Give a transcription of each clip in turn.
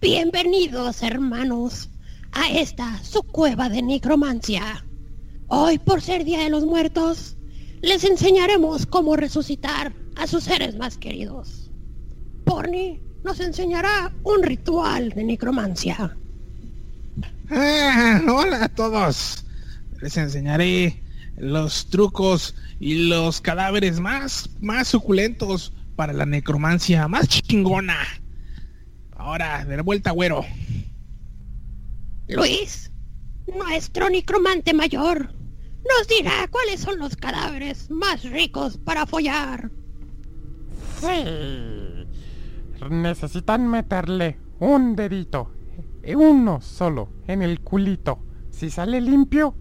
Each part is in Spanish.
Bienvenidos, hermanos, a esta su cueva de necromancia. Hoy, por ser Día de los Muertos, les enseñaremos cómo resucitar a sus seres más queridos. Porni nos enseñará un ritual de necromancia. Ah, hola a todos. Les enseñaré los trucos y los cadáveres más, más suculentos para la necromancia más chingona. Ahora, de vuelta, güero. Luis, nuestro necromante mayor, nos dirá cuáles son los cadáveres más ricos para follar. Sí. Necesitan meterle un dedito, uno solo, en el culito. Si sale limpio,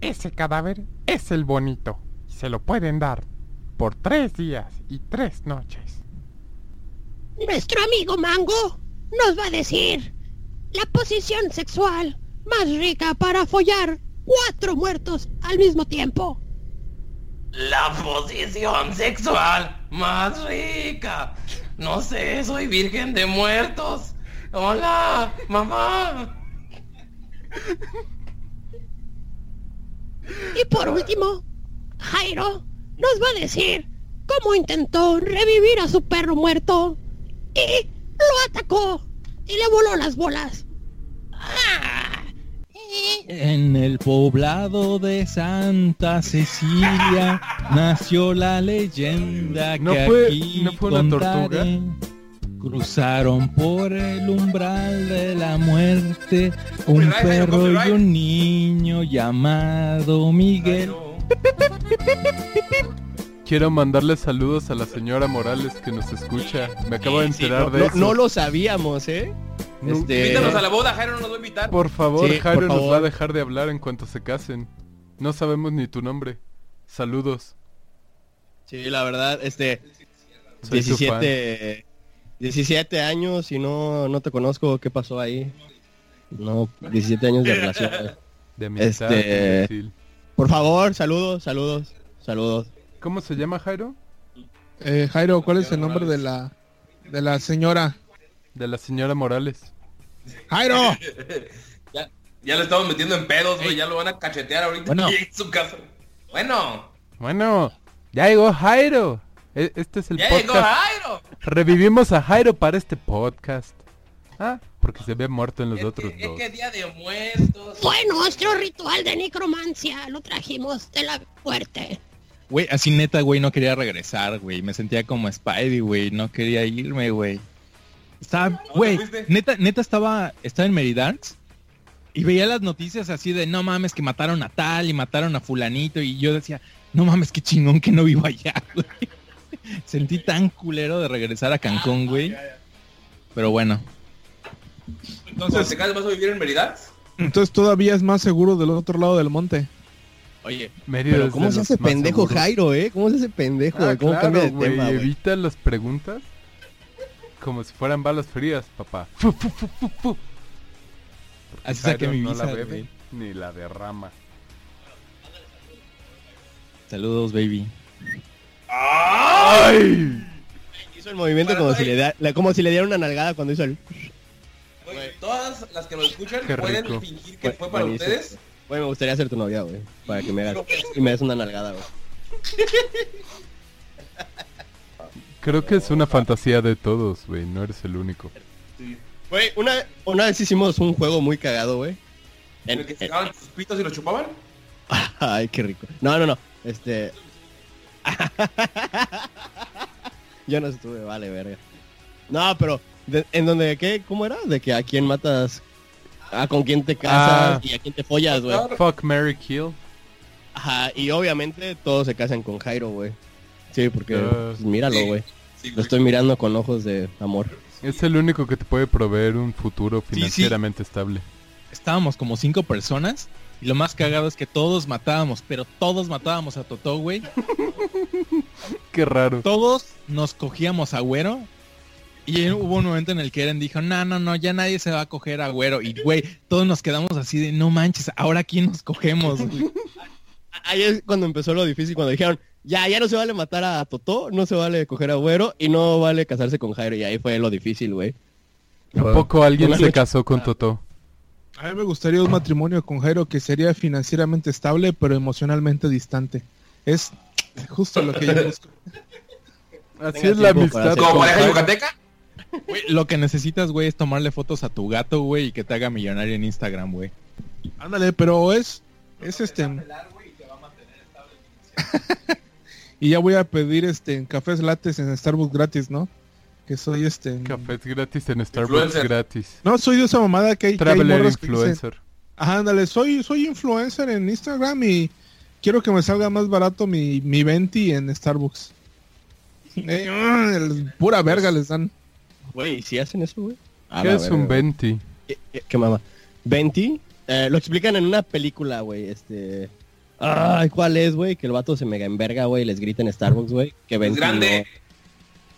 ese cadáver es el bonito. Se lo pueden dar por tres días y tres noches. Nuestro amigo Mango nos va a decir la posición sexual más rica para follar cuatro muertos al mismo tiempo. La posición sexual más rica. No sé, soy virgen de muertos. Hola, mamá. Y por último, Jairo nos va a decir cómo intentó revivir a su perro muerto y lo atacó y le voló las bolas. ¡Ah! En el poblado de Santa Cecilia nació la leyenda ¿No que fue- aquí no fue una tortuga? contaré. Cruzaron por el umbral de la muerte un perro y un niño llamado Miguel. Quiero mandarle saludos a la señora Morales que nos escucha. Me acabo de enterar no, de no- eso. no lo sabíamos, ¿eh? No. Este, Invítanos a la boda, Jairo no nos va a invitar. Por favor, Sí, Jairo por nos favor. va a dejar de hablar en cuanto se casen. No sabemos ni tu nombre. Saludos. Sí, la verdad, este... Soy su 17... 17 años y no, no te conozco. ¿Qué pasó ahí? No, 17 años de relación. De amistad. Este-. Por favor, saludos, saludos, saludos. ¿Cómo se llama Jairo? Eh, Jairo, ¿cuál es el nombre de la de la señora? De la señora Morales. Jairo. Ya, ya lo estamos metiendo en pedos, güey. Ya lo van a cachetear ahorita Bueno. aquí en su casa. Bueno, Bueno, ya llegó Jairo. E- Este es el ya llegó podcast. Jairo. Revivimos a Jairo para este podcast. Ah, porque se ve muerto en los Es otros que, es dos. que día de muertos. Fue nuestro ritual de necromancia. Lo trajimos de la muerte. Güey, así neta, güey, no quería regresar, güey. Me sentía como Spidey, güey. No quería irme, güey. Estaba, güey, neta, neta estaba, estaba en Meridarks y veía las noticias así de, no mames, que mataron a tal y mataron a fulanito. Y yo decía, no mames, qué chingón que no vivo allá, güey. Sentí tan culero de regresar a Cancún, güey. Pero bueno, Entonces, te vas a vivir en Mérida. entonces todavía es más seguro del otro lado del monte. Oye, Pero ¿cómo de se hace pendejo seguros. Jairo, eh? ¿Cómo se hace pendejo? Ah? ¿Cómo claro, cambia de güey, tema? Evita las preguntas como si fueran balas frías, papá. Fu, fu, fu, fu, fu. Porque Así saqué mi no visa, la bebe ni la derrama. saludos, baby. ¡Ay! Hizo el movimiento como si, le da, la- como si le diera una nalgada cuando hizo el... Güey, todas las que nos escuchan Qué pueden rico. fingir que fue para buenísimo. ustedes. Güey, me gustaría ser tu novia, güey. Para que me hagas... Y me des una nalgada, güey. Creo que es una fantasía de todos, güey. No eres el único. Güey, una, una vez hicimos un juego muy cagado, güey. En el que se sacaban sus pitos y los chupaban. Ay, qué rico. No, no, no. Este. Yo no estuve, vale, verga. No, pero de- en donde qué, ¿cómo era? De que a quién matas, a con quién te casas Ah. y a quién te follas, güey. Fuck, Mary Kill. Ajá, y obviamente todos se casan con Jairo, güey. Sí, porque Ah. pues, míralo, güey. Sí, Lo estoy mirando con ojos de amor. Es el único que te puede proveer un futuro sí. financieramente estable. Estábamos como cinco personas y lo más cagado es que todos matábamos, pero todos matábamos a Totó, güey. Qué raro. Todos nos cogíamos a Güero. Y hubo un momento en el que Eren dijo, no, no, no, ya nadie se va a coger a Güero. Y, güey, todos nos quedamos así de, no manches, ¿ahora quién nos cogemos? güey?" Ahí es cuando empezó lo difícil, cuando dijeron, ya, ya no se vale matar a Totó, no se vale coger a Güero y no vale casarse con Jairo. Y ahí fue lo difícil, güey. ¿A poco alguien se casó con Totó? A mí me gustaría un matrimonio con Jairo que sería financieramente estable, pero emocionalmente distante. Es justo lo que yo busco. Así es la amistad. ¿Como pareja yucateca? Lo que necesitas, güey, es tomarle fotos a tu gato, güey, y que te haga millonario en Instagram, güey. Ándale, pero es, es este. y ya voy a pedir este cafés lates en Starbucks gratis, ¿no? Que soy este. Cafés gratis en Starbucks Influencer. gratis. No, soy de esa mamada que hay, que hay Traveler que dicen, influencer. Ajá, ándale, soy, soy influencer en Instagram y quiero que me salga más barato mi, mi venti en Starbucks. Eh, el- pura verga les dan. Güey, ¿sí hacen eso, güey? ¿Qué es un venti? ¿Qué, qué- qué mama? ¿Venti? Eh, lo explican en una película, güey, este... Ay, ¿cuál es, güey? Que el vato se mega enverga, güey, les grita en Starbucks, güey. Que Es Venti grande. no-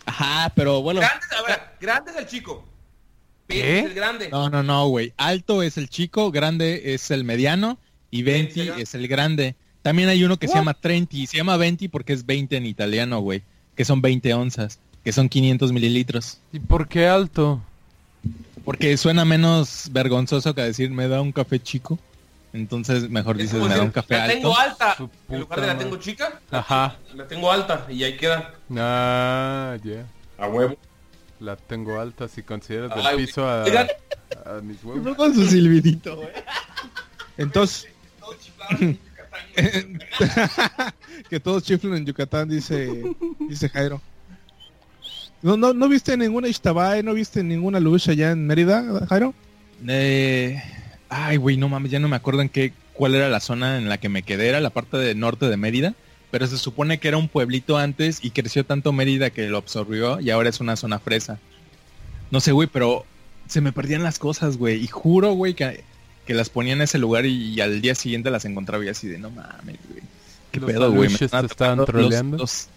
Ajá, pero bueno... Grande, a ver, grande es el chico. ¿Qué? Es el grande. No, no, no, güey. Alto es el chico, grande es el mediano y 20 ¿En serio? es el grande. También hay uno que se llama 30 y se llama 20 porque es 20 en italiano, güey. Que son 20 onzas, que son 500 mililitros. ¿Y por qué alto? Porque suena menos vergonzoso que decir me da un café chico. Entonces mejor Es dices me da un café la alto. tengo alta. En lugar de la tengo chica, Ajá. la tengo alta. Y ahí queda. Ah, ya. A huevo. La tengo alta si consideras del Ay, piso a, a mis huevos. Con su silbidito, güey. Entonces, que todos chiflen en Yucatán, dice, dice Jairo. ¿No, no, ¿No viste ninguna Ixtabay? ¿No viste ninguna lucha allá en Mérida, Jairo? Eh, Ay, güey, no mames, ya no me acuerdo en qué, cuál era la zona en la que me quedé, era la parte de norte de Mérida, pero se supone que era un pueblito antes y creció tanto Mérida que lo absorbió y ahora es una zona fresa. No sé, güey, pero se me perdían las cosas, güey, y juro, güey, que, que las ponía en ese lugar y, al día siguiente las encontraba y así de, no mames, güey. ¿Qué Los pedo, güey? Me están los- los-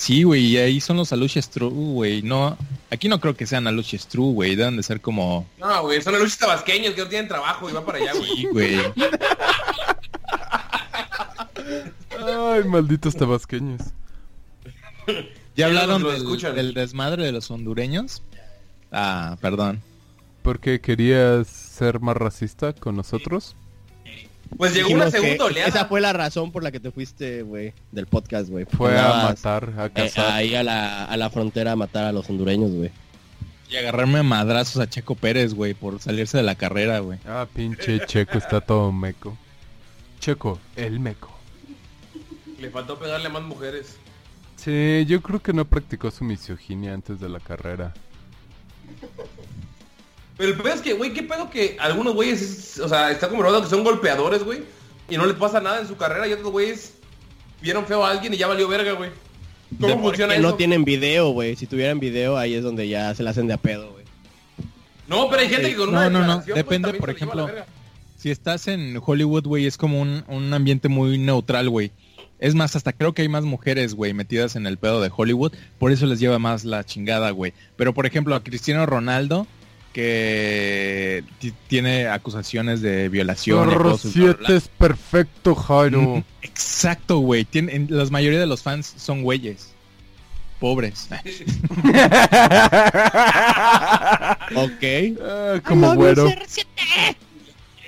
Sí, güey, y ahí son los aluches true, güey. No, aquí no creo que sean aluches true, güey. Deben de ser como... No, güey, son luchas tabasqueños que no tienen trabajo y van para allá, güey. Sí, güey. Ay, malditos tabasqueños. ¿Ya hablaron del, del desmadre de los hondureños? Ah, perdón. ¿Por qué querías ser más racista con nosotros? Pues llegó una segunda oleada. Esa fue la razón por la que te fuiste, güey, del podcast, güey. Fue a matar, a eh, cazar. ahí a la, a la frontera a matar a los hondureños, güey. Y agarrarme a madrazos a Checo Pérez, güey, por salirse de la carrera, güey. Ah, pinche Checo está todo meco. Checo, el meco. Le faltó pegarle a más mujeres. Sí, yo creo que no practicó su misoginia antes de la carrera. Pero el pedo es que, güey, qué pedo que algunos güeyes, es- o sea, está comprobado que son golpeadores, güey. Y no les pasa nada en su carrera y otros güeyes vieron feo a alguien y ya valió verga, güey. ¿Cómo De- funciona eso? no tienen video, güey. Si tuvieran video, ahí es donde ya se la hacen de a pedo, güey. No, pero hay gente que con No, una no, no, güey, depende, por ejemplo. Si estás en Hollywood, güey, es como un, un ambiente muy neutral, güey. Es más, hasta creo que hay más mujeres, güey, metidas en el pedo de Hollywood. Por eso les lleva más la chingada, güey. Pero, por ejemplo, a Cristiano Ronaldo, que ti- tiene acusaciones de violación. bla, bla. es perfecto, Jairo. Exacto, güey. La mayoría de los fans son güeyes. Pobres. Ok. Ah, como güero.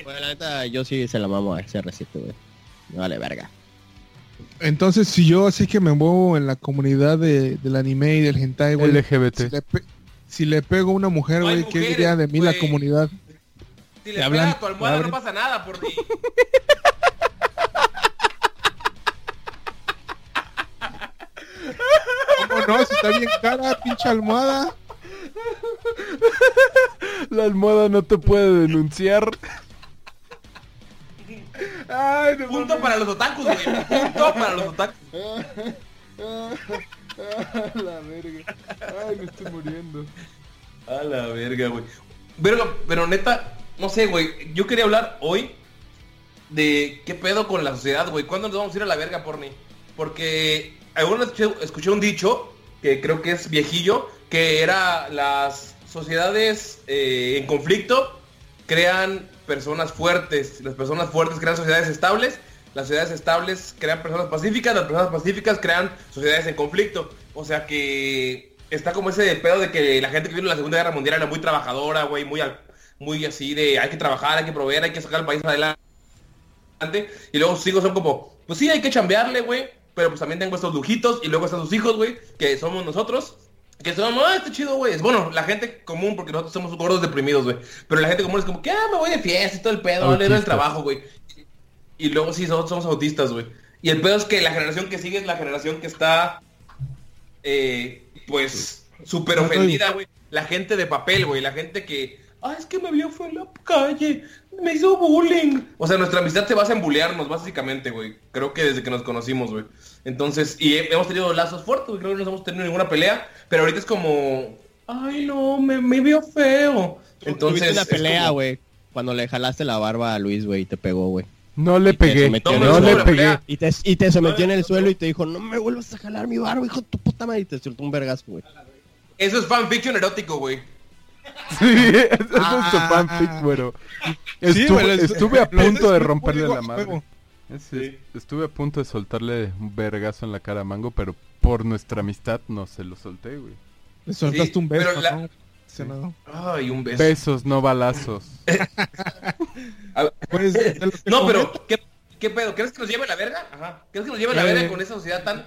Bueno, la neta, yo sí se la mamo a CR7, güey. Vale, verga. Entonces, si yo así que me muevo en la comunidad de, del anime y del hentai, güey. Si LGBT. le, si le pego a una mujer, No güey, ¿qué diría de mí la comunidad? Si Te le hablan- pega a tu almohada no pasa nada por ti. ¿Cómo no? Si está bien cara, pinche almohada. La almohada no te puede denunciar. Ay, no Punto para los otakus, güey. Punto para los otakus. la verga. Ay, me estoy muriendo. A la verga, güey. Verga, pero neta, no sé, güey. Yo quería hablar hoy de qué pedo con la sociedad, güey. ¿Cuándo nos vamos a ir a la verga, porni? Porque alguna vez escuché, escuché un dicho, que creo que es viejillo, que era las sociedades eh, en conflicto crean personas fuertes. Las personas fuertes crean sociedades estables. Las sociedades estables crean personas pacíficas. Las personas pacíficas crean sociedades en conflicto. O sea que está como ese pedo de que la gente que vino en la Segunda Guerra Mundial era muy trabajadora, güey, muy, muy así de hay que trabajar, hay que proveer, hay que sacar el país adelante. Y luego sus hijos son como, pues sí, hay que chambearle, güey, pero pues también tengo estos lujitos y luego están sus hijos, güey, que somos nosotros. Que son, ah, está chido, güey. Es Bueno, la gente común, porque nosotros somos gordos deprimidos, güey. Pero la gente común es como que, ah, me voy de fiesta y todo el pedo, vale, el Autistas. trabajo, güey. Y luego sí, nosotros somos autistas, güey. Y el pedo es que la generación que sigue es la generación que está, eh, pues, súper ofendida, güey. La gente de papel, güey. La gente que, ah, es que me vio fue en la calle. Me hizo bullying. O sea, nuestra amistad se basa en bullearnos, básicamente, güey. Creo que desde que nos conocimos, güey. Entonces, y he- hemos tenido lazos fuertes, güey. Creo que no hemos tenido ninguna pelea. Pero ahorita es como, ay, no, me, me vio feo. Entonces, Entonces, una pelea, como- güey. Cuando le jalaste la barba a Luis, güey, y te pegó, güey. No le pegué. No, le pegué. Y te, y te sometió en el suelo y te dijo, no me vuelvas a jalar mi barba, hijo de tu puta madre. Y te soltó un vergazo, güey. Eso es fanfiction erótico, güey. Sí, eso es su Ah. fanfic, güero. Sí, Estuve, estuve a punto de romperle la. Sí, Estuve a punto de soltarle un vergazo en la cara a Mango, pero por nuestra amistad no se lo solté, güey. Le soltaste Sí, un beso, pero la- ¿no? Sí. Ay, un beso. Besos, no balazos. Pues, No, pero, ¿qué, qué pedo? ¿Crees que nos lleve la verga? Ajá. ¿Crees que nos lleve la Eh, verga con esa sociedad tan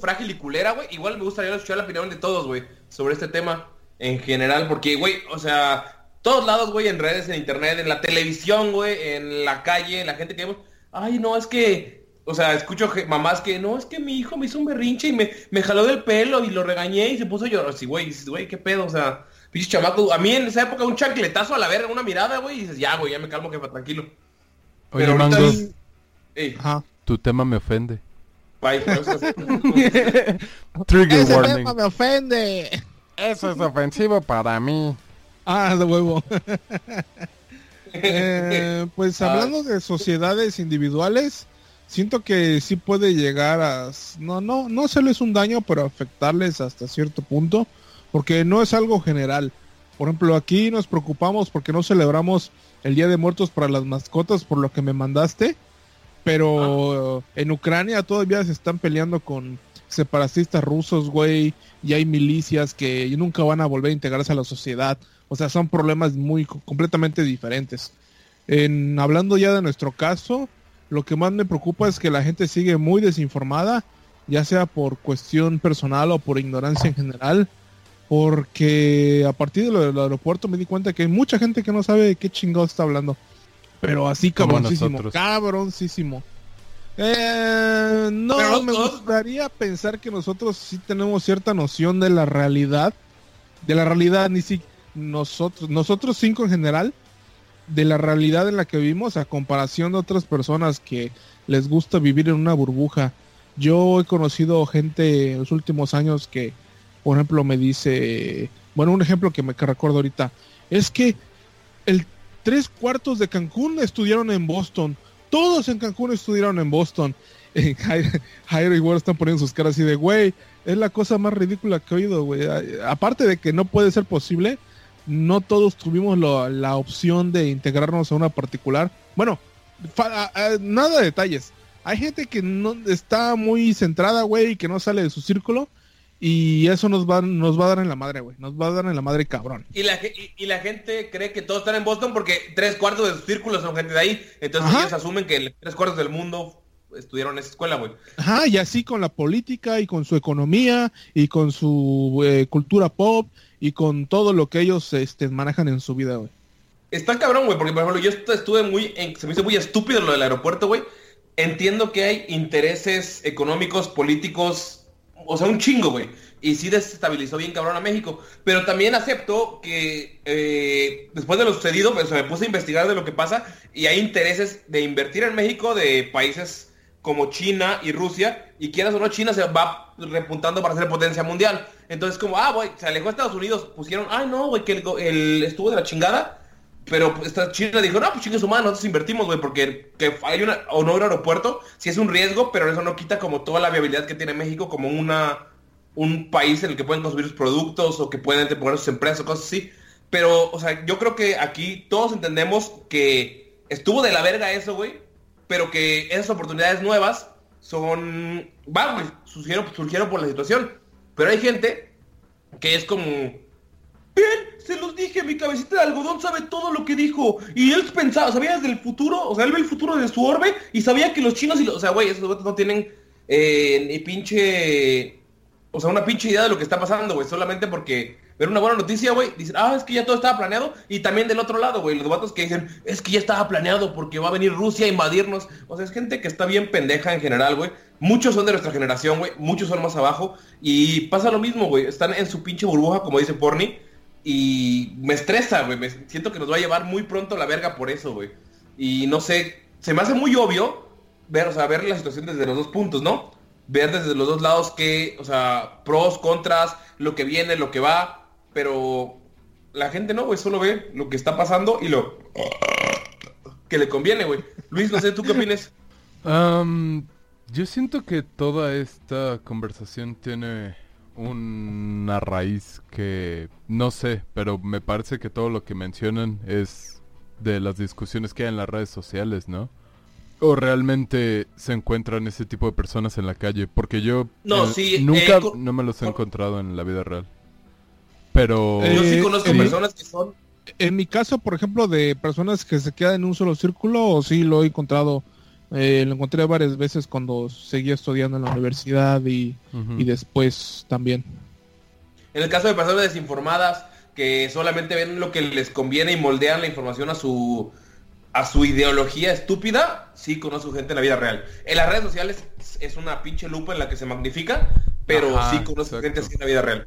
frágil y culera, güey? Igual me gustaría escuchar la opinión de todos, güey, sobre este tema en general, porque, güey, o sea, todos lados, güey, en redes, en internet, en la televisión, güey, en la calle, la gente que vemos, ay, no, es que, o sea, escucho mamás que, no, es que mi hijo me hizo un berrinche y me, me jaló del pelo y lo regañé y se puso a llorar. Así, güey, güey, qué pedo, o sea, pinche chamaco, a mí en esa época un chancletazo a la verga, una mirada, güey, y dices, ya, güey, ya me calmo, jefa, tranquilo. Oye, Pero ahorita Mango, es- Ey, Ajá. tu tema me ofende. bye. pero eso es- Trigger Ese warning. tema me ofende. Eso es ofensivo para mí. Ah, de huevo. Eh, pues Ah. hablando de sociedades individuales, siento que sí puede llegar a no no no hacerles un daño, pero afectarles hasta cierto punto, porque no es algo general. Por ejemplo, aquí nos preocupamos porque no celebramos el Día de Muertos para las mascotas por lo que me mandaste, pero en Ucrania todavía se están peleando con separatistas rusos, güey, y hay milicias que nunca van a volver a integrarse a la sociedad. O sea, son problemas muy co- completamente diferentes. En hablando ya de nuestro caso, lo que más me preocupa es que la gente sigue muy desinformada, ya sea por cuestión personal o por ignorancia en general, porque a partir de lo del aeropuerto me di cuenta que hay mucha gente que no sabe de qué chingado está hablando. Pero así cabroncísimo, cabroncísimo. Eh, no, Pero me gustaría pensar que nosotros sí tenemos cierta noción de la realidad, de la realidad, ni si nosotros, nosotros cinco en general, de la realidad en la que vivimos a comparación de otras personas que les gusta vivir en una burbuja. Yo he conocido gente en los últimos años que, por ejemplo, me dice, bueno, un ejemplo que me recuerdo ahorita, es que el tres cuartos de Cancún estudiaron en Boston. Todos en Cancún estudiaron en Boston. Jairo y Güero están poniendo sus caras así de, güey, es la cosa más ridícula que he oído, güey. Aparte de que no puede ser posible, no todos tuvimos la opción de integrarnos a una particular. Bueno, nada de detalles. Hay gente que no está muy centrada, güey, y que no sale de su círculo. Y eso nos va, nos va a dar en la madre, güey. Nos va a dar en la madre cabrón. Y la, y, y la gente cree que todos están en Boston porque tres cuartos de sus círculos son gente de ahí. Entonces Ajá. ellos asumen que tres cuartos del mundo estudiaron en esa escuela, güey. Ajá, y así con la política y con su economía y con su eh, cultura pop y con todo lo que ellos este, manejan en su vida, güey. Está cabrón, güey, porque por ejemplo yo est- estuve muy, en- se me hizo muy estúpido lo del aeropuerto, güey. Entiendo que hay intereses económicos, políticos, o sea, un chingo, güey. Y sí desestabilizó bien cabrón a México. Pero también acepto que eh, después de lo sucedido, pues me puse a investigar de lo que pasa y hay intereses de invertir en México de países como China y Rusia. Y quieras o no, China se va repuntando para ser potencia mundial. Entonces como, ah, güey, se alejó de Estados Unidos, pusieron, ay no, güey, que el, el- estuvo de la chingada. Pero esta China dijo, no, pues chingue su madre, nosotros invertimos, güey, porque que hay una, o no un aeropuerto, sí es un riesgo, pero eso no quita como toda la viabilidad que tiene México como una un país en el que pueden consumir sus productos o que pueden poner sus empresas o cosas así. Pero, o sea, yo creo que aquí todos entendemos que estuvo de la verga eso, güey, pero que esas oportunidades nuevas son, va, güey, surgieron, surgieron por la situación. Pero hay gente que es como... Bien, se los dije, mi cabecita de algodón sabe todo lo que dijo. Y él pensaba, sabía desde el futuro, o sea, él ve el futuro desde su orbe y sabía que los chinos y los... O sea, güey, esos no tienen eh, ni pinche... O sea, una pinche idea de lo que está pasando, güey. Solamente porque ver una buena noticia, güey, dicen, ah, es que ya todo estaba planeado. Y también del otro lado, güey, los vatos que dicen, es que ya estaba planeado porque va a venir Rusia a invadirnos. O sea, es gente que está bien pendeja en general, güey. Muchos son de nuestra generación, güey. Muchos son más abajo. Y pasa lo mismo, güey. Están en su pinche burbuja, como dice Porni. Y me estresa, güey. Siento que nos va a llevar muy pronto la verga por eso, güey. Y no sé, se me hace muy obvio ver, o sea, ver la situación desde los dos puntos, ¿no? Ver desde los dos lados que, o sea, pros, contras, lo que viene, lo que va. Pero la gente no, güey, solo ve lo que está pasando y lo que le conviene, güey. Luis, no sé, ¿tú qué opinas? Am, yo siento que toda esta conversación tiene una raíz que no sé, pero me parece que todo lo que mencionan es de las discusiones que hay en las redes sociales, ¿no? O realmente se encuentran ese tipo de personas en la calle, porque yo No, eh, sí, nunca eh, no me los he co- encontrado en la vida real. Pero Eh, Yo sí conozco eh, personas que son... En mi caso, por ejemplo, de personas que se quedan en un solo círculo, sí lo he encontrado. Eh, lo encontré varias veces cuando seguía estudiando en la universidad y, y después también. En el caso de personas desinformadas que solamente ven lo que les conviene y moldean la información a su a su ideología estúpida, sí conozco gente en la vida real. En las redes sociales es una pinche lupa en la que se magnifica, pero Ajá, sí conozco exacto. gente así en la vida real.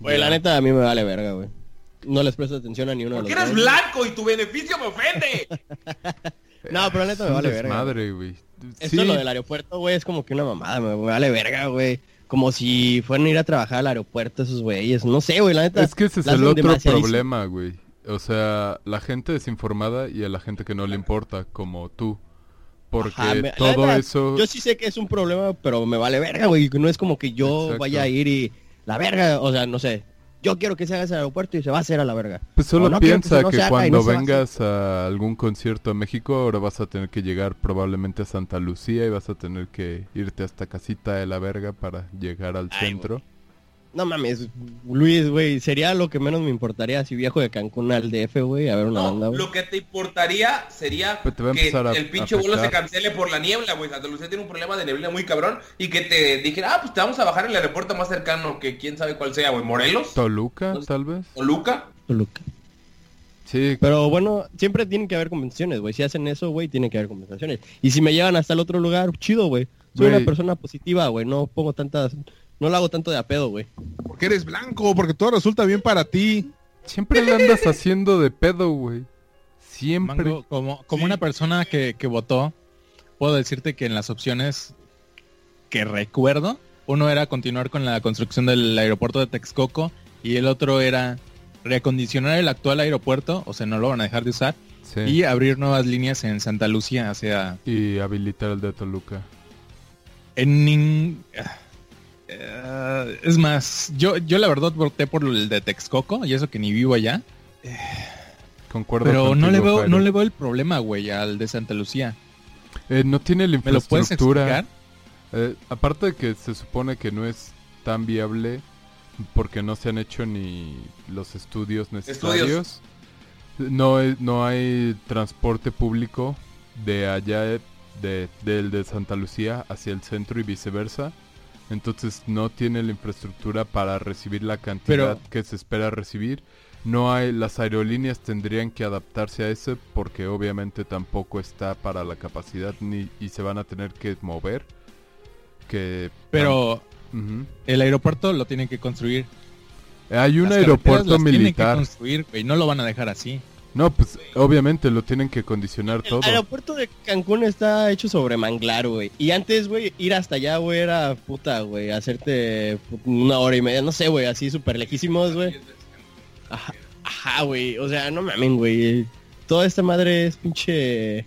Güey, la neta a mí me vale verga, güey. No les presto atención a ni uno de Porque los eres dos. blanco y tu beneficio me ofende. No, pero la neta me vale verga. güey. Esto Sí, lo del aeropuerto, güey, es como que una mamada, me, vale verga, güey. Como si fueran a ir a trabajar al aeropuerto esos güeyes. No sé, güey, la neta. Es que ese es el otro problema, güey. O sea, la gente desinformada y a la gente que no le importa, como tú. Porque Ajá, me- la todo eso... Yo sí sé que es un problema, pero me vale verga, güey. No es como que yo Exacto. vaya a ir y la verga, o sea, no sé. Yo quiero que se haga ese aeropuerto y se va a hacer a la verga. Pues solo no que piensa no que, cuando no a vengas a algún concierto a México, ahora vas a tener que llegar probablemente a Santa Lucía y vas a tener que irte hasta Casita de la Verga para llegar al Ay, centro. No mames, Luis, güey, sería lo que menos me importaría si viajo de Cancún al DF, güey, a ver una No, banda, güey. lo que te importaría sería Pues te que a- el pinche vuelo se cancele por la niebla, güey. Santa Lucía tiene un problema de neblina muy cabrón y que te dijera, ah, pues te vamos a bajar en el aeropuerto más cercano que quién sabe cuál sea, güey. Morelos Toluca, tal vez. o Luca. Toluca. Sí, Pero bueno, siempre tienen que haber compensaciones, güey. Si hacen eso, güey, tienen que haber compensaciones. Y si me llevan hasta el otro lugar, chido, güey. Soy una persona positiva, güey. No pongo tantas... No lo hago tanto de a pedo, güey. Porque eres blanco, porque todo resulta bien para ti. siempre le andas haciendo de pedo, güey. Siempre. Mango, como como una persona que, que votó, puedo decirte que en las opciones que recuerdo, uno era continuar con la construcción del aeropuerto de Texcoco y el otro era reacondicionar el actual aeropuerto, o sea, no lo van a dejar de usar, Sí. y abrir nuevas líneas en Santa Lucía hacia... Y habilitar el de Toluca. En nin- Eh, es más, yo, yo la verdad voté por el de Texcoco y eso que ni vivo allá, Concuerdo pero no le veo Jairo. no le veo el problema, güey, al de Santa Lucía. Eh, no tiene la ¿Me lo puedes infraestructura. Eh, aparte de que se supone que no es tan viable porque no se han hecho ni los estudios necesarios. No, hay- no hay transporte público de allá de, de- del de Santa Lucía hacia el centro y viceversa. Entonces no tiene la infraestructura para recibir la cantidad Pero- que se espera recibir. No hay, las aerolíneas tendrían que adaptarse a eso porque obviamente tampoco está para la capacidad ni y se van a tener que mover. Que Pero el aeropuerto lo tienen que construir. hay un Las aeropuerto tienen que militar. construir, güey, no lo van a dejar así. No, pues obviamente lo tienen que condicionar El todo. aeropuerto de Cancún está hecho sobre manglar, güey. Y antes, güey, ir hasta allá, güey, era puta, güey. Hacerte una hora y media, no sé, güey, así súper lejísimos, güey. Ajá, güey. O sea, no mamen, güey. Toda esta madre es pinche...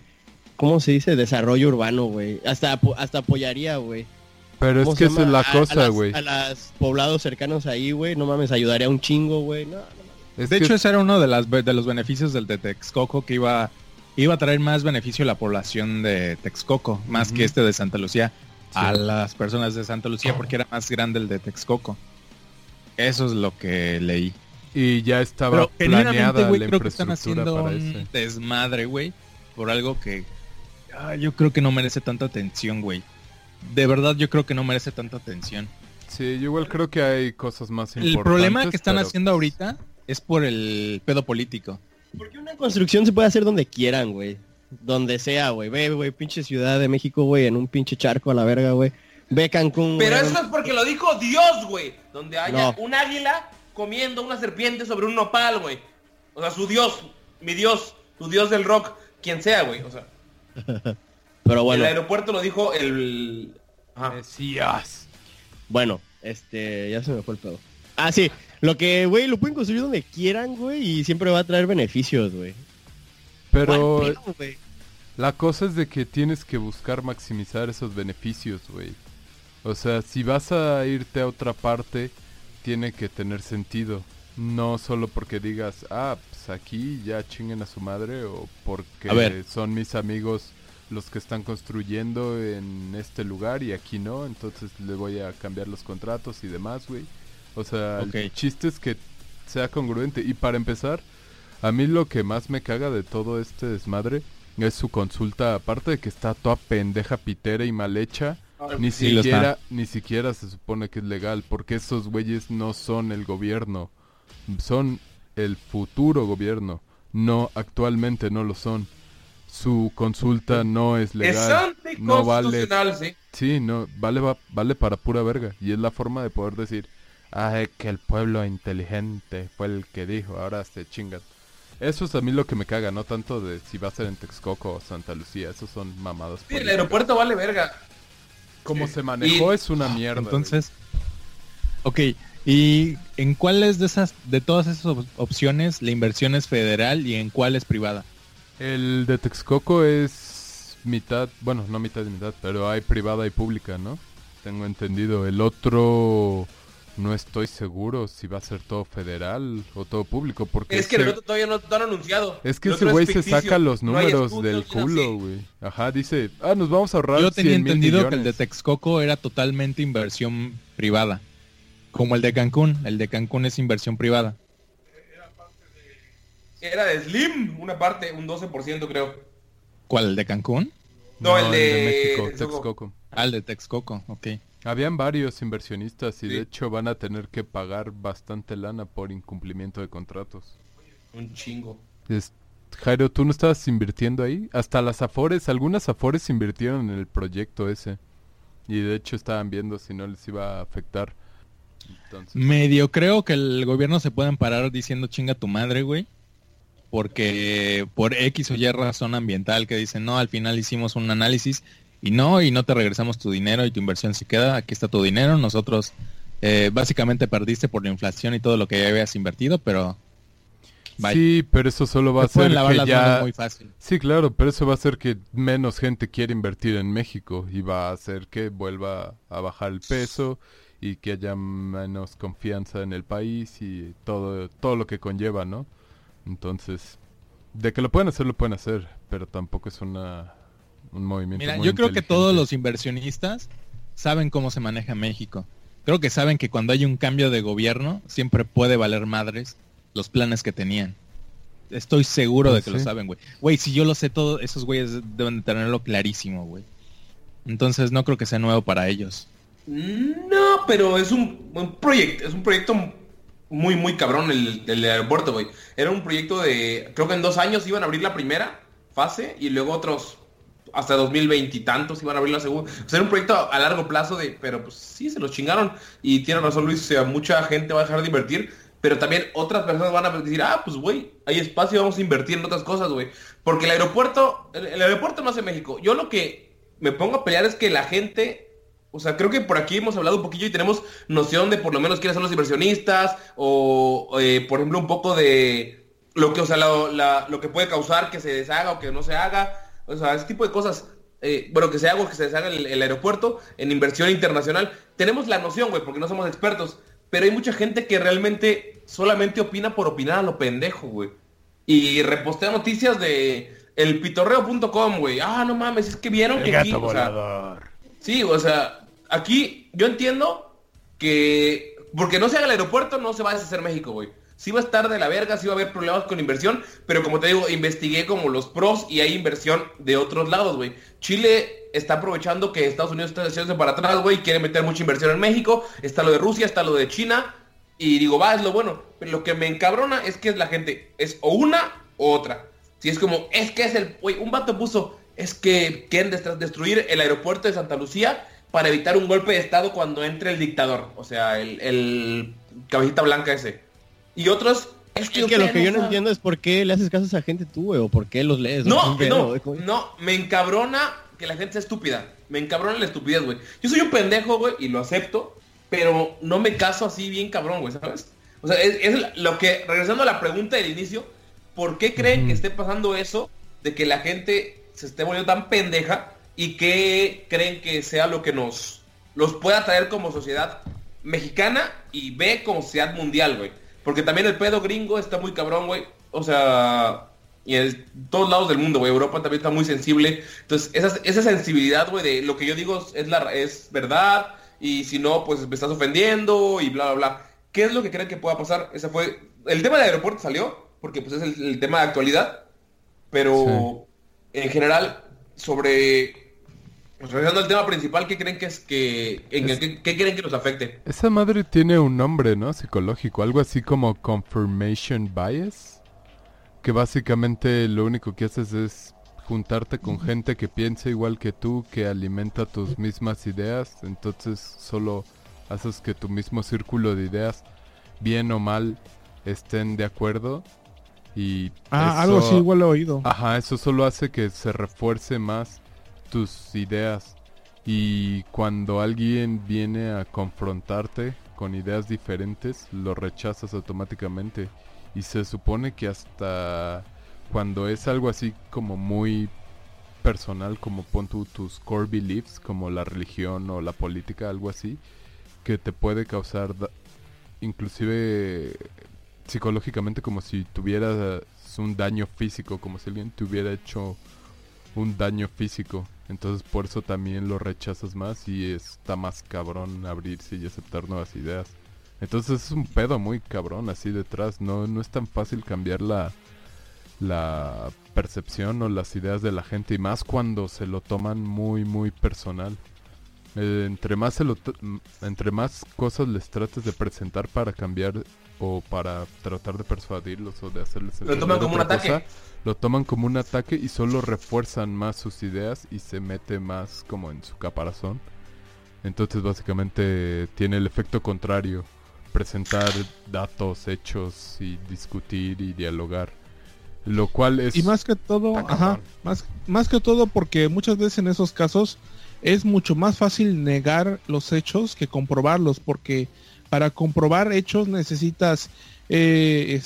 ¿Cómo se dice? Desarrollo urbano, güey. Hasta, hasta apoyaría, güey. Pero es ¿Cómo que esa es la A- cosa, güey. A los poblados cercanos ahí, güey. No mames, ayudaría un chingo, güey. No, no. Es de hecho, ese era uno de, las, de los beneficios del de Texcoco que iba, iba a traer más beneficio a la población de Texcoco, más que este de Santa Lucía, a las personas de Santa Lucía porque era más grande el de Texcoco. Eso es lo que leí. Y ya estaba Pero planeada la creo que están infraestructura haciendo para un ese. desmadre, güey, por algo que ah, yo creo que no merece tanta atención, güey. De verdad, yo creo que no merece tanta atención. Sí, yo igual creo que hay cosas más El importantes. problema que están pero, haciendo ahorita es por el pedo político. Porque una construcción se puede hacer donde quieran, güey. Donde sea, güey. Ve, güey, pinche Ciudad de México, güey, en un pinche charco a la verga, güey. Ve Cancún, Pero güey. eso es porque lo dijo Dios, güey. Donde haya No. un águila comiendo una serpiente sobre un nopal, güey. O sea, su Dios, mi Dios, tu Dios del rock, quien sea, güey. O sea, Pero bueno, el aeropuerto lo dijo el... Ajá. Mesías. bueno, este, ya se me fue el pedo. Ah, sí. Lo que, güey, lo pueden construir donde quieran, güey, y siempre va a traer beneficios, güey. Pero ¿Cuál pedo, güey? la cosa es de que tienes que buscar maximizar esos beneficios, güey. O sea, si vas a irte a otra parte, tiene que tener sentido. No solo porque digas, ah, pues aquí ya chinguen a su madre o porque A ver. son mis amigos los que están construyendo en este lugar y aquí no, entonces le voy a cambiar los contratos y demás, güey. O sea, Ok. el chiste es que sea congruente. Y para empezar, a mí lo que más me caga de todo este desmadre es su consulta, aparte de que está toda pendeja, pitera y mal hecha, ni Sí, siquiera, ni siquiera se supone que es legal, porque esos güeyes no son el gobierno, son el futuro gobierno, no actualmente no lo son. Su consulta no es Es legal, no vale, sí. sí, no vale va- vale para pura verga y es la forma de poder decir, ay, que el pueblo inteligente fue el que dijo, ahora se chingan. Eso es a mí lo que me caga, no tanto de si va a ser en Texcoco o Santa Lucía, esos son mamadas. Sí, el aeropuerto vale verga. Como Sí. se manejó Y- es una mierda. güey. Entonces, ok, ¿y en cuáles de esas, de todas esas op- opciones la inversión es federal y en cuál es privada? El de Texcoco es mitad, bueno, no mitad y mitad, pero hay privada y pública, ¿no? Tengo entendido. El otro no estoy seguro si va a ser todo federal o todo público, porque Es que el ese- otro todavía no, no han anunciado. es que El ese güey se saca los números del culo, güey. Ajá, dice, ah, nos vamos a ahorrar Yo tenía 100 mil entendido que el de. Texcoco era totalmente inversión privada. Como el de Cancún. El de Cancún es inversión privada. Era de Slim, una parte, un 12% creo. ¿Cuál? ¿El de Cancún? No, el de México, Texcoco. Texcoco. Ah, el de Texcoco, ok. Habían varios inversionistas y Sí. de hecho van a tener que pagar bastante lana por incumplimiento de contratos. Un chingo. Es- Jairo, ¿tú no estabas invirtiendo ahí? Hasta las Afores, algunas Afores invirtieron en el proyecto ese. Y de hecho estaban viendo si no les iba a afectar. Entonces, Medio creo que el gobierno se puede amparar diciendo chinga tu madre, güey. Porque por X o Y razón ambiental que dicen, no, al final hicimos un análisis y no, y no te regresamos tu dinero y tu inversión se queda, aquí está tu dinero, nosotros eh, básicamente perdiste por la inflación y todo lo que ya habías invertido, pero bye. sí, pero eso solo va a lavar que las ya... muy fácil. Sí, claro, pero eso va a hacer que menos gente quiera invertir en México y va a hacer que vuelva a bajar el peso y que haya menos confianza en el país y todo, todo lo que conlleva, ¿no? Entonces, de que lo pueden hacer, lo pueden hacer, pero tampoco es una un movimiento Mira, muy yo creo que todos los inversionistas saben cómo se maneja México. Creo que saben que cuando hay un cambio de gobierno siempre puede valer madres los planes que tenían. Estoy seguro Pues de que lo saben, güey. Güey, si yo lo sé todo, esos güeyes deben de tenerlo clarísimo, güey. Entonces no creo que sea nuevo para ellos. No, pero es un, un proyecto, es un proyecto muy, muy cabrón el, el aeropuerto, güey. Era un proyecto de, creo que en dos años iban a abrir la primera fase y luego otros hasta 2020 y tantos iban a abrir la segunda. O sea, era un proyecto a largo plazo de, pero pues sí, se los chingaron. Y tiene razón Luis, o sea, mucha gente va a dejar de invertir, pero también otras personas van a decir, ah, pues güey, hay espacio, vamos a invertir en otras cosas, güey. Porque el aeropuerto, el, aeropuerto no hace México. Yo lo que me pongo a pelear es que la gente o sea, creo que por aquí hemos hablado un poquillo y tenemos noción de por lo menos quiénes son los inversionistas o, eh, por ejemplo, un poco de lo que, o sea, lo, la- lo que puede causar que se deshaga o que no se haga. O sea, ese tipo de cosas. eh, bueno, que se haga o que se deshaga el, el aeropuerto en inversión internacional. Tenemos la noción, güey, porque no somos expertos. Pero hay mucha gente que realmente solamente opina por opinar a lo pendejo, güey. Y repostea noticias de elpitorreo.com, güey. Ah, no mames, es que vieron que aquí, o sea, Sí, o sea, aquí yo entiendo que porque no se haga el aeropuerto, no se va a deshacer México, güey. Sí va a estar de la verga, sí va a haber problemas con inversión, pero como te digo, investigué como los pros y hay inversión de otros lados, güey. Chile está aprovechando que Estados Unidos está haciéndose para atrás, güey, quiere meter mucha inversión en México, está lo de Rusia, está lo de China, y digo, va, es lo bueno. Pero lo que me encabrona es que la gente, es o una o otra. Si es como, es que es el, güey, un vato puso, es que quieren destruir el aeropuerto de Santa Lucía para evitar un golpe de estado cuando entre el dictador, o sea, el, el cabecita blanca ese. Y otros es que, lo que yo no entiendo es por qué le haces caso a esa gente tú, güey, o por qué los lees. No, no, no, me encabrona que la gente sea estúpida. Me encabrona la estupidez, güey. Yo soy un pendejo, güey, y lo acepto, pero no me caso así bien cabrón, güey, ¿sabes? O sea, es, lo que, regresando a la pregunta del inicio, ¿por qué creen que esté pasando eso de que la gente se esté volviendo tan pendeja y que creen que sea lo que nos los pueda traer como sociedad mexicana y ve como sociedad mundial, güey? Porque también el pedo gringo está muy cabrón, güey. O sea, y en todos lados del mundo, güey. Europa también está muy sensible. Entonces, esa, esa sensibilidad, güey, de lo que yo digo es, la, es verdad. Y si no, pues me estás ofendiendo y bla, bla, bla. ¿Qué es lo que creen que pueda pasar? Esa fue... El tema del aeropuerto salió, porque pues es el, tema de actualidad. Pero en general, sobre regresando al tema principal, ¿qué creen que es que en ¿qué, creen que nos afecte? Esa madre tiene un nombre, ¿no? Psicológico, algo así como confirmation bias, que básicamente lo único que haces es juntarte con gente que piensa igual que tú, que alimenta tus mismas ideas, entonces solo haces que tu mismo círculo de ideas, bien o mal, estén de acuerdo y ah, algo así igual he oído. Ajá, eso solo hace que se refuerce más tus ideas y cuando alguien viene a confrontarte con ideas diferentes, lo rechazas automáticamente. Y se supone que hasta cuando es algo así como muy personal, como pon tus core beliefs, como la religión o la política, algo así, que te puede causar inclusive psicológicamente como si tuvieras un daño físico, como si alguien te hubiera hecho un daño físico. Entonces por eso también lo rechazas más y está más cabrón abrirse y aceptar nuevas ideas. Entonces es un pedo muy cabrón así detrás. No, no es tan fácil cambiar la, la percepción o las ideas de la gente y más cuando se lo toman muy muy personal. Eh, entre más se lo entre más cosas les trates de presentar para cambiar o para tratar de persuadirlos o de hacerles lo toman como un ataque lo toman como un ataque y solo refuerzan más sus ideas y se mete más como en su caparazón. Entonces básicamente tiene el efecto contrario, presentar datos, hechos y discutir y dialogar. Lo cual es... Y más que todo, ajá, más, más que todo porque muchas veces en esos casos es mucho más fácil negar los hechos que comprobarlos porque para comprobar hechos necesitas eh,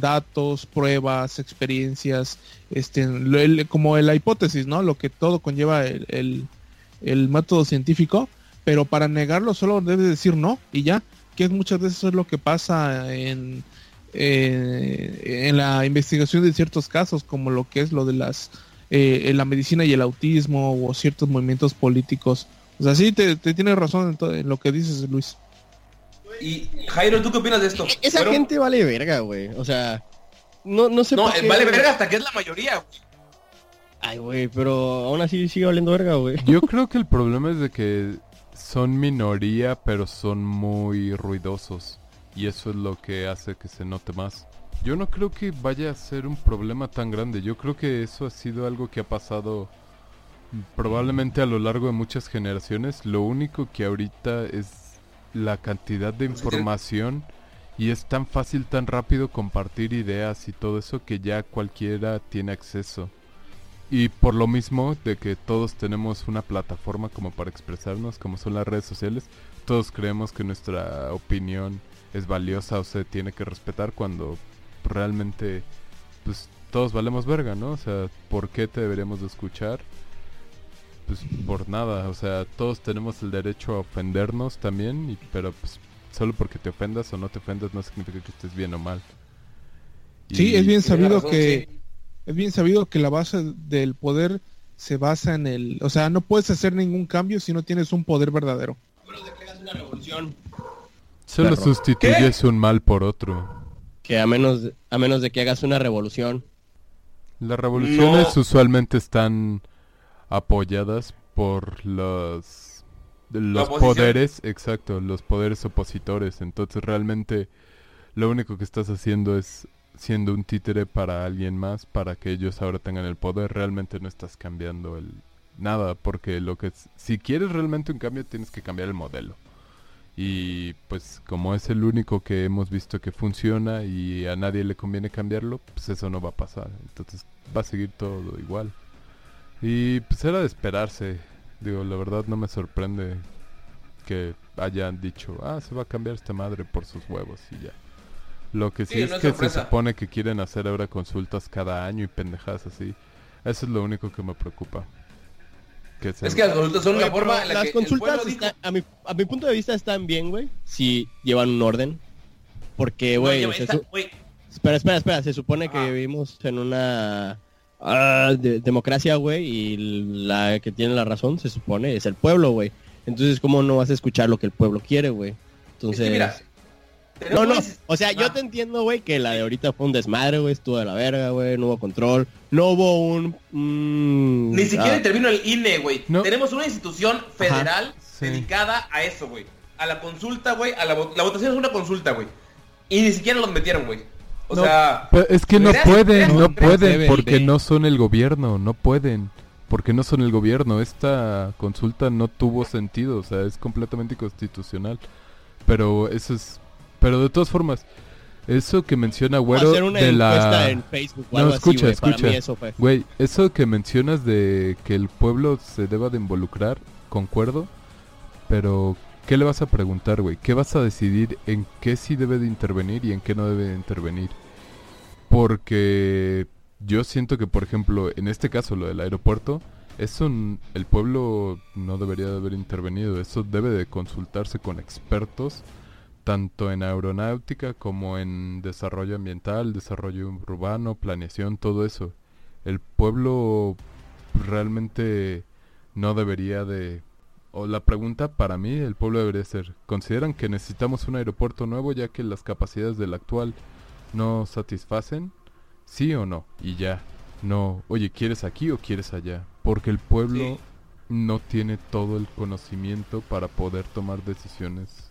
datos, pruebas, experiencias, este, como la hipótesis, ¿no? Lo que todo conlleva el, método científico, pero para negarlo solo debes decir no y ya, que muchas veces es lo que pasa en, eh, en la investigación de ciertos casos, como lo que es lo de las eh, la medicina y el autismo o ciertos movimientos políticos. O sí, te, tienes razón en lo que dices, Luis. Y Jairo, ¿tú qué opinas de esto? E-, esa gente vale verga, güey. O sea, no, no sé No, vale verga hasta que es la mayoría, güey. Ay, güey, pero aún así sigue valiendo verga, güey. Yo creo que el problema es de que son minoría, pero son muy ruidosos. Y eso es lo que hace que se note más. Yo no creo que vaya a ser un problema tan grande. Yo creo que eso ha sido algo que ha pasado probablemente a lo largo de muchas generaciones. Lo único que ahorita es la cantidad de información y es tan fácil, tan rápido compartir ideas y todo eso que ya cualquiera tiene acceso. Y por lo mismo de que todos tenemos una plataforma como para expresarnos, como son las redes sociales, todos creemos que nuestra opinión es valiosa o se tiene que respetar cuando realmente pues todos valemos verga, ¿no? O sea, ¿por qué te deberíamos de escuchar? Pues por nada, o sea, todos tenemos el derecho a ofendernos también, y, pero pues solo porque te ofendas o no te ofendas no significa que estés bien o mal. sí, es bien sabido que es bien sabido que la base del poder se basa en el, o sea, no puedes hacer ningún cambio si no tienes un poder verdadero. Bueno, declaras una revolución. Solo perro. sustituyes un mal por otro. Que a menos, a menos de que hagas una revolución. Las revoluciones No. usualmente están apoyadas por los poderes, exacto, los poderes opositores. Entonces realmente lo único que estás haciendo es siendo un títere para alguien más, para que ellos ahora tengan el poder. Realmente no estás cambiando el nada, porque lo que es- si quieres realmente un cambio tienes que cambiar el modelo. Y pues como es el único que hemos visto que funciona y a nadie le conviene cambiarlo, pues eso no va a pasar. Entonces va a seguir todo igual. Y pues era de esperarse. Digo, la verdad no me sorprende que hayan dicho, ah, se va a cambiar esta madre por sus huevos y ya. Lo que sí, Sí, es no es que sorpresa. se supone que quieren hacer ahora consultas cada año y pendejadas así. Eso es lo único que me preocupa. Que se- Es que las consultas son Oye, una forma en la las que el consultas, dijo- están- a, mi, a mi punto de vista, están bien, güey. Si llevan un orden. Porque, güey, está- su- espera, espera, espera. Se supone que vivimos en una ah, de- democracia, güey. Y la que tiene la razón, se supone, es el pueblo, güey. Entonces, ¿cómo no vas a escuchar lo que el pueblo quiere, güey? es Entonces... que mira, No, no, o sea, yo Ah. te entiendo, güey, que la de ahorita fue un desmadre, güey, estuvo de la verga, güey, no hubo control, no hubo un... mm, Ni siquiera ah, intervino el INE, güey. No. Tenemos una institución federal Sí. dedicada a eso, güey. A la consulta, güey. A la, la votación es una consulta, güey. Y ni siquiera los metieron, güey. O No, sea, es que no pueden, no pueden porque no son el gobierno, no pueden. Porque no son el gobierno. Esta consulta no tuvo sentido, o sea, es completamente inconstitucional. Pero eso es... Pero de todas formas, eso que menciona Güero hacer una de la... en Facebook o No, algo escucha, así, güey, para escucha. mí eso fue. Güey, eso que mencionas de que el pueblo se deba de involucrar, concuerdo, pero ¿qué le vas a preguntar, güey? ¿Qué vas a decidir en qué sí debe de intervenir y en qué no debe de intervenir? Porque yo siento que, por ejemplo, en este caso, lo del aeropuerto, eso el pueblo no debería de haber intervenido, eso debe de consultarse con expertos tanto en aeronáutica como en desarrollo ambiental, desarrollo urbano, planeación, todo eso. El pueblo realmente no debería de... O la pregunta para mí, el pueblo debería ser, ¿consideran que necesitamos un aeropuerto nuevo ya que las capacidades del actual no satisfacen? ¿Sí o no? Y ya. No, oye, ¿quieres aquí o quieres allá? Porque el pueblo Sí. no tiene todo el conocimiento para poder tomar decisiones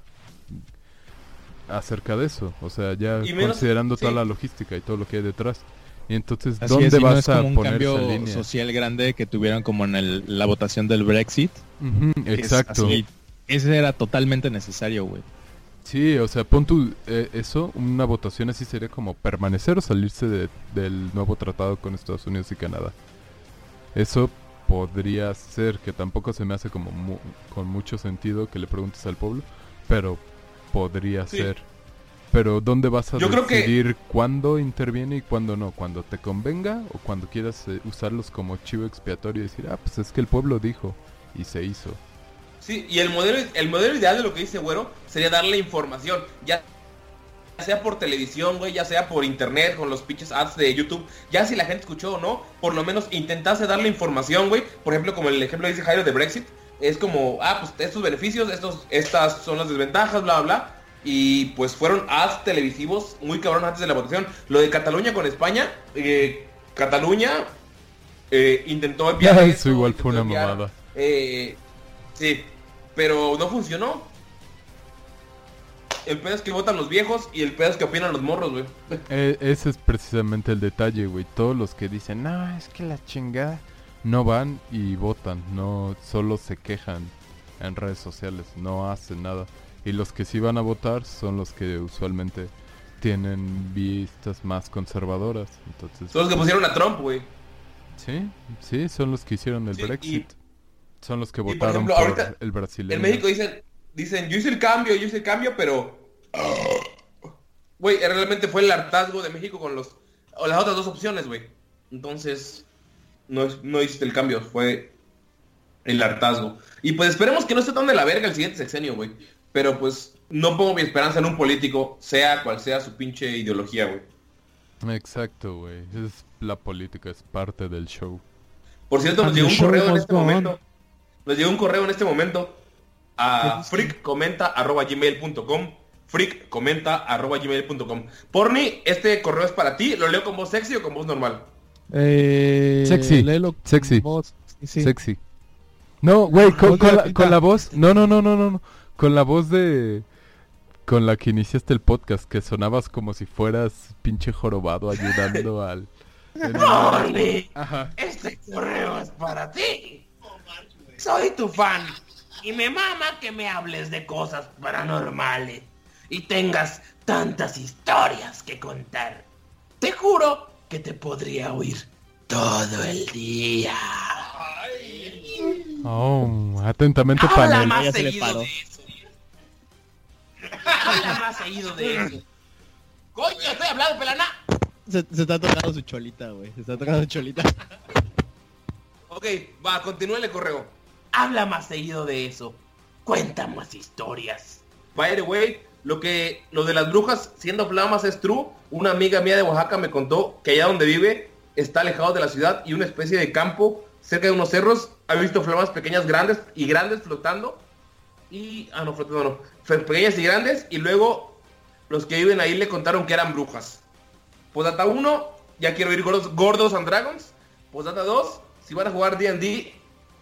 acerca de eso. O sea, ya menos- considerando toda la logística y todo lo que hay detrás. Y entonces, Así ¿dónde es, y no vas es a como un poner esa cambio línea? social grande que tuvieron como en el- la votación del Brexit. Es exacto. así. ese era totalmente necesario, güey. Sí, o sea, pon tu, eh, eso, una votación así sería como permanecer o salirse de- del nuevo tratado con Estados Unidos y Canadá. Eso podría ser, que tampoco se me hace como mu- con mucho sentido que le preguntes al pueblo, pero podría Sí. ser. Pero ¿dónde vas a Yo creo que- decidir cuándo interviene y cuándo no? ¿Cuando te convenga o cuando quieras eh, usarlos como chivo expiatorio y decir, ah, pues es que el pueblo dijo y se hizo? Sí, y el modelo, el modelo ideal de lo que dice Güero sería darle información, ya sea por televisión, güey, ya sea por internet, con los pinches ads de YouTube, ya si la gente escuchó o no, por lo menos intentarse darle información, güey. Por ejemplo, como el ejemplo dice Jairo de Brexit, es como, ah, pues estos beneficios, estos, estas son las desventajas, bla, bla, bla. Y pues fueron ads televisivos muy cabrón antes de la votación. Lo de Cataluña con España, eh, Cataluña eh, intentó enviar Eso igual fue una mamada. Eh, sí, pero no funcionó. El pedo es que votan los viejos y el pedo es que opinan los morros, güey. Eh, ese es precisamente el detalle, güey. Todos los que dicen, no, es que la chingada, no van y votan, no solo se quejan en redes sociales, no hacen nada. Y los que sí van a votar son los que usualmente tienen vistas más conservadoras. Entonces, Son los que pusieron a Trump, güey. sí, sí, son los que hicieron el Sí, y- Brexit. Son los que por votaron ejemplo, por ahorita el brasileño. En México dicen, dicen, yo hice el cambio, yo hice el cambio, pero... Güey, realmente fue el hartazgo de México con los... O las otras dos opciones, güey. Entonces, no, es- no hiciste el cambio, fue el hartazgo. Y pues esperemos que no esté tan de la verga el siguiente sexenio, güey. Pero pues no pongo mi esperanza en un político, sea cual sea su pinche ideología, güey. Exacto, güey. Es la política, es parte del show. Por cierto, nos And llegó un correo en este momento. Nos llegó un correo en este momento ¿Qué a freakcomenta.gmail.com freakcomenta.gmail.com. Porni, este correo es para ti. ¿Lo leo con voz sexy o con voz normal? Eh, Sexy, léelo con sexy, voz, sí. Sexy. No, güey, con, la, Pita. con la voz. No, no, no, no, no, no. Con la voz de. Con la que iniciaste el podcast, que sonabas como si fueras pinche jorobado ayudando al. Porni, Ajá. este correo es para ti. Soy tu fan y me mama que me hables de cosas paranormales y tengas tantas historias que contar. Te juro que te podría oír todo el día. Oh, atentamente Habla panel. más Ya se le seguido paró. de eso. Habla más seguido de eso. Coño, estoy hablando, pelana. Se, se está tocando su cholita, güey. Se está tocando su cholita. Ok, va, continúe el correo. Habla más seguido de eso. Cuenta más historias. By the way, lo que lo de las brujas siendo flamas es true. Una amiga mía de Oaxaca me contó que allá donde vive está alejado de la ciudad y una especie de campo cerca de unos cerros. Ha visto flamas pequeñas, grandes y grandes flotando. Y ah no, flotando no. Pequeñas y grandes y luego los que viven ahí le contaron que eran brujas. Posdata 1, ya quiero ir gordos, gordos and Dragons. Posdata 2, si van a jugar D&D,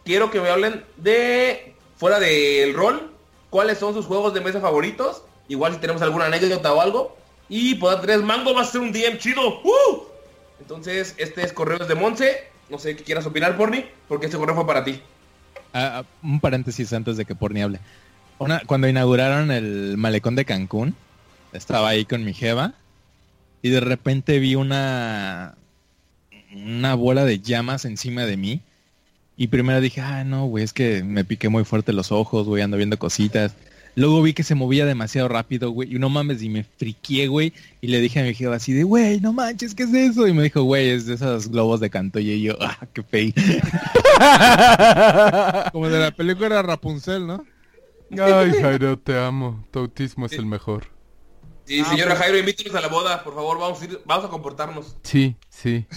quiero que me hablen de, fuera del rol, cuáles son sus juegos de mesa favoritos. Igual si tenemos alguna anécdota o algo. Y Posdata 3, Mango va a ser un DM chido. ¡Uh! Entonces, este es Correos de Monse. No sé qué quieras opinar, Porni, porque este correo fue para ti. Ah, ah, un paréntesis antes de que Porni hable. Una- cuando inauguraron el malecón de Cancún, estaba ahí con mi jeva y de repente vi una una bola de llamas encima de mí y primero dije, ah, no, güey, es que me piqué muy fuerte los ojos, güey, ando viendo cositas. Luego vi que se movía demasiado rápido, güey, y no mames, y me friqué, güey, y le dije a mi jeva así de, güey, no manches, ¿qué es eso? Y me dijo, güey, es de esos globos de cantoya y yo, ah, qué fey. Como de la película Rapunzel, ¿no? Ay, Jairo, te amo. Tu autismo es el mejor. Sí, señora Jairo, invítenos a la boda, por favor, vamos a, ir- vamos a comportarnos. Sí, sí.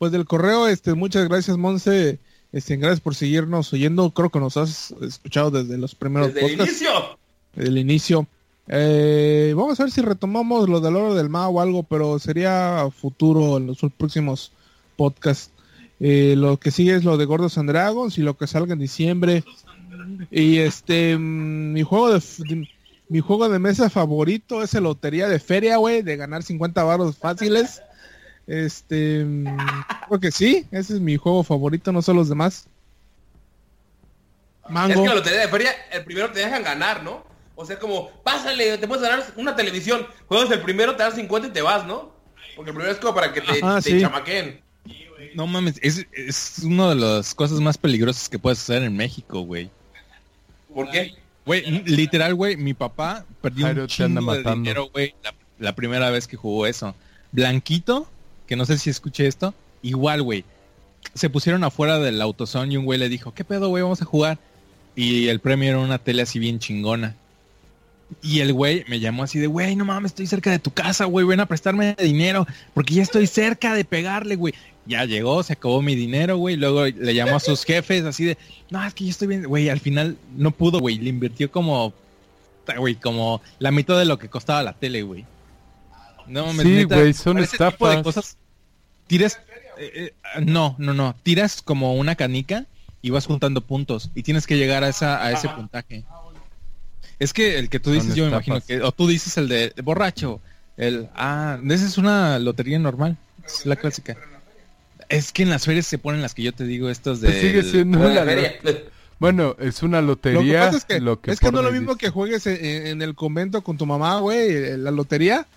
Pues del correo, este, muchas gracias, Monse. Este, gracias por seguirnos oyendo. Creo que nos has escuchado desde los primeros Desde el inicio. desde el inicio. Eh, vamos a ver si retomamos lo del oro del ma o algo, pero sería futuro en los próximos podcasts. Eh, lo que sigue es lo de Gordos and Dragons y lo que salga en diciembre. Y este, mm, mi juego de- mi juego de mesa favorito es el Lotería de Feria, güey, de ganar 50 baros fáciles. Este, mm, creo que sí, ese es mi juego favorito, no son los demás. Es que la lotería de feria, el primero te dejan ganar, ¿no? O sea, como, pásale, te puedes ganar una televisión. Juegas el primero, te das 50 y te vas, ¿no? Porque el primero es como para que te, Ajá, te sí. chamaquen. No mames, es, es una de las cosas más peligrosas que puedes hacer en México, güey. ¿Por qué? Güey, literal, güey, mi papá perdió Jairo un chingo de matando. dinero, güey, la, la primera vez que jugó eso. Blanquito, que no sé si escuché esto, igual, güey. Se pusieron afuera del autosón y un güey le dijo, ¿qué pedo, güey? Vamos a jugar. Y el premio era una tele así bien chingona. Y el güey me llamó así de, güey, no mames, estoy cerca de tu casa, güey, ven a prestarme dinero, porque ya estoy cerca de pegarle, güey. Ya llegó, se acabó mi dinero, güey. Luego le llamó a sus jefes así de, no, es que yo estoy bien, güey. Al final no pudo, güey. Le invirtió como, güey, como la mitad de lo que costaba la tele, güey. No mames, Sí, güey, son tipo de estafas. cosas, tiras, eh, eh, no, no, no, tiras como una canica y vas juntando puntos y tienes que llegar a esa, a ese puntaje. Es que el que tú dices, yo me imagino que, o tú dices el de, borracho, el, ah, esa es una lotería normal, es la clásica. Es que en las ferias se ponen las que yo te digo, estos de... Pues sigue siendo La la feria. Bueno, es una Lo que lotería. pasa es que, lo que es que no es lo mismo dice. que juegues en, en el convento con tu mamá, güey, eh, la lotería,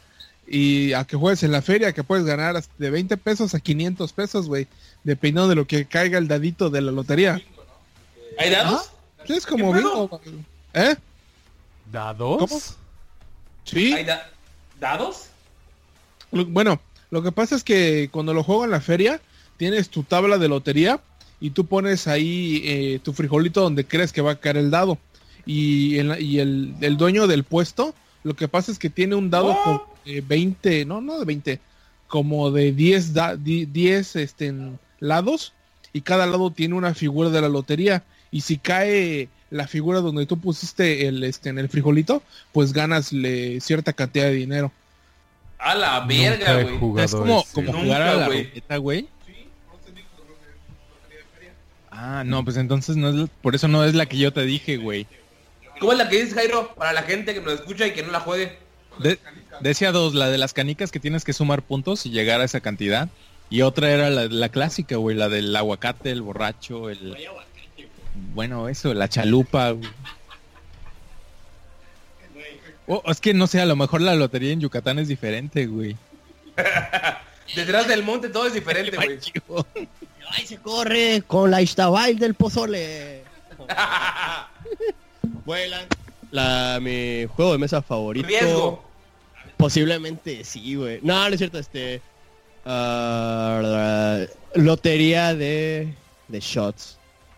y a que juegues en la feria, que puedes ganar de 20 pesos a 500 pesos, güey, dependiendo de lo que caiga el dadito de la lotería. ¿Hay dados? Sí, es como bingo, ¿Eh? ¿Dados? ¿Cómo? Sí. ¿Hay da- dados? Lo- Bueno, lo que pasa es que cuando lo juego en la feria, tienes tu tabla de lotería y tú pones ahí eh, tu frijolito donde crees que va a caer el dado. Y, en la- y el, el dueño del puesto, lo que pasa es que tiene un dado Oh. como de 20, no, no de 20, como de 10, da- di- 10 este, en lados y cada lado tiene una figura de la lotería. Y si cae la figura donde tú pusiste el este en el frijolito, pues ganas le, cierta cantidad de dinero. A la verga, güey. Es como, como Nunca, jugar a la güey. ruleta, güey. Ah, no, pues entonces no es, la- por eso no es la que yo te dije, güey. ¿Cómo es la que dices, Jairo? Para la gente que nos escucha y que no la juegue. De- decía dos, la de las canicas que tienes que sumar puntos y llegar a esa cantidad. Y otra era la, la clásica, güey, la del aguacate, el borracho, el... Bueno, eso, la chalupa. güey. Oh, es que no sé, a lo mejor la lotería en Yucatán es diferente, güey. Detrás del monte todo es diferente, güey. Ahí se corre con la Istabay del pozole. Vuelan. La, mi juego de mesa favorito. Riesgo. Posiblemente sí, güey. No, no es cierto, este... ah, lotería de... De shots.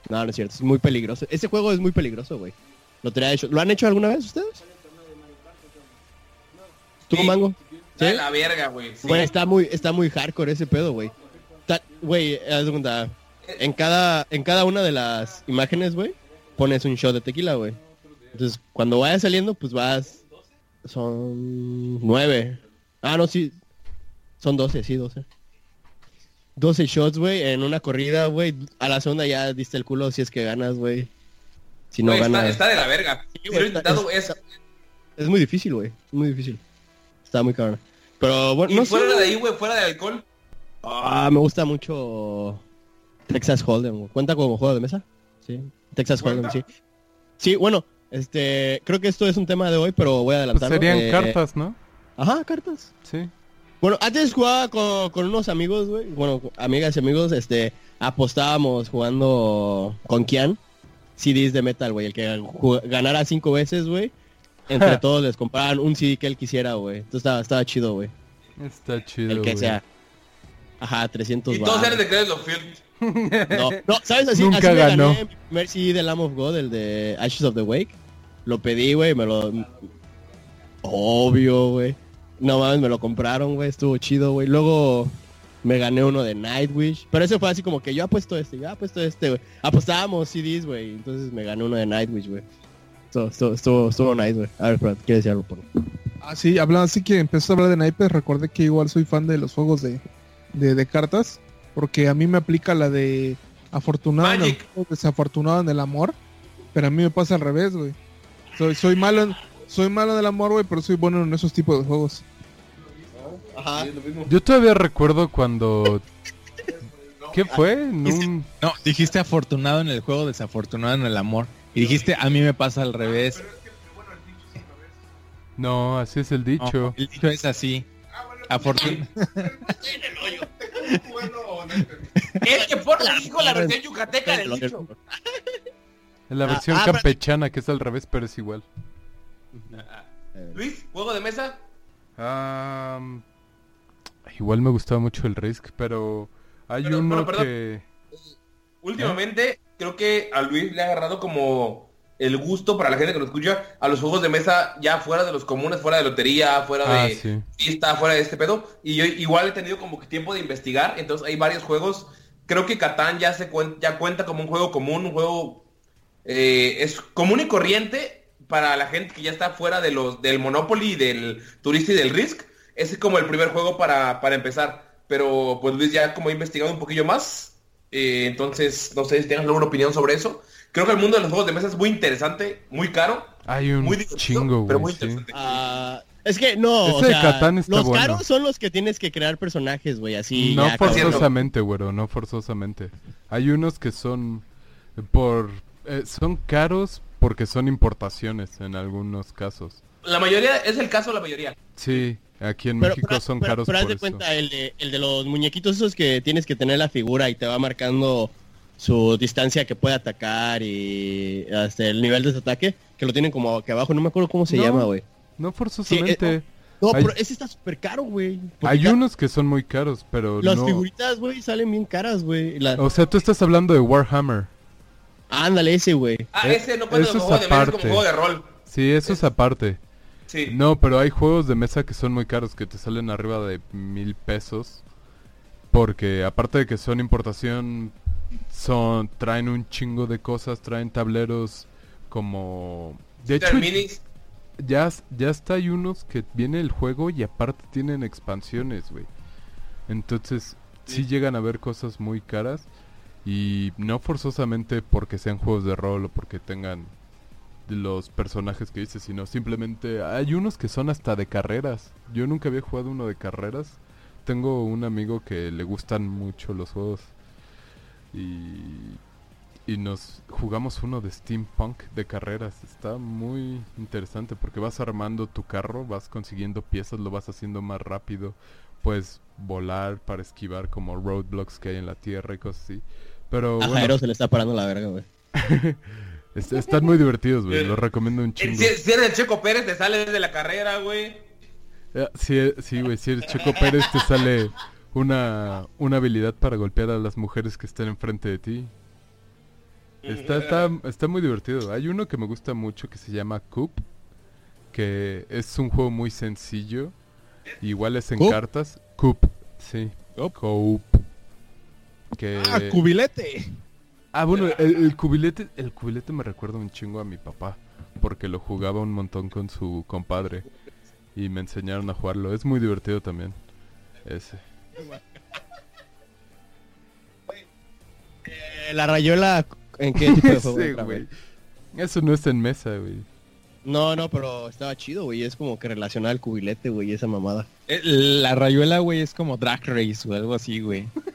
No, no es cierto, es muy peligroso. Ese juego es muy peligroso, güey. Lotería de shots. ¿Lo han hecho alguna vez ustedes? ¿Tú, Sí. Mango? De la verga, güey. sí. Güey, está muy, está muy hardcore ese pedo, güey. Güey, haz cuenta. En cada, en cada una de las imágenes, güey, pones un shot de tequila, güey. Entonces, cuando vayas saliendo, pues vas... Son nueve. Ah, no, sí. Son doce, sí, doce. Doce shots, güey, en una corrida, güey. A la segunda ya diste el culo si es que ganas, güey. Si no está, ganas... está de la verga. Sí, está- intentado, es- es... Es muy difícil, güey. Muy difícil. Está muy cabrón. Pero bueno, Y no fuera sé. de ahí, güey, fuera de alcohol. Ah, me gusta mucho Texas Hold'em. ¿Cuenta como juego de mesa? Sí. Texas Hold'em, sí. Sí, bueno, este, creo que esto es un tema de hoy, pero voy a Pues adelantarlo. serían Eh, cartas, ¿no? Ajá, cartas. Sí. Bueno, antes jugaba con, con unos amigos, güey. Bueno, amigas y amigos, este, apostábamos jugando con Kian. CDs de metal, güey. El que ganara cinco veces, güey. Entre todos les compraban un CD que él quisiera, güey. Entonces estaba, estaba chido, güey. Está chido. El que sea. Ajá, 300 Y todos eran de Credit Field. No, no, ¿sabes? Así, Nunca así me ganó. gané mi primer CD de Lamb of God, el de Ashes of the Wake. Lo pedí, güey, me lo... Obvio, güey. No mames, me lo compraron, güey, estuvo chido, güey. Luego me gané uno de Nightwish. Pero ese fue así como que yo apuesto este, yo apuesto este, güey. Apostábamos CDs, güey. Entonces me gané uno de Nightwish, güey. Estuvo, estuvo, estuvo, estuvo nice, güey. A ver, Fran, ¿quieres decir algo por Ah, sí, hablando así que empezó a hablar de naipes, recordé que igual soy fan de los juegos de, de, de cartas, porque a mí me aplica la de afortunado en el desafortunado en el amor, pero a mí me pasa al revés, güey. Soy, soy malo en, soy malo en el amor, güey, pero soy bueno en esos tipos de juegos. Ajá. Es. Yo todavía recuerdo cuando... ¿Qué fue? En un... No, dijiste afortunado en el juego, desafortunado en el amor. Y dijiste, a mí me pasa al revés. No, así es el No, dicho. el dicho es así. Afortunado. El que por dijo la versión yucateca del dicho. En la Ah, versión ah, campechana, que es al revés, pero es igual. Luis, juego de mesa. Igual me gustaba mucho el Risk, pero hay Pero, uno pero, perdón. que... Últimamente creo que a Luis le ha agarrado como el gusto para la gente que lo escucha a los juegos de mesa ya fuera de los comunes, fuera de lotería, fuera Ah, de sí. fiesta, fuera de este pedo. Y yo igual he tenido como que tiempo de investigar, entonces hay varios juegos. Creo que Catán ya se cuen- ya cuenta como un juego común, un juego eh, es común y corriente para la gente que ya está fuera de los del Monopoly, del Turista y del Risk. Ese es como el primer juego para, para empezar. Pero pues Luis ya como ha investigado un poquillo más. eh, entonces, no sé si tengas alguna opinión sobre eso. Creo que el mundo de los juegos de mesa es muy interesante, muy caro, Hay un muy chingo, pero muy sí. interesante. Ah, es que no, Ese o de sea, Catán está los bueno. caros son los que tienes que crear personajes, güey, así. no ya, forzosamente, güero, no forzosamente. Hay unos que son por eh, son caros porque son importaciones en algunos casos. La mayoría, es el caso de la mayoría. Sí, aquí en Pero, México pero- son pero- caros pero haz por de eso. cuenta, el de, el de los muñequitos esos que tienes que tener la figura y te va marcando su distancia que puede atacar y hasta el nivel de ese ataque, que lo tienen como aquí abajo, no me acuerdo cómo se No, llama, güey. No forzosamente. No, Hay- pero ese está súper caro, güey. Hay ya- unos que son muy caros, pero Las no. figuritas, güey, salen bien caras, güey. La- O sea, tú estás hablando de Warhammer. Ándale, ese, güey. Ah, Eh, ese no cuenta eso como es juego de mesa, es aparte. como juego de rol. Sí, eso es aparte. Sí. No, pero hay juegos de mesa que son muy caros, que te salen arriba de mil pesos. Porque aparte de que son importación, son traen un chingo de cosas, traen tableros como... De hecho, Minis. ya, ya está hay unos que viene el juego y aparte tienen expansiones, güey. Entonces, sí. llegan a ver cosas muy caras y no forzosamente porque sean juegos de rol o porque tengan los personajes que dices, sino simplemente hay unos que son hasta de carreras. Yo nunca había jugado uno de carreras. Tengo un amigo que le gustan mucho los juegos y y nos jugamos uno de steampunk de carreras. Está muy interesante porque vas armando tu carro, vas consiguiendo piezas, lo vas haciendo más rápido, puedes volar para esquivar como roadblocks que hay en la tierra y cosas así. Pero A bueno, Jairo se le está parando la verga, güey. est- están muy divertidos, güey. Los recomiendo un chingo. Si, si eres el Checo Pérez, te sales de la carrera, güey. Eh, Sí, sí, güey, si eres Checo Pérez te sale una, una habilidad para golpear a las mujeres que estén enfrente de ti. Está, está, está muy divertido. Hay uno que me gusta mucho que se llama Coop, que es un juego muy sencillo. Igual es en ¿Coop? cartas. Coop, sí. Coop. Coop. Que... Ah, cubilete. Ah, bueno, el, el cubilete, el cubilete me recuerda un chingo a mi papá, porque lo jugaba un montón con su compadre y me enseñaron a jugarlo. Es muy divertido también. Ese. Eh, la rayuela, ¿en qué tipo de juego Ese, entra, güey. Eso no está en mesa, güey. No, no, pero estaba chido, güey. Es como que relacionada al cubilete, güey, esa mamada. Eh, La rayuela, güey, es como drag race o algo así, güey.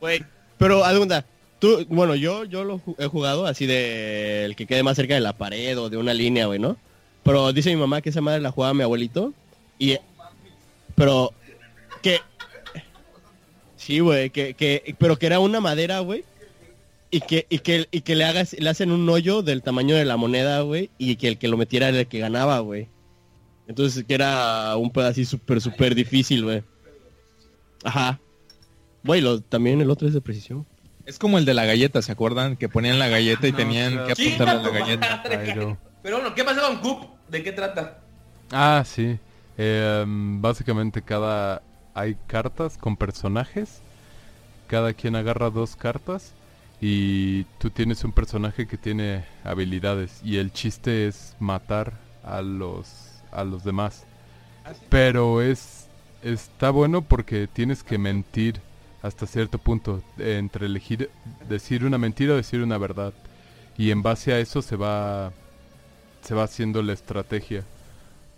Güey. Pero, alguna, tú, bueno, yo, yo lo he jugado así de el que quede más cerca de la pared o de una línea, güey, ¿no? Pero dice mi mamá que esa madre la jugaba mi abuelito. Y, pero, que, sí, güey, que, que, pero que era una madera, güey. Y que, y que, y que le hagas, le hacen un hoyo del tamaño de la moneda, güey. Y que el que lo metiera era el que ganaba, güey. Entonces, que era un pedazo súper, súper difícil, güey. Ajá. Güey, lo- también el otro es de precisión. Es como el de la galleta, ¿se acuerdan? Que ponían la galleta y No, tenían claro. que apuntarle a la galleta. Pero bueno, ¿qué pasa con Coop? ¿De qué trata? Ah, sí. Eh, um, básicamente cada hay cartas con personajes. Cada quien agarra dos cartas y tú tienes un personaje que tiene habilidades y el chiste es matar a los a los demás. Pero es está bueno porque tienes que mentir hasta cierto punto entre elegir decir una mentira o decir una verdad y en base a eso se va se va haciendo la estrategia.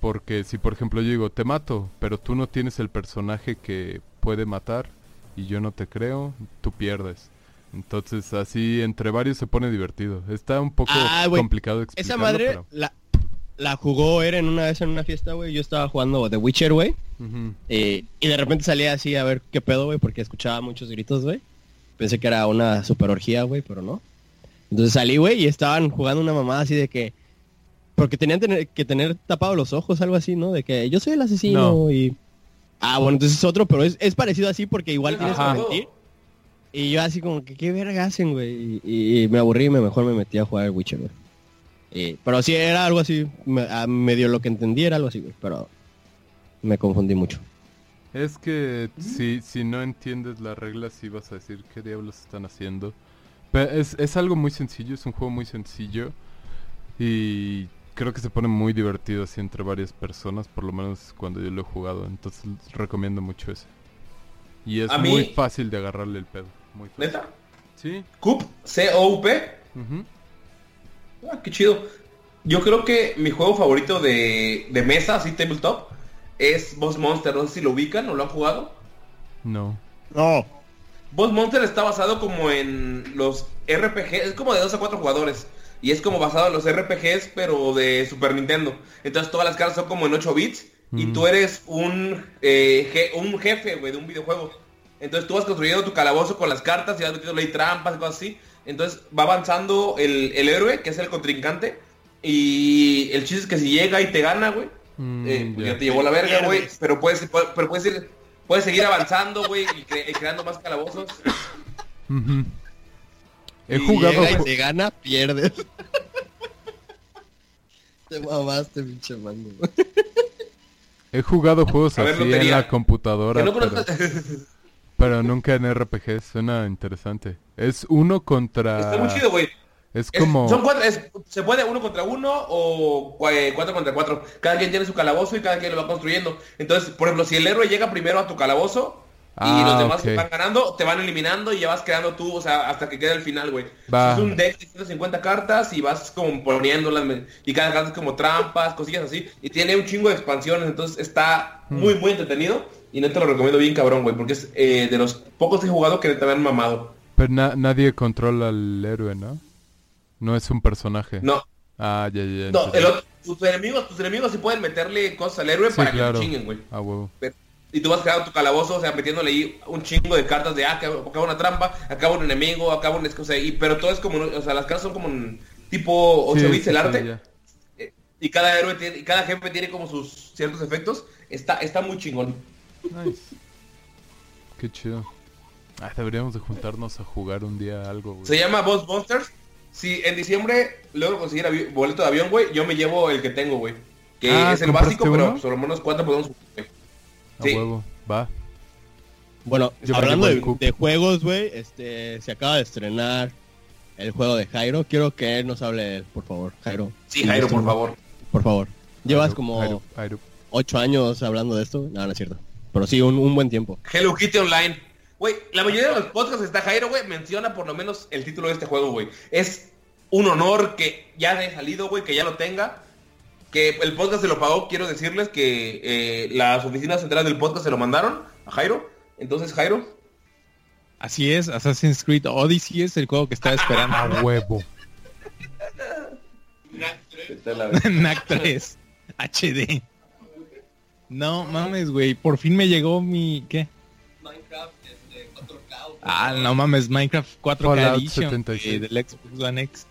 Porque si por ejemplo yo digo, te mato, pero tú no tienes el personaje que puede matar y yo no te creo, tú pierdes. Entonces así entre varios se pone divertido. Está un poco Ah, complicado Esa explicarlo, madre pero... la, la jugó Eren una vez en una fiesta, güey. Yo estaba jugando The Witcher, güey. Eh, y de repente salía así a ver qué pedo, güey, porque escuchaba muchos gritos, güey. Pensé que era una super orgía, güey, pero no. Entonces salí, güey, y estaban jugando una mamada así de que... Porque tenían tener- que tener tapados los ojos, algo así, ¿no? De que yo soy el asesino No. y... Ah, bueno, entonces es otro, pero es, es parecido así porque igual tienes Ajá. que mentir. Y yo así como que, ¿qué verga hacen, güey? Y, y me aburrí y me mejor me metí a jugar el Witcher, güey. Y- pero sí, era algo así, me- medio lo que entendí era algo así, güey, pero me confundí mucho. Es que si, si no entiendes las reglas sí vas a decir qué diablos están haciendo. Pero es, es algo muy sencillo, es un juego muy sencillo. Y creo que se pone muy divertido así entre varias personas, por lo menos cuando yo lo he jugado. Entonces recomiendo mucho ese. Y es mí- muy fácil de agarrarle el pedo. Muy fácil. ¿Neta? Sí. Coop, C-O-U-P. Ah, qué chido. Yo creo que mi juego favorito de, de mesa, así tabletop, es Boss Monster. No sé si lo ubican o lo han jugado. No. No. Boss Monster está basado como en los RPG, es como de 2 a 4 jugadores. Y es como basado en los RPGs, pero de Super Nintendo. Entonces todas las cartas son como en 8 bits. Y Mm. tú eres un, eh, je- un jefe, güey, de un videojuego. Entonces tú vas construyendo tu calabozo con las cartas y vas metiendo ahí trampas y cosas así. Entonces va avanzando el, el héroe, que es el contrincante. Y el chiste es que si llega y te gana, güey, Mm, eh, pues ya. ya te llevó la verga, güey. Pero puedes, pu- pero puedes ir, puedes seguir avanzando, güey, y, cre- y creando más calabozos. He Y jugado... llega y te gana, pierdes. te mamaste, pinche mando. He jugado juegos A ver, así en la computadora, Que no pero, conozcas- pero nunca en RPG. Suena interesante. Es uno contra... Está muy chido, güey. Es Es- como... son cuatro, es- se puede uno contra uno o eh, cuatro contra cuatro. Cada quien tiene su calabozo y cada quien lo va construyendo. Entonces, por ejemplo, si el héroe llega primero a tu calabozo y Ah, los demás ok. van ganando, te van eliminando y ya vas creando tú, o sea, hasta que quede el final, güey. Es un deck de 150 cartas y vas como poniéndolas y cada carta es como trampas, cosillas así. Y tiene un chingo de expansiones, entonces está Hmm. muy, muy entretenido. Y neta lo recomiendo bien cabrón, güey, porque es eh, de los pocos que he jugado que te han mamado. Pero na- nadie controla al héroe, ¿no? No es un personaje. No, Ah, ya, ya. No, el otro- tus enemigos, tus enemigos sí pueden meterle cosas al héroe Sí, para claro. que te chinguen, güey. Ah, huevo. Pero- Y tú vas creando tu calabozo, o sea, metiéndole ahí un chingo de cartas de ah, acá una trampa, acá un enemigo, acá un o sea, y, pero todo es como, o sea, las cartas son como un tipo 8 Sí, bits sí, el arte. ya. eh, y cada héroe tiene, y cada jefe tiene como sus ciertos efectos. Está, está muy chingón. Nice. Qué chido. Ah, deberíamos de juntarnos a jugar un día algo, güey. Se llama Boss Monsters. Si en diciembre logro conseguir boleto de avión, güey, yo me llevo el que tengo, güey. Que Ah, es el ¿compraste básico, pero uno? por lo menos cuatro podemos jugar, güey. A sí. huevo. Va. Bueno, Yo hablando de, juegos, güey, este, se acaba de estrenar el juego de Jairo. Quiero que él nos hable, de él, por favor, Jairo. Sí, Jairo, por favor. Por favor. Llevas como Airo, Airo. ocho años hablando de esto. No, no es cierto. Pero sí, un, un buen tiempo. Hello Kitty Online. Güey, la mayoría de los podcasts está Jairo, güey, menciona por lo menos el título de este juego, güey. Es un honor que ya haya salido, güey, que ya lo tenga. Que el podcast se lo pagó, quiero decirles que eh, las oficinas centrales del podcast se lo mandaron a Jairo. Entonces, Jairo, Así es, Assassin's Creed Odyssey es el juego que estaba esperando. A huevo. NAC 3 HD. No mames, güey. Por fin me llegó mi. ¿Qué? Minecraft, este, 4K. Ah, no mames, Minecraft 4K Fallout Edition 76. güey, del Xbox One X.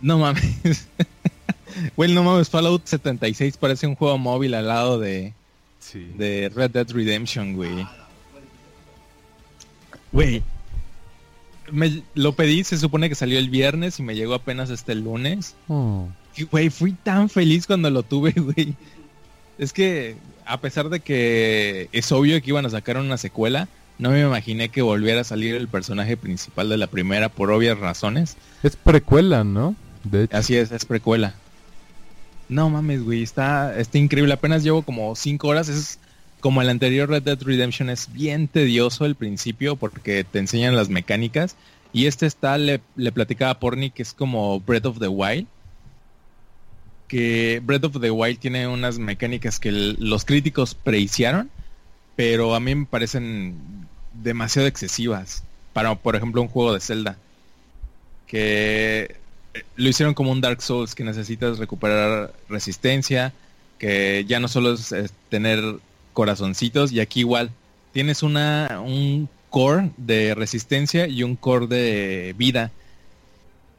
No mames. Güey, no mames, Fallout 76 parece un juego móvil al lado de, Sí. de Red Dead Redemption, güey. Güey. Me, lo pedí, se supone que salió el viernes y me llegó apenas este lunes. Oh. Y, güey, fui tan feliz cuando lo tuve, güey. Es que, a pesar de que es obvio que iban a sacar una secuela, no me imaginé que volviera a salir el personaje principal de la primera por obvias razones. Es precuela, ¿no? De hecho. Así es, es precuela. No mames, güey, está, está increíble. Apenas llevo como 5 horas. Es como el anterior Red Dead Redemption, es bien tedioso el principio porque te enseñan las mecánicas. Y este está, le, le platicaba a Porni que es como Breath of the Wild. Que Breath of the Wild tiene unas mecánicas que los críticos prehicieron, pero a mí me parecen demasiado excesivas. Para, por ejemplo, un juego de Zelda. Que eh, lo hicieron como un Dark Souls que necesitas recuperar resistencia, que ya no solo es, es tener corazoncitos y aquí igual tienes una un core de resistencia y un core de vida.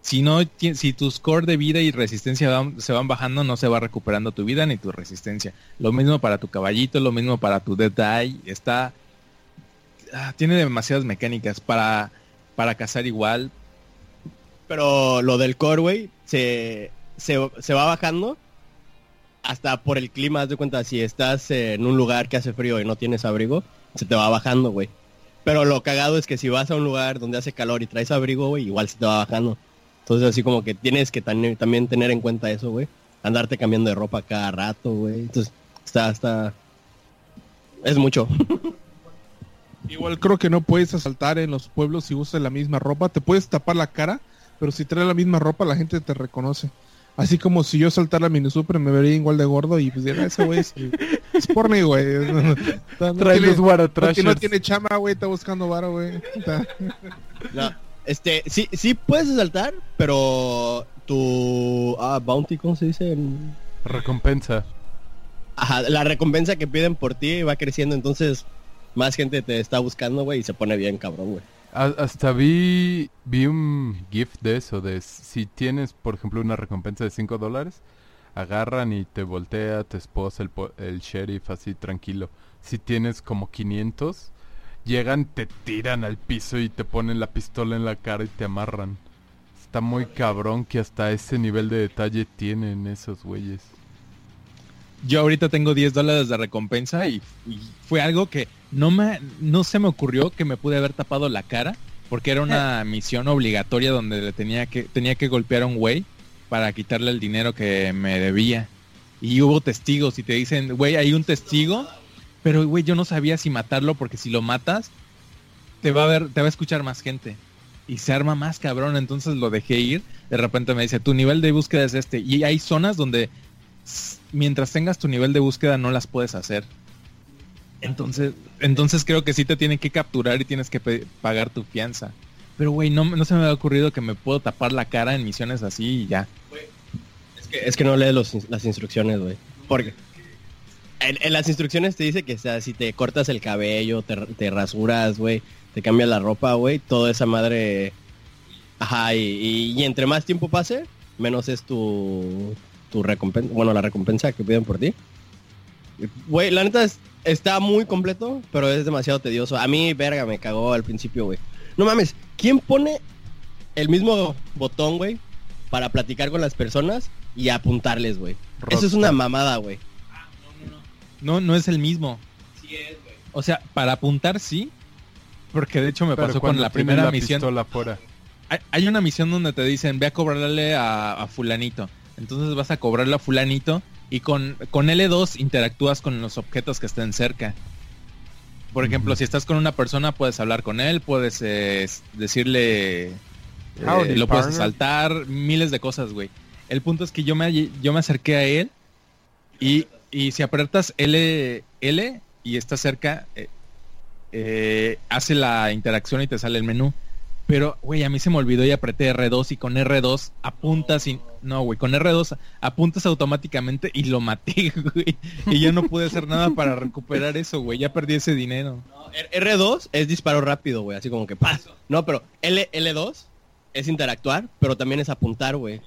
Si no si tus core de vida y resistencia se van bajando, no se va recuperando tu vida ni tu resistencia. Lo mismo para tu caballito, lo mismo para tu Dead Eye, está ah, tiene demasiadas mecánicas para para cazar igual, Pero lo del core, güey, se, se, se va bajando hasta por el clima. Haz de cuenta, si estás en un lugar que hace frío y no tienes abrigo, se te va bajando, güey. Pero lo cagado es que si vas a un lugar donde hace calor y traes abrigo, güey, igual se te va bajando. Entonces así como que tienes que tan- también tener en cuenta eso, güey. Andarte cambiando de ropa cada rato, güey. Entonces está, está... Es mucho. Igual creo que no puedes asaltar en los pueblos si usas la misma ropa. Te puedes tapar la cara, pero si traes la misma ropa la gente te reconoce. Así como si yo saltara a Mini Super me vería igual de gordo y pues dirá, ese güey es, es porni, güey. No, no- Trae tiene- los no, no tiene chama, güey, está buscando varo, güey. No, este, sí, sí puedes asaltar, pero tu ah, bounty, ¿cómo se dice? En- Recompensa. Ajá, la recompensa que piden por ti va creciendo, entonces más gente te está buscando, güey, y se pone bien cabrón, güey. Hasta vi, vi un GIF de eso, de si tienes, por ejemplo, una recompensa de 5 dólares, agarran y te voltea tu esposa, el, el sheriff, así tranquilo. Si tienes como 500, llegan, te tiran al piso y te ponen la pistola en la cara y te amarran. Está muy cabrón que hasta ese nivel de detalle tienen esos güeyes. Yo ahorita tengo 10 dólares de recompensa y, y fue algo que no me no se me ocurrió que me pude haber tapado la cara porque era una misión obligatoria donde le tenía que tenía que golpear a un güey para quitarle el dinero que me debía. Y hubo testigos y te dicen, güey, hay un testigo, pero güey, yo no sabía si matarlo porque si lo matas te va a ver, te va a escuchar más gente y se arma más cabrón, entonces lo dejé ir. De repente me dice, "Tu nivel de búsqueda es este." Y hay zonas donde mientras tengas tu nivel de búsqueda no las puedes hacer. Entonces, entonces creo que sí te tienen que capturar y tienes que pagar tu fianza. Pero güey, no, no se me había ocurrido que me puedo tapar la cara en misiones así y ya. Es que, es que no lees las instrucciones, güey. Porque en, en las instrucciones te dice que o sea, si te cortas el cabello, te, te rasuras, güey, te cambias la ropa, güey, toda esa madre... Ajá, y, y- y entre más tiempo pase, menos es tu, tu recompensa, bueno, la recompensa que piden por ti. Güey, la neta es- está muy completo, pero es demasiado tedioso. A mí, verga, me cagó al principio, güey. No mames, ¿quién pone el mismo botón, güey, para platicar con las personas y apuntarles, güey? Eso es una mamada, güey. No, no es el mismo. O sea, para apuntar sí, porque de hecho me Pero pasó con la primera la misión. fuera. Hay, hay una misión donde te dicen, ve a cobrarle a, a fulanito. Entonces vas a cobrarle a fulanito y con, con L2 interactúas con los objetos que estén cerca. Por ejemplo, si estás con una persona, puedes hablar con él, puedes eh, decirle... eh, lo puedes asaltar, miles de cosas, güey. El punto es que yo me, yo me acerqué a él y, y si aprietas L, L y está cerca, eh, eh, hace la interacción y te sale el menú. Pero, güey, a mí se me olvidó y apreté R2 y con R2 apuntas y... No, güey, con R2 apuntas automáticamente y lo maté, güey. Y yo no pude hacer nada para recuperar eso, güey. Ya perdí ese dinero. R- R2 es disparo rápido, güey, así como que ¡paz! No, pero L, L2 es interactuar, pero también es apuntar, güey.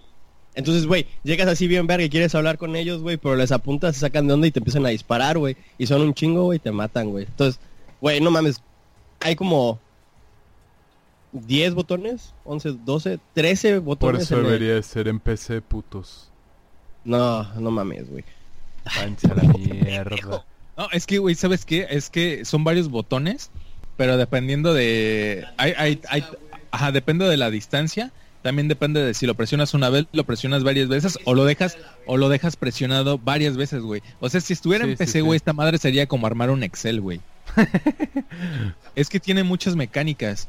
Entonces, güey, llegas así bien verga y quieres hablar con ellos, güey, pero les apuntas, se sacan de onda y te empiezan a disparar, güey. Y son un chingo, güey, y te matan, güey. Entonces, güey, no mames. Hay como 10 botones, 11, 12, 13 Por botones. eso en el- debería de ser en PC, putos. No, no mames, güey. Váyanse a la mierda. No, es que, güey, ¿sabes qué? Es que son varios botones, pero dependiendo de... Hay, hay, hay- ajá, depende de la distancia. También depende de si lo presionas una vez, lo presionas varias veces o lo dejas o lo dejas presionado varias veces, güey. O sea, si estuviera Sí, en PC, sí. güey, esta madre sería como armar un Excel, güey. es que tiene muchas mecánicas.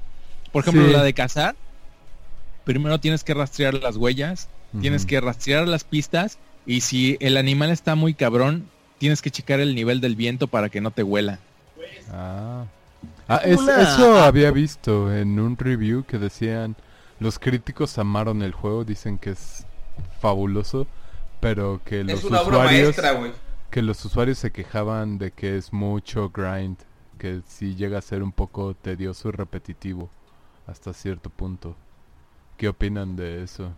Por ejemplo, Sí. la de cazar. Primero tienes que rastrear las huellas, tienes que rastrear las pistas y si el animal está muy cabrón, tienes que checar el nivel del viento para que no te huela. Ah, Ah, es- eso había visto en un review que decían los críticos amaron el juego, dicen que es fabuloso, pero que los Es una obra usuarios maestra, güey. que los usuarios se quejaban de que es mucho grind, que sí llega a ser un poco tedioso y repetitivo hasta cierto punto. ¿Qué opinan de eso?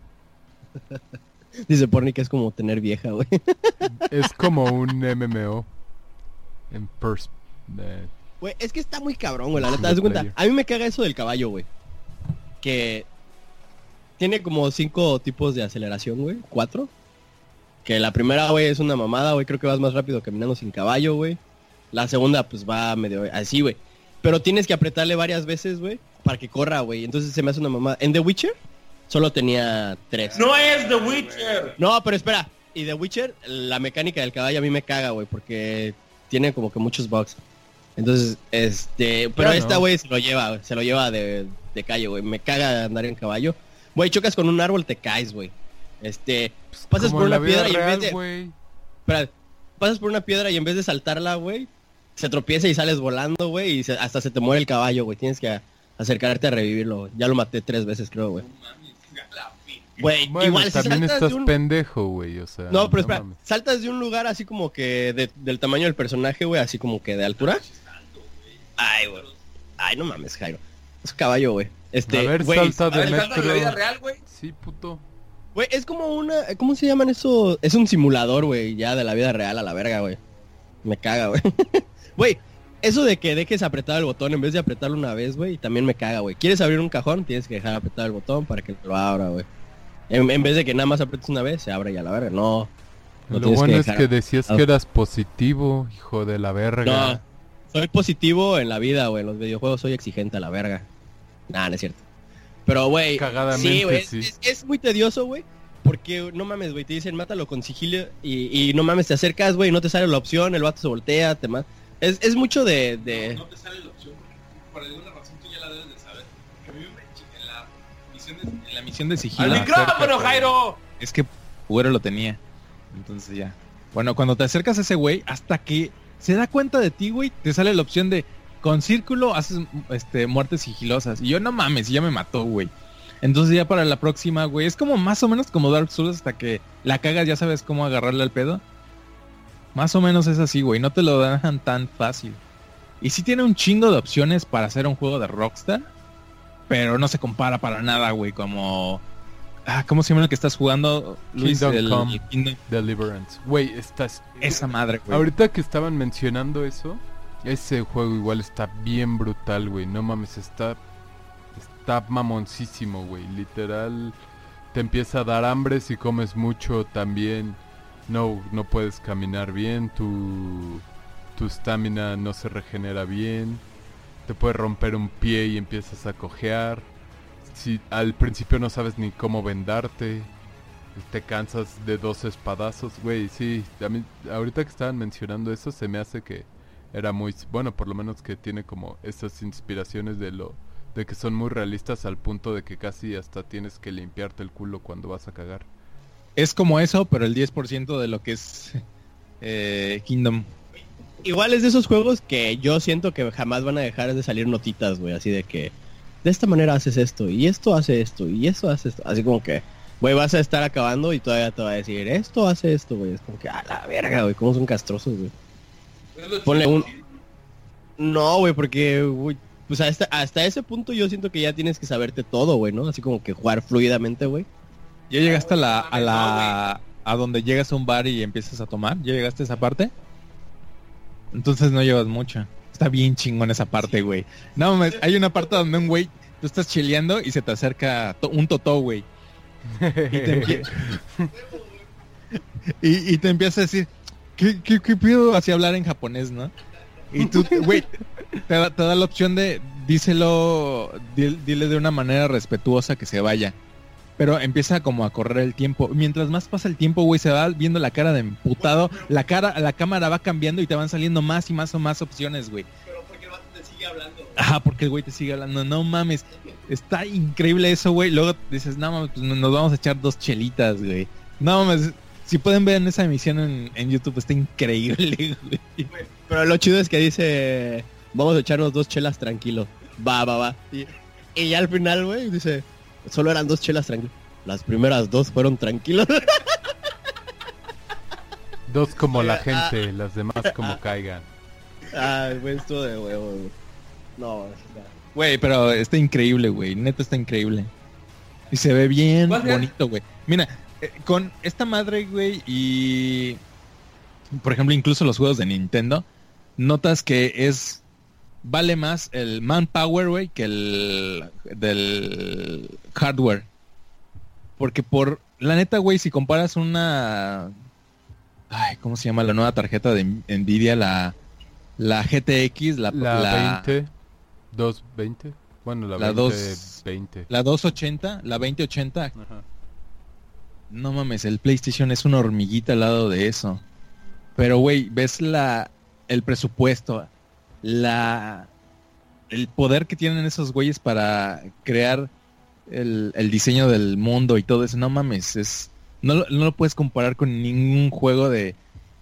Dice Porni que es como tener vieja, güey. Es como un MMO en pers de- Güey, es que está muy cabrón, güey, la neta. A mí me caga eso del caballo, güey. Que tiene como cinco tipos de aceleración, güey. Cuatro. Que la primera, güey, es una mamada, güey. Creo que vas más rápido caminando sin caballo, güey. La segunda, pues va medio así, güey. Pero tienes que apretarle varias veces, güey, para que corra, güey. Entonces se me hace una mamada. En The Witcher solo tenía tres. No es The Witcher. No, pero espera. Y The Witcher, la mecánica del caballo a mí me caga, güey, porque tiene como que muchos bugs. Entonces, este, pero esta, no. güey, se lo lleva, se lo lleva de, de calle, güey. Me caga andar en caballo. Güey, chocas con un árbol, te caes, güey. Este, pasas como por una piedra y en vez de, espera, pasas por una piedra y en vez de saltarla, güey, se tropieza y sales volando, güey, y se- hasta se te muere el caballo, güey. Tienes que a- acercarte a revivirlo, güey. Ya lo maté tres veces, creo, güey. Güey, Bueno, igual también saltas estás de un... pendejo, güey, o sea. No, pero espera, mames. saltas de un lugar así como que de- del tamaño del personaje, güey, así como que de altura. Ay, güey. Ay, no mames, Jairo. Es caballo, güey. Este, a ver, güey, salta A de ver, ¿saltas en la vida real, güey? Sí, puto. güey, es como una, ¿cómo se llaman eso? Es un simulador, güey, ya de la vida real a la verga, güey. Me caga, güey. Güey, eso de que dejes apretar el botón en vez de apretarlo una vez, güey, también me caga, güey. ¿Quieres abrir un cajón? Tienes que dejar apretar el botón para que lo abra, güey. En, en vez de que nada más apretes una vez, se abre ya la verga. No. no Lo bueno es que decías que eras positivo, hijo de la verga. No, soy positivo en la vida, güey. En los videojuegos soy exigente a la verga. Nah, no es cierto. Pero, güey, sí, güey, sí. Es, es muy tedioso, güey. Porque, no mames, güey, te dicen mátalo con sigilo y, y no mames, te acercas, güey, no te sale la opción, el vato se voltea, te mata. Es, es mucho de... de... No te sale la opción por alguna razón tú ya la debes de saber. Que a mí me- en la misión de, en la misión de sigilo. ¡Al micrófono. Jairo! Es que Güero lo tenía. Entonces ya. Bueno, cuando te acercas a ese güey, hasta que se da cuenta de ti, güey, te sale la opción de con círculo haces este muertes sigilosas. Y yo no mames, ya me mató, güey. Entonces ya para la próxima, güey, es como más o menos como Dark Souls hasta que la cagas, ya sabes cómo agarrarle al pedo. Más o menos es así, güey, no te lo dejan tan fácil. Y sí tiene un chingo de opciones para hacer un juego de Rockstar, pero no se compara para nada, güey, como... Ah, ¿Cómo se llama el que estás jugando, Luis? Kingdom El- Come. el Kingdom- Deliverance. Güey, estás... Esa madre, güey. Ahorita que estaban mencionando eso, ese juego igual está bien brutal, güey. No mames, está... Está mamoncísimo, güey. Literal, te empieza a dar hambre si comes mucho también. No, no puedes caminar bien, tu... Tu estamina no se regenera bien. Te puede romper un pie y empiezas a cojear. Si al principio no sabes ni cómo vendarte. Te cansas de dos espadazos, güey. Sí, ahorita que estaban mencionando eso, se me hace que era muy. Bueno, por lo menos que tiene como esas inspiraciones de lo. de que son muy realistas al punto de que casi hasta tienes que limpiarte el culo cuando vas a cagar. Es como eso, pero el 10% de lo que es eh, Kingdom. Igual es de esos juegos que yo siento que jamás van a dejar de salir notitas, güey, así de que de esta manera haces esto y esto hace esto y esto hace esto, así como que, güey, vas a estar acabando y todavía te va a decir, esto hace esto, güey, es como que, a la verga, güey, cómo son castrosos, güey. Ponle un... No, güey, porque, güey, pues hasta, hasta ese punto yo siento que ya tienes que saberte todo, güey, ¿no? Así como que jugar fluidamente, güey. ¿Ya llegaste a la, a la, a donde llegas a un bar y empiezas a tomar? ¿Ya llegaste a esa parte? Entonces no llevas mucho. Está bien chingón esa parte, güey. No, mames, hay una parte donde un güey, tú estás chileando y se te acerca to- un totó, güey. Y te, empie- y, y te empieza a decir, ¿qué, qué, qué pido? Así hablar en japonés, ¿no? Y tú, güey, te da, te da la opción de, díselo, di- dile de una manera respetuosa que se vaya. Pero empieza como a correr el tiempo. Mientras más pasa el tiempo, güey, se va viendo la cara de emputado. La cara, la cámara va cambiando y te van saliendo más y más o más opciones, güey. Pero porque el vato te sigue hablando. Ajá, porque el güey te sigue hablando. No mames. Está increíble eso, güey. Luego dices, no mames, pues nos vamos a echar dos chelitas, güey. No mames. Si pueden ver en esa emisión en, en YouTube, está increíble, güey. Pero lo chido es que dice, vamos a echarnos dos chelas tranquilo. Va, va, va. Y, y ya al final, güey, dice, solo eran dos chelas tranquilos. Las primeras dos fueron tranquilos. Dos como la Ah. gente, las demás como caigan. Ay, güey, esto de huevo, güey. No, está- Güey, pero está increíble, güey. Neta está increíble. Y se ve bien bonito, güey. Mira, con esta madre, güey, y... Por ejemplo, incluso los juegos de Nintendo, notas que es... Vale más el manpower, güey, que el... del hardware. Porque por... La neta, güey, si comparas una... Ay, ¿cómo se llama la nueva tarjeta de Nvidia? La... La GTX, la... La 20, 220. Bueno, la, La 20, dos- 20. La 280, la 2080, Ajá. No mames, el PlayStation es una hormiguita al lado de eso. Pero güey, ves la el presupuesto, la el poder que tienen esos güeyes para crear el, el diseño del mundo y todo eso, no mames, es no, lo- no lo puedes comparar con ningún juego de,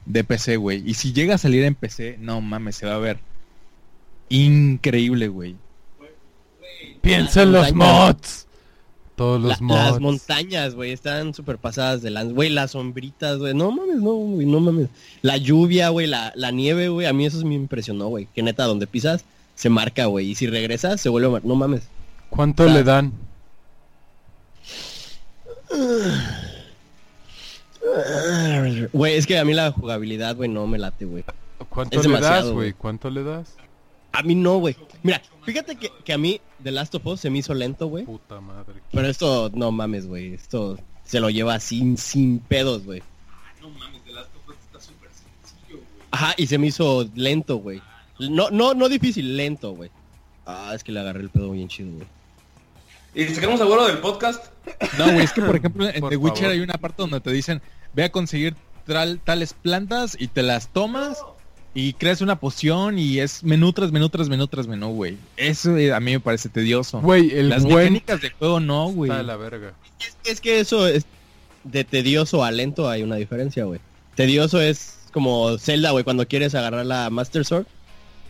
de PC, güey. Y si llega a salir en PC, no mames, se va a ver increíble, güey. Piensa en los mods. Todos los La- mods. las montañas, güey, están súper pasadas de lanza. Güey, las sombritas, güey. No mames, no, güey, no mames. La lluvia, güey, la, la nieve, güey. A mí eso me impresionó, güey. Que neta, donde pisas, se marca, güey. Y si regresas, se vuelve a No mames. ¿Cuánto le dan? Güey, es que a mí la jugabilidad, güey, no me late, güey. ¿Cuánto es le das, güey. ¿Cuánto le das? A mí no, güey. Mira, fíjate que, que a mí The Last of Us se me hizo lento, güey. Puta madre. Pero esto, no mames, güey. Esto se lo lleva sin, sin pedos, güey. No mames, de las está súper sencillo, güey. Ajá, y se me hizo lento, güey. No, no, no difícil, lento, güey. Ah, es que le agarré el pedo bien chido, güey. ¿Y sacamos a Güero del podcast? No, güey, es que por ejemplo en Por The Witcher favor. hay una parte donde te dicen, ve a conseguir tal- tales plantas y te las tomas y creas una poción y es menú tras menú tras menú tras menú, güey. Eso eh, a mí me parece tedioso. Güey, el Las buen mecánicas de juego no, güey. está de la verga. Es, es que eso es de tedioso a lento hay una diferencia, güey. Tedioso es como Zelda, güey, cuando quieres agarrar la Master Sword,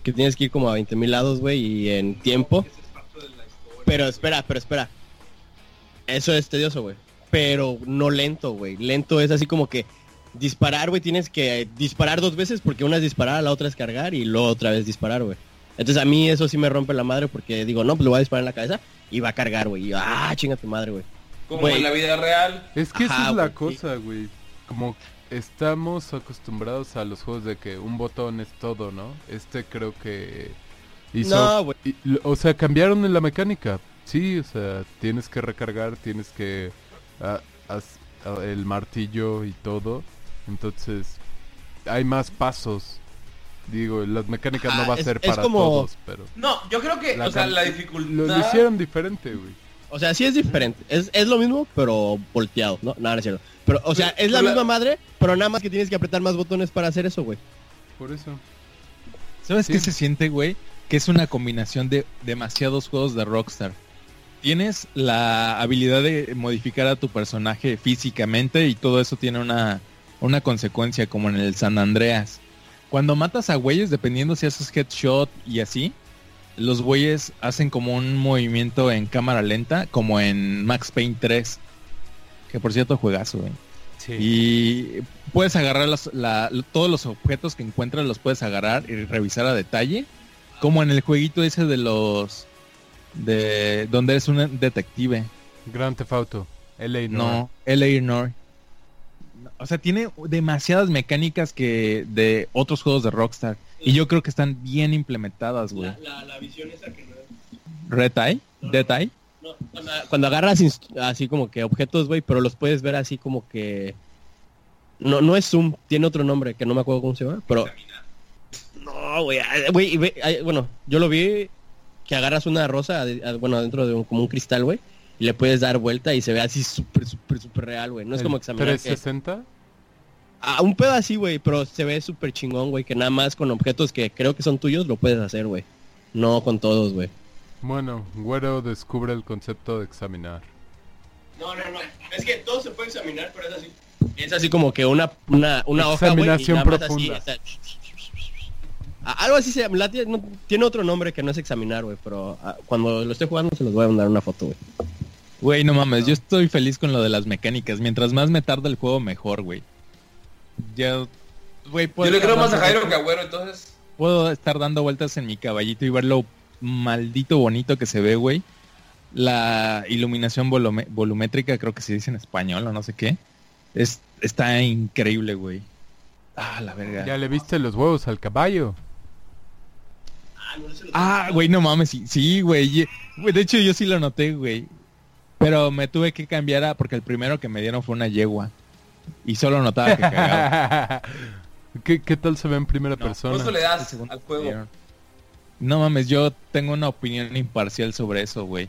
que tienes que ir como a 20 mil lados, güey, y en tiempo. Pero espera, pero espera. Eso es tedioso, güey. Pero no lento, güey. Lento es así como que disparar, güey, tienes que disparar dos veces porque una es disparar, la otra es cargar y luego otra vez disparar, güey. Entonces a mí eso sí me rompe la madre porque digo, no, pues le voy a disparar en la cabeza y va a cargar, güey. Y yo, ah, chinga tu madre, güey. Como en la vida real. Es que esa es la güey, sí. cosa, güey. Como estamos acostumbrados a los juegos de que un botón es todo, ¿no? Este creo que hizo... No, güey. o sea, cambiaron en la mecánica. Sí, o sea, tienes que recargar, tienes que... ah, ah, el martillo y todo. Entonces, hay más pasos. Digo, las mecánicas no va a es- ser es para como- todos, pero... No, yo creo que, La o sea, la Lo, dificultad... lo hicieron diferente, güey. O sea, sí es diferente. Es, es lo mismo, pero volteado, ¿no? Nada, no es cierto. Pero, o sea, Pero- es la misma madre, pero nada más que tienes que apretar más botones para hacer eso, güey. Por eso. ¿Sabes Sí. qué se siente, güey? Que es una combinación de demasiados juegos de Rockstar. Tienes la habilidad de modificar a tu personaje físicamente y todo eso tiene una, una consecuencia como en el San Andreas. Cuando matas a güeyes, dependiendo si haces headshot y así, los güeyes hacen como un movimiento en cámara lenta, como en Max Payne 3. Que por cierto, juegazo, güey. Y puedes agarrar la- todos los objetos que encuentras, los puedes agarrar y revisar a detalle. Como en el jueguito ese de los... de donde eres un detective. Grand Theft Auto. LA No, L.A. Noir. O sea, tiene demasiadas mecánicas que de otros juegos de Rockstar. Y yo creo que están bien implementadas, güey. visión esa que no Red Eye, Dead Eye. cuando, cuando agarras así como que objetos, güey, pero los puedes ver así como que... No, no es zoom, tiene otro nombre que no me acuerdo cómo se llama, pero... No, güey, güey, y ve- ay, bueno, yo lo vi que agarras una rosa, bueno, dentro de un, como un cristal, güey, y le puedes dar vuelta y se ve así súper, súper, súper real, güey. No es como examinar que- 360. Ah, un pedo así, güey, pero se ve súper chingón, güey, que nada más con objetos que creo que son tuyos lo puedes hacer, güey. No con todos, güey. Bueno, Güero descubre el concepto de examinar. No, no, no. Es que todo se puede examinar, pero es así. Es así como que una, una, una hoja, güey, y Examinación así, profunda. está- Ah, Algo así se llama. tiene otro nombre que no es examinar, güey, pero ah, cuando lo esté jugando se los voy a mandar una foto, güey. Güey, no mames, yo estoy feliz con lo de las mecánicas. Mientras más me tarda el juego, mejor, güey. Ya, güey, Yo le creo más a Jairo que a Güero, entonces... Puedo estar dando vueltas en mi caballito y ver lo maldito bonito que se ve, güey. La iluminación volumétrica, creo que se dice en español o no sé qué. Es, está increíble, güey. Ah, la verga. Ya le viste los huevos al caballo. Ah, güey, no mames, sí, sí, güey, De hecho, yo sí lo noté, güey. Pero me tuve que cambiar a... Porque el primero que me dieron fue una yegua. Y solo notaba que cagaba. ¿Qué, ¿Qué tal se ve en primera No, persona? ¿Cuánto le das segundo al juego? No mames, yo tengo una opinión imparcial sobre eso, güey.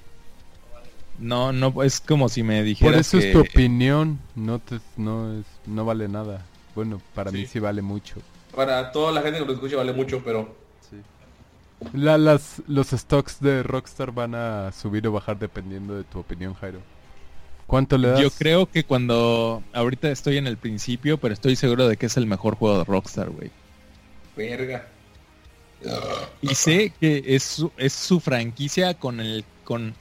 No, no, es como si me dijeras Por eso que... es tu opinión, no te, no es, no vale nada. Bueno, para mí sí vale mucho. Para toda la gente que lo escucha vale mucho, pero... La, las, los stocks de Rockstar van a subir o bajar dependiendo de tu opinión, Jairo. ¿Cuánto le das? Yo creo que cuando... Ahorita estoy en el principio, pero estoy seguro de que es el mejor juego de Rockstar, güey. Verga. Y sé que es su, es su franquicia con el... con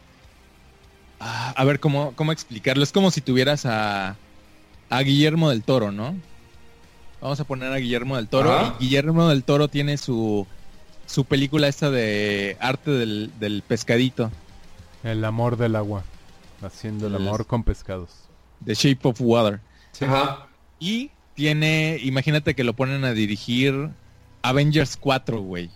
Ah, A ver, ¿cómo, ¿cómo explicarlo? Es como si tuvieras a, a Guillermo del Toro, ¿no? Vamos a poner a Guillermo del Toro. Y Guillermo del Toro tiene su, su película esta de arte del, del pescadito. El amor del agua. Haciendo el El- amor con pescados. The Shape of Water. Ajá. Y tiene, imagínate que lo ponen a dirigir Avengers 4, güey.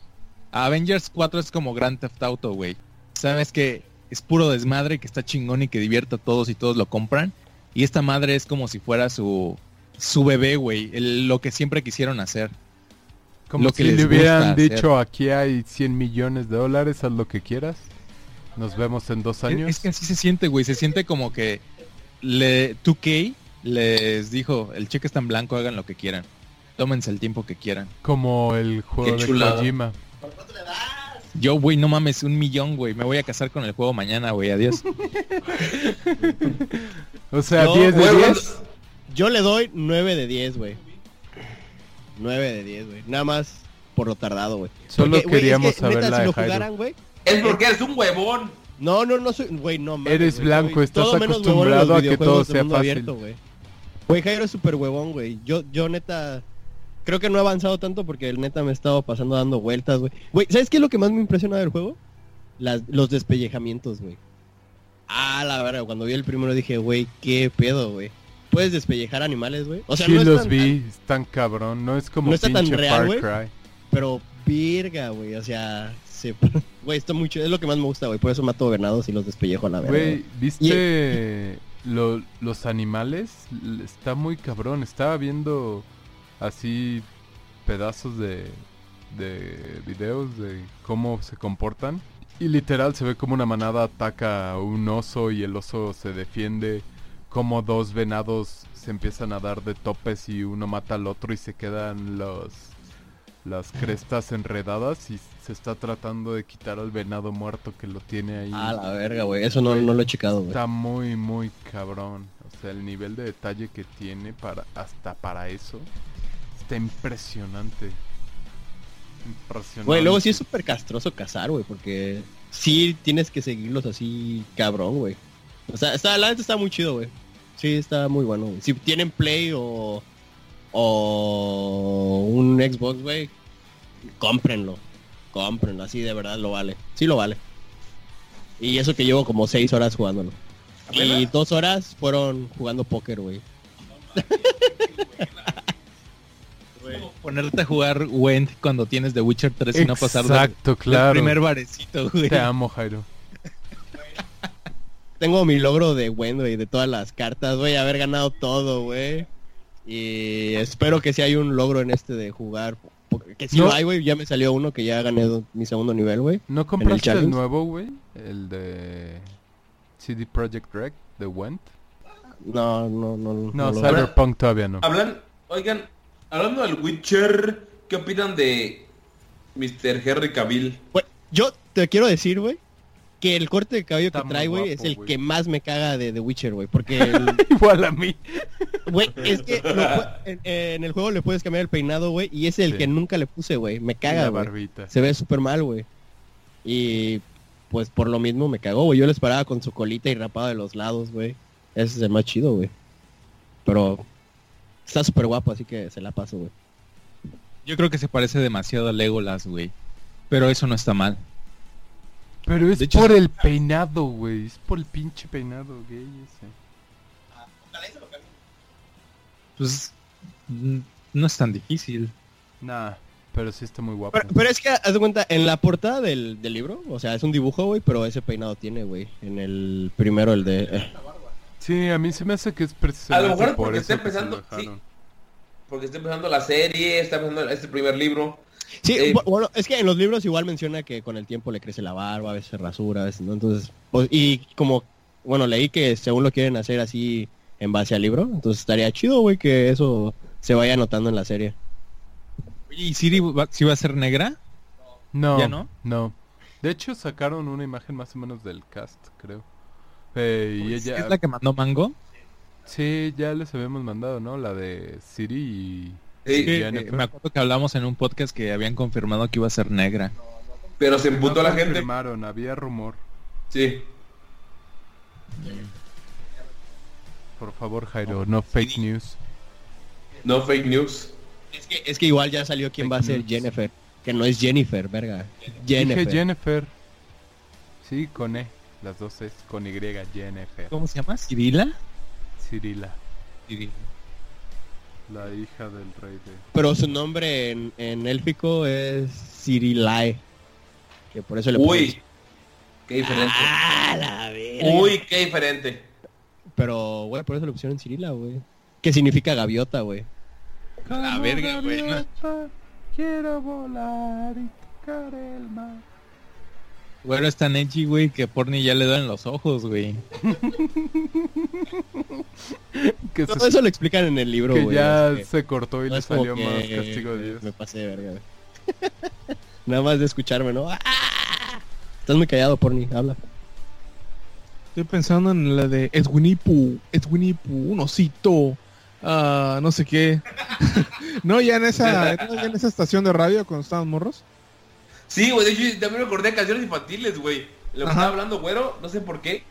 Avengers 4 es como Grand Theft Auto, güey. Sabes que es puro desmadre, que está chingón y que divierte a todos y todos lo compran. Y esta madre es como si fuera su, su bebé, güey. Lo que siempre quisieron hacer. Como Lo que si les le hubieran hacer. dicho aquí hay 100 millones de dólares, haz lo que quieras. Nos vemos en dos años. Es que así se siente, güey. Se siente como que le 2K les dijo, el cheque está en blanco, hagan lo que quieran. Tómense el tiempo que quieran. Como el juego Qué de chulada. Kojima. Yo, güey, no mames, un millón, güey. Me voy a casar con el juego mañana, güey. Adiós. O sea, Yo, 10 de Güey, 10. Yo le doy 9 de 10, güey. 9 de 10, güey. Nada más por lo tardado, güey. Solo Porque, güey, es queríamos que, saber neta, la si de lo Jairo. jugaran, güey. Es porque eres un huevón. No, no, no soy, güey, no mames, Eres blanco, estás todo acostumbrado a que todo sea mundo fácil. abierto, güey. Güey, Jairo es súper huevón, güey. Yo, yo neta, creo que no he avanzado tanto porque el neta me he estado pasando dando vueltas, güey. Güey, ¿sabes qué es lo que más me impresiona del juego? Las, los despellejamientos, güey. Ah, la verdad, cuando vi el primero dije, güey, qué pedo, güey. Puedes despellejar animales, güey. O sea, sí no es los tan- vi, están cabrón. No es como No está tan real, Far. Pero virga, güey. O sea, se... güey, está mucho. Es lo que más me gusta, güey. Por eso mato venados y los despellejo a la verga. Güey. ¿viste lo- los animales? Está muy cabrón. Estaba viendo así pedazos de, de videos de cómo se comportan. Y literal se ve como una manada ataca a un oso y el oso se defiende. Como dos venados se empiezan a dar de topes y uno mata al otro y se quedan los las crestas enredadas y se está tratando de quitar al venado muerto que lo tiene ahí. Ah, la verga, güey. Eso no, no lo he checado, güey. Está muy, muy cabrón. O sea, el nivel de detalle que tiene para hasta para eso está impresionante. Impresionante. Güey, luego sí es súper castroso cazar, güey, porque sí tienes que seguirlos así cabrón, güey. O sea, está, la neta está muy chido, güey. Sí, está muy bueno, güey. Si tienen Play o, o un Xbox, güey, cómprenlo. Cómprenlo, así de verdad lo vale. Sí lo vale. Y eso que llevo como seis horas jugándolo. Y dos horas fueron jugando póker, güey. Ponerte a jugar Went cuando tienes The Witcher 3 y no pasar del- Exacto, del claro. primer barecito, güey. Te amo, Jairo. Tengo mi logro de Gwen, güey, de todas las cartas, güey, haber ganado todo, güey. Y espero que si hay un logro en este de jugar. porque- Que si No. lo hay, güey, ya me salió uno que ya gané mi segundo nivel, güey. ¿No compraste el, challenge? nuevo, güey? El de CD Projekt Red, de Went. No, no, no. No, lo- Cyberpunk todavía no. Hablan, oigan, hablando del Witcher, ¿qué opinan de Mr. Henry Cavill? Güey, yo te quiero decir, güey, que el corte de cabello Está que trae, güey, es el que más me caga de The Witcher, güey. Porque, el- Igual a mí. güey, es que lo en, en el juego le puedes cambiar el peinado, güey, y es el Sí. que nunca le puse, güey. Me caga, güey. barbita. Se ve súper mal, güey. Y pues por lo mismo me cagó, güey. Yo lo esperaba con su colita y rapado de los lados, güey. Ese es el más chido, güey. Pero está súper guapo, así que se la paso, güey. Yo creo que se parece demasiado a Legolas, güey. Pero eso no está mal. Pero es hecho, por el peinado, güey. Es por el pinche peinado gay ese. Pues mm, no es tan difícil. Nah, pero sí está muy guapo. Pero, pero es que, haz de cuenta, en la portada del, del libro, o sea, es un dibujo, güey, pero ese peinado tiene, güey. En el primero, el de... eh. Sí, a mí se me hace que es A precisamente lo mejor por porque eso está empezando, sí. Porque está empezando la serie, está empezando este primer libro. Sí, Eh, bu- bueno, es que en los libros igual menciona que con el tiempo le crece la barba, a veces se rasura, a veces no. Entonces, pues, y como, bueno, leí que según lo quieren hacer así en base al libro, entonces estaría chido, güey, que eso se vaya notando en la serie. Oye, ¿y Siri va, sí va a ser negra? No, ¿Ya no? no. De hecho, sacaron una imagen más o menos del cast, creo. Eh, y ella... ¿Es la que mandó Mango? Sí, ya les habíamos mandado, ¿no? La de Siri y... Sí, Que, eh, me acuerdo que hablamos en un podcast que habían confirmado que iba a ser negra. pero se emputó No la gente. confirmaron, había rumor. Sí. Por favor, Jairo, no fake news. No fake news. Es que, es que igual ya salió quién va a ser news. Jennifer, que no es Jennifer, verga. Dije Jennifer. Jennifer. Sí, con E. Las dos es con Y, Jennifer. ¿Cómo se llama? ¿Cirila? Cirila, Cirila. La hija del rey de... Pero su nombre en, en élfico es Cirilae. Que por eso le Uy, qué diferente. Ah, la verga. Uy, qué diferente. Pero, güey, por eso le pusieron Cirila, güey. Que significa gaviota, güey. La verga, güey. Quiero volar y tocar el mar. Güero es tan edgy, güey, que Porni ya le dan los ojos, güey. Que, Todo se- eso lo explican en el libro, que güey. ya es que se cortó y no le salió que más castigo de Dios. Me pasé de verga, güey. Nada más de escucharme, ¿no? ¡Ah! Estás muy callado, Porni, habla. Estoy pensando en la de Winnie Pooh, un osito, ah, no sé qué. no, ya en esa, ya en esa estación de radio cuando estaban morros. Sí, güey, de hecho también me acordé de canciones infantiles, güey. Lo que estaba hablando, güero, no sé por qué.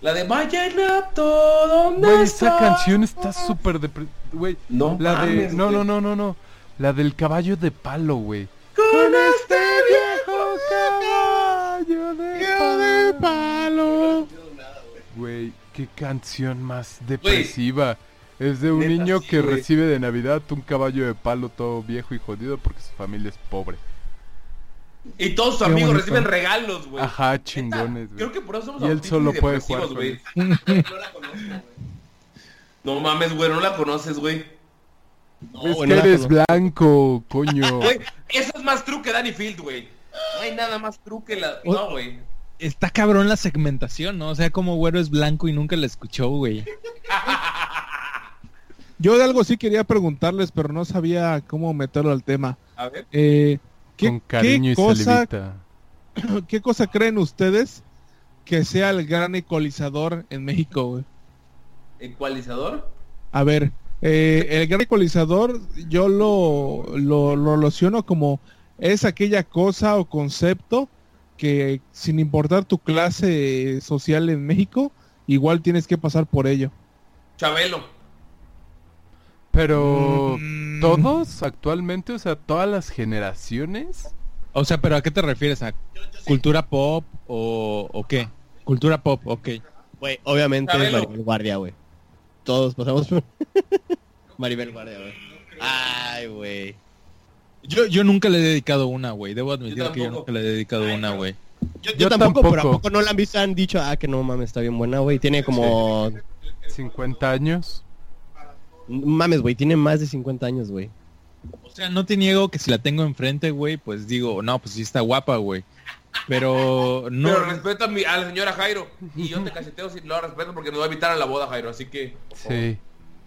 La de Vaya el ¿dónde Güey, está? esa canción está súper depre... Güey, No la de... No, no, no, no, no. La del caballo de palo, güey. Con este viejo caballo de palo. Güey, qué canción más depresiva. Es de un Neta, niño sí, que recibe de Navidad un caballo de palo todo viejo y jodido porque su familia es pobre. Y todos sus Qué amigos bonito. reciben regalos, güey. Ajá, chingones, Creo güey. que por eso somos Y él solo y puede jugar güey. con No la conozco, güey. No mames, güey, no la conoces, güey. No, Es que eres blanco, coño. Güey, eso es más true que Danny Field, güey. No hay nada más true que la... No, güey. Está cabrón la segmentación, ¿no? O sea, como güero es blanco y nunca la escuchó, güey. Yo de algo sí quería preguntarles, pero no sabía cómo meterlo al tema. A ver. Eh, ¿qué, Con cariño qué y cosa, salivita. ¿Qué cosa creen ustedes que sea el gran ecualizador en México, güey? ¿Ecualizador? A ver, eh, el gran ecualizador yo lo, lo, lo relaciono como es aquella cosa o concepto que sin importar tu clase social en México, igual tienes que pasar por ello. Chabelo. Pero Mm. todos actualmente, o sea, todas las generaciones. O sea, pero ¿a qué te refieres? ¿A cultura pop o, o qué? Cultura pop, ok. Güey, obviamente es. Maribel Guardia, güey. Todos pasamos por... Maribel Guardia, güey. Ay, güey. Yo, yo nunca le he dedicado una, güey. Debo admitir Yo que yo tampoco. nunca le he dedicado una, güey. Yo, yo Yo tampoco, pero ¿a tampoco. poco no la han visto? Han dicho, ah, que no mames, está bien buena, güey. Tiene como... 50 años. Mames, güey, tiene más de 50 años, güey. O sea, no te niego que si la tengo enfrente, güey, pues digo, no, pues sí está guapa, güey. Pero no... Pero respeto a, mi, a la señora Jairo. Y yo te cacheteo si lo respeto porque nos va a invitar a la boda, Jairo. Así que... Sí.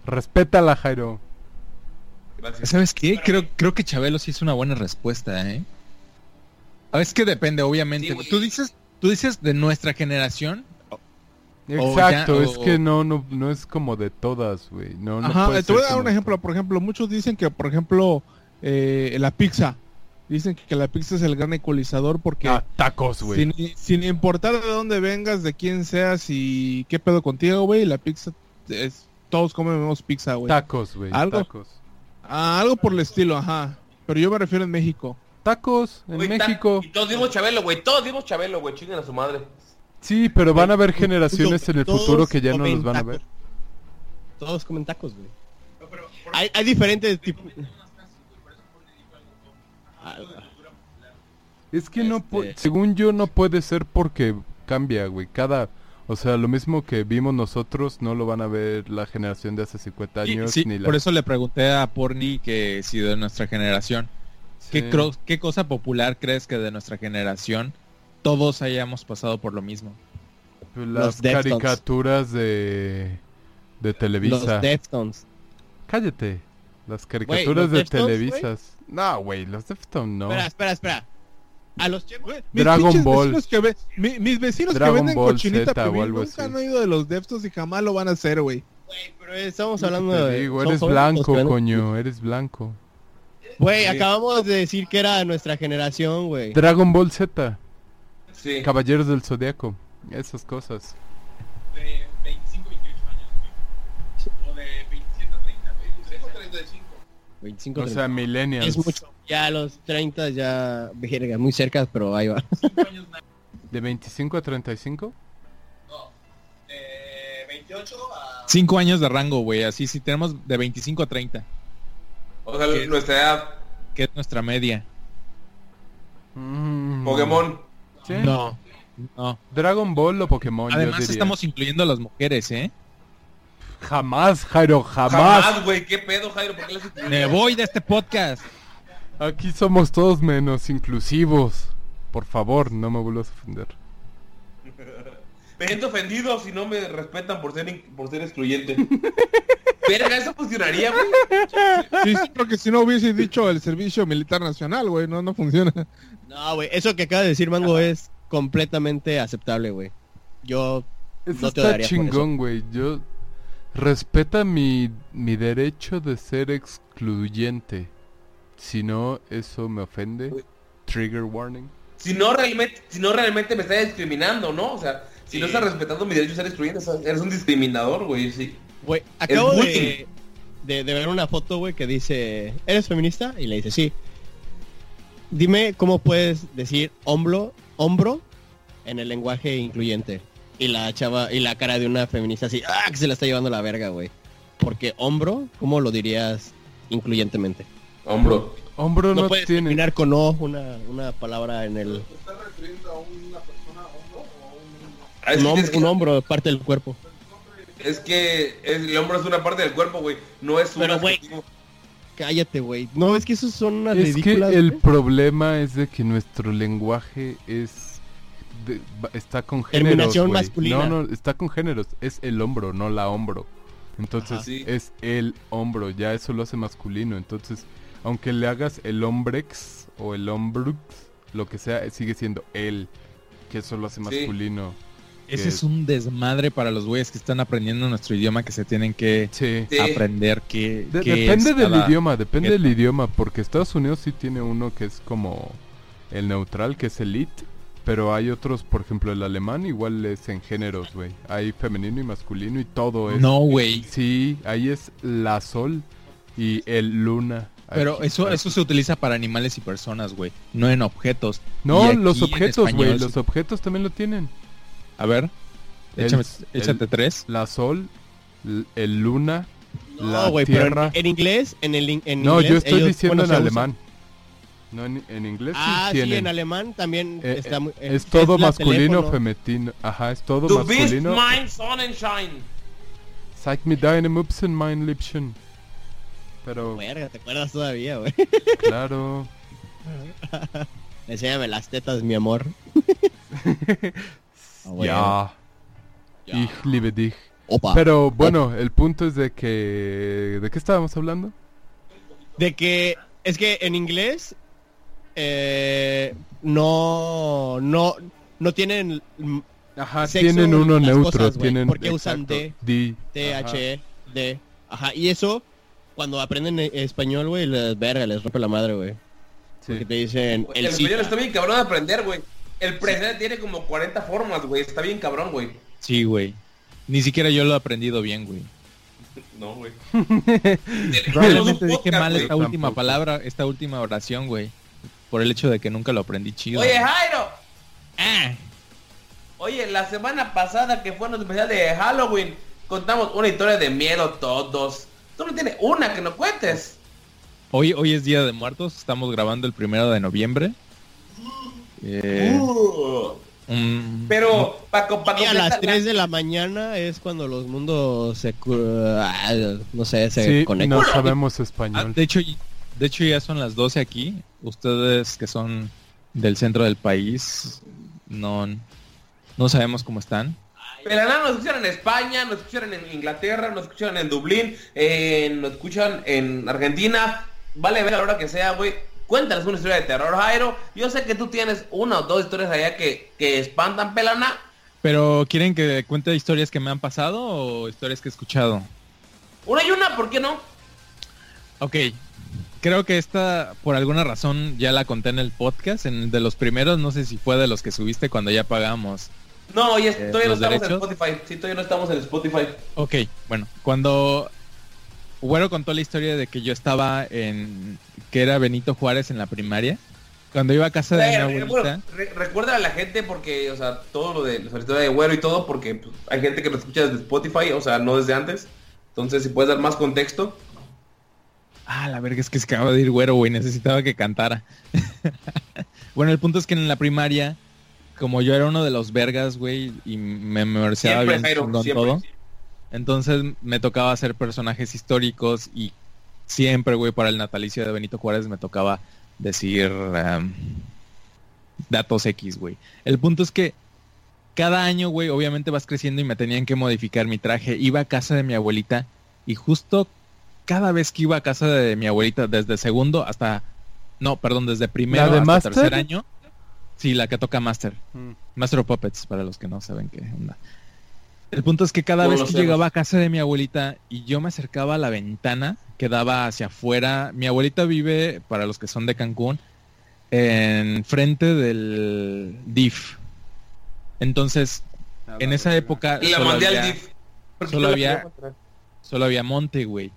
Respétala, Jairo. Gracias. ¿Sabes qué? Creo, creo que Chabelo sí es una buena respuesta, ¿eh? A ver, es que depende, obviamente. Sí, tú dices, tú dices de nuestra generación. O Exacto, ya- es que no, no, no es como de todas, güey. No, no Ajá, puede eh, te voy a dar un ejemplo. Por ejemplo, muchos dicen que, por ejemplo, eh, la pizza. Dicen que, que la pizza es el gran ecualizador porque Ah, tacos, güey. sin, sin importar de dónde vengas, de quién seas y qué pedo contigo, güey, la pizza es... Todos comemos pizza, güey. Tacos, güey. ¿Algo? Tacos. Ah, algo por el estilo, ajá. Pero yo me refiero en México. Tacos en ta- México. Y todos dimos Chabelo, güey. Todos dimos Chabelo, güey. Chinguen a su madre. Sí, pero van a haber generaciones en el futuro que ya no los van a ver. Todos comen tacos, güey. Hay, hay diferentes tipos... Es que no, Este- según yo, no puede ser porque cambia, güey. Cada, o sea, lo mismo que vimos nosotros no lo van a ver la generación de hace 50 Sí, años sí, ni la. por eso le pregunté a Porni que si de nuestra generación. ¿Qué, Sí. cro- ¿Qué cosa popular crees que de nuestra generación todos hayamos pasado por lo mismo? Los Las Deftones. caricaturas de de Los Televisa. Deftones. Cállate. Las caricaturas ¿los de Deftones, Televisas. No, güey, los Deftones no. Espera, espera, espera. A los güey, Mis Dragon Ball. vecinos que ve- mi- mis vecinos Dragon que venden Ball cochinita Z o pibil algo nunca así. han oído de los Deftos y jamás lo van a hacer, güey. güey, pero estamos hablando Te de... digo, eres los blanco, coño, eres blanco. Güey, acabamos de decir que era nuestra generación, güey. Dragon Ball Z, Sí. Caballeros del Zodiaco, esas cosas. De 25, 28 años, güey. O de 27 a 30, 25 a 35. 25, O 30. sea, millennials. Es mucho. Ya a los 30 ya, verga, muy cerca, pero ahí va. 5 años más. ¿De 25 a 35? No. De 28 a... Cinco años de rango, güey. Así si tenemos de 25 a 30, O sea, ¿Qué? nuestra edad. que es nuestra media. Mm. Pokémon. ¿Sí? No, no. Dragon Ball o Pokémon, yo Además diría. estamos incluyendo a las mujeres, ¿eh? Jamás, Jairo, jamás. Jamás, güey. ¿Qué pedo, Jairo? ¿Por qué le Me voy de este podcast. Aquí somos todos menos inclusivos. Por favor, no me vuelvas a ofender. Me siento ofendido si no me respetan por ser, por ser excluyente. Verga, eso funcionaría, güey. Sí, sí, porque si no hubiese dicho el servicio militar nacional, güey, no, no funciona. No, güey, eso que acaba de decir Mango es completamente aceptable, güey. Yo Eso no te está chingón, güey. Yo respeta mi, mi derecho de ser excluyente. Si no, eso me ofende. Trigger warning. Si no realmente, si no realmente me estás discriminando, ¿no? O sea, si no estás respetando mi derecho a ser excluyente, o sea, eres un discriminador, güey, sí. Güey, acabo de, de ver una foto, güey, que dice, ¿eres feminista? Y le dice, sí. Dime cómo puedes decir hombro, hombro en el lenguaje incluyente. Y la chava, y la cara de una feminista así, ¡ah! que se la está llevando la verga, güey. Porque hombro, ¿cómo lo dirías incluyentemente? Hombro. Hombro No, no, puedes tiene. terminar con O, una, una palabra en el... Ah, es, Un, que, hom- es que- un hombro, parte del cuerpo. es que el hombro es una parte del cuerpo, güey. No es un Pero, adjetivo. Cállate, güey. No, es que esos son unas Es que el problema es de que nuestro lenguaje es de- está con géneros. Terminación güey. masculina. No, no, está con géneros. Es el hombro, no la hombro. Entonces Ajá. Sí. es el hombro, ya eso lo hace masculino. Entonces, aunque le hagas el hombrex o el hombrux, lo que sea, sigue siendo él, que eso lo hace Sí. Ese es un desmadre para los güeyes que están aprendiendo nuestro idioma que se tienen que Sí. Aprender que, De- qué depende es del cada- idioma, depende qué- del idioma, porque Estados Unidos sí tiene uno que es como el neutral, que es el it, pero hay otros, por ejemplo, el alemán igual es en géneros, güey. Hay femenino y masculino y todo es. No, güey. Sí, ahí es la sol y el luna. Pero Aquí- eso eso se utiliza para animales y personas, güey. No en objetos. No, los objetos, güey, los objetos también lo tienen. A ver. El- Échame, el- échate tres. La sol, el luna, la pero en, tierra. en inglés, en el en no, inglés, yo estoy ellos- diciendo bueno, en alemán. No, en, en inglés Ah, sí en alemán también Eh, está muy... eh, es eh, todo la masculino, femenino. Ajá, es todo Du bist masculino. mein Sonnenschein. Zeig mir deine Mupsen, mein Liebchen. Pero, Verga, ¿te acuerdas todavía, güey? claro. Enséñame las tetas, mi amor. Ah, güey. Ya. Ya. Ich liebe dich. Opa. Pero bueno, el punto es de que... ¿De qué estábamos hablando? De que es que en inglés eh, no no no tienen Ajá, Sexo tienen uno neutro, cosas, tienen... porque usan D, D. T Ajá. H E D. Ajá, y eso cuando aprenden e- español, güey, les verga, les rompe la madre, güey. Sí. Porque te dicen El, el español está bien cabrón de aprender, güey. El presente tiene como 40 formas, güey. Está bien cabrón, güey. Sí, güey. Ni siquiera yo lo he aprendido bien, güey. No, güey. Probablemente dije mal esta última Tampoco. palabra, esta última oración, güey. Por el hecho de que nunca lo aprendí chido. Oye, Jairo. Ah, Oye, la semana pasada que fue nuestro especial de Halloween, contamos una historia de miedo todos. Tú no tienes una que no cuentes. hoy, hoy es Día de Muertos, estamos grabando el primero de noviembre. Eh, Uh. Pero, Paco, Paco, Y a las 3 de la mañana es cuando los mundos se ah, no sé, se Sí, conectan. no sabemos Ah, español. de hecho, de hecho ya son las 12 aquí. Ustedes que son del centro del país, no, no sabemos cómo están. Pero nada, nos escuchan en España, nos escuchan en Inglaterra, nos escuchan en Dublín, eh, nos escuchan en Argentina. Vale ver a la hora que sea, güey. Cuéntanos una historia de terror, Jairo. Yo sé que tú tienes una o dos historias allá que, que espantan, pelana. Pero ¿quieren que cuente historias que me han pasado o historias que he escuchado? Una y una, ¿por qué no? Ok, creo que esta por alguna razón ya la conté en el podcast, en de los primeros, no sé si fue de los que subiste cuando ya pagamos. No, oye, Eh, todavía no ¿los estamos derechos? en Spotify. Sí, todavía no estamos en Spotify. Ok, bueno, cuando Güero contó la historia de que yo estaba en, que era Benito Juárez en la primaria, cuando iba a casa de mi abuelita. re- recuerda a la gente porque, o sea, todo lo de la historia de Güero y todo, porque pues, hay gente que lo escucha desde Spotify, o sea, no desde antes. Entonces, si puedes dar más contexto. Ah, la verga, es que se acaba de ir güero, güey. Necesitaba que cantara. bueno, el punto es que en la primaria, como yo era uno de los vergas, güey, y me Siempre, bien chingón siempre. todo. Entonces me tocaba hacer personajes históricos y siempre, güey, para el natalicio de Benito Juárez me tocaba decir... datos X, güey. El punto es que cada año, güey, obviamente vas creciendo y me tenían que modificar mi traje. Iba a casa de mi abuelita y justo cada vez que iba a casa de mi abuelita, desde segundo hasta... No, perdón, desde primero ¿La de hasta Master? tercer año. Sí, la que toca Master. Mm. Master of Puppets, para los que no saben qué onda. El punto es que cada vez que llegaba a casa de mi abuelita y yo me acercaba a la ventana que daba hacia afuera, mi abuelita vive, para los que son de Cancún, en frente del DIF. Entonces, en esa época La solo mandé al había, DIF. solo había- solo había monte, güey.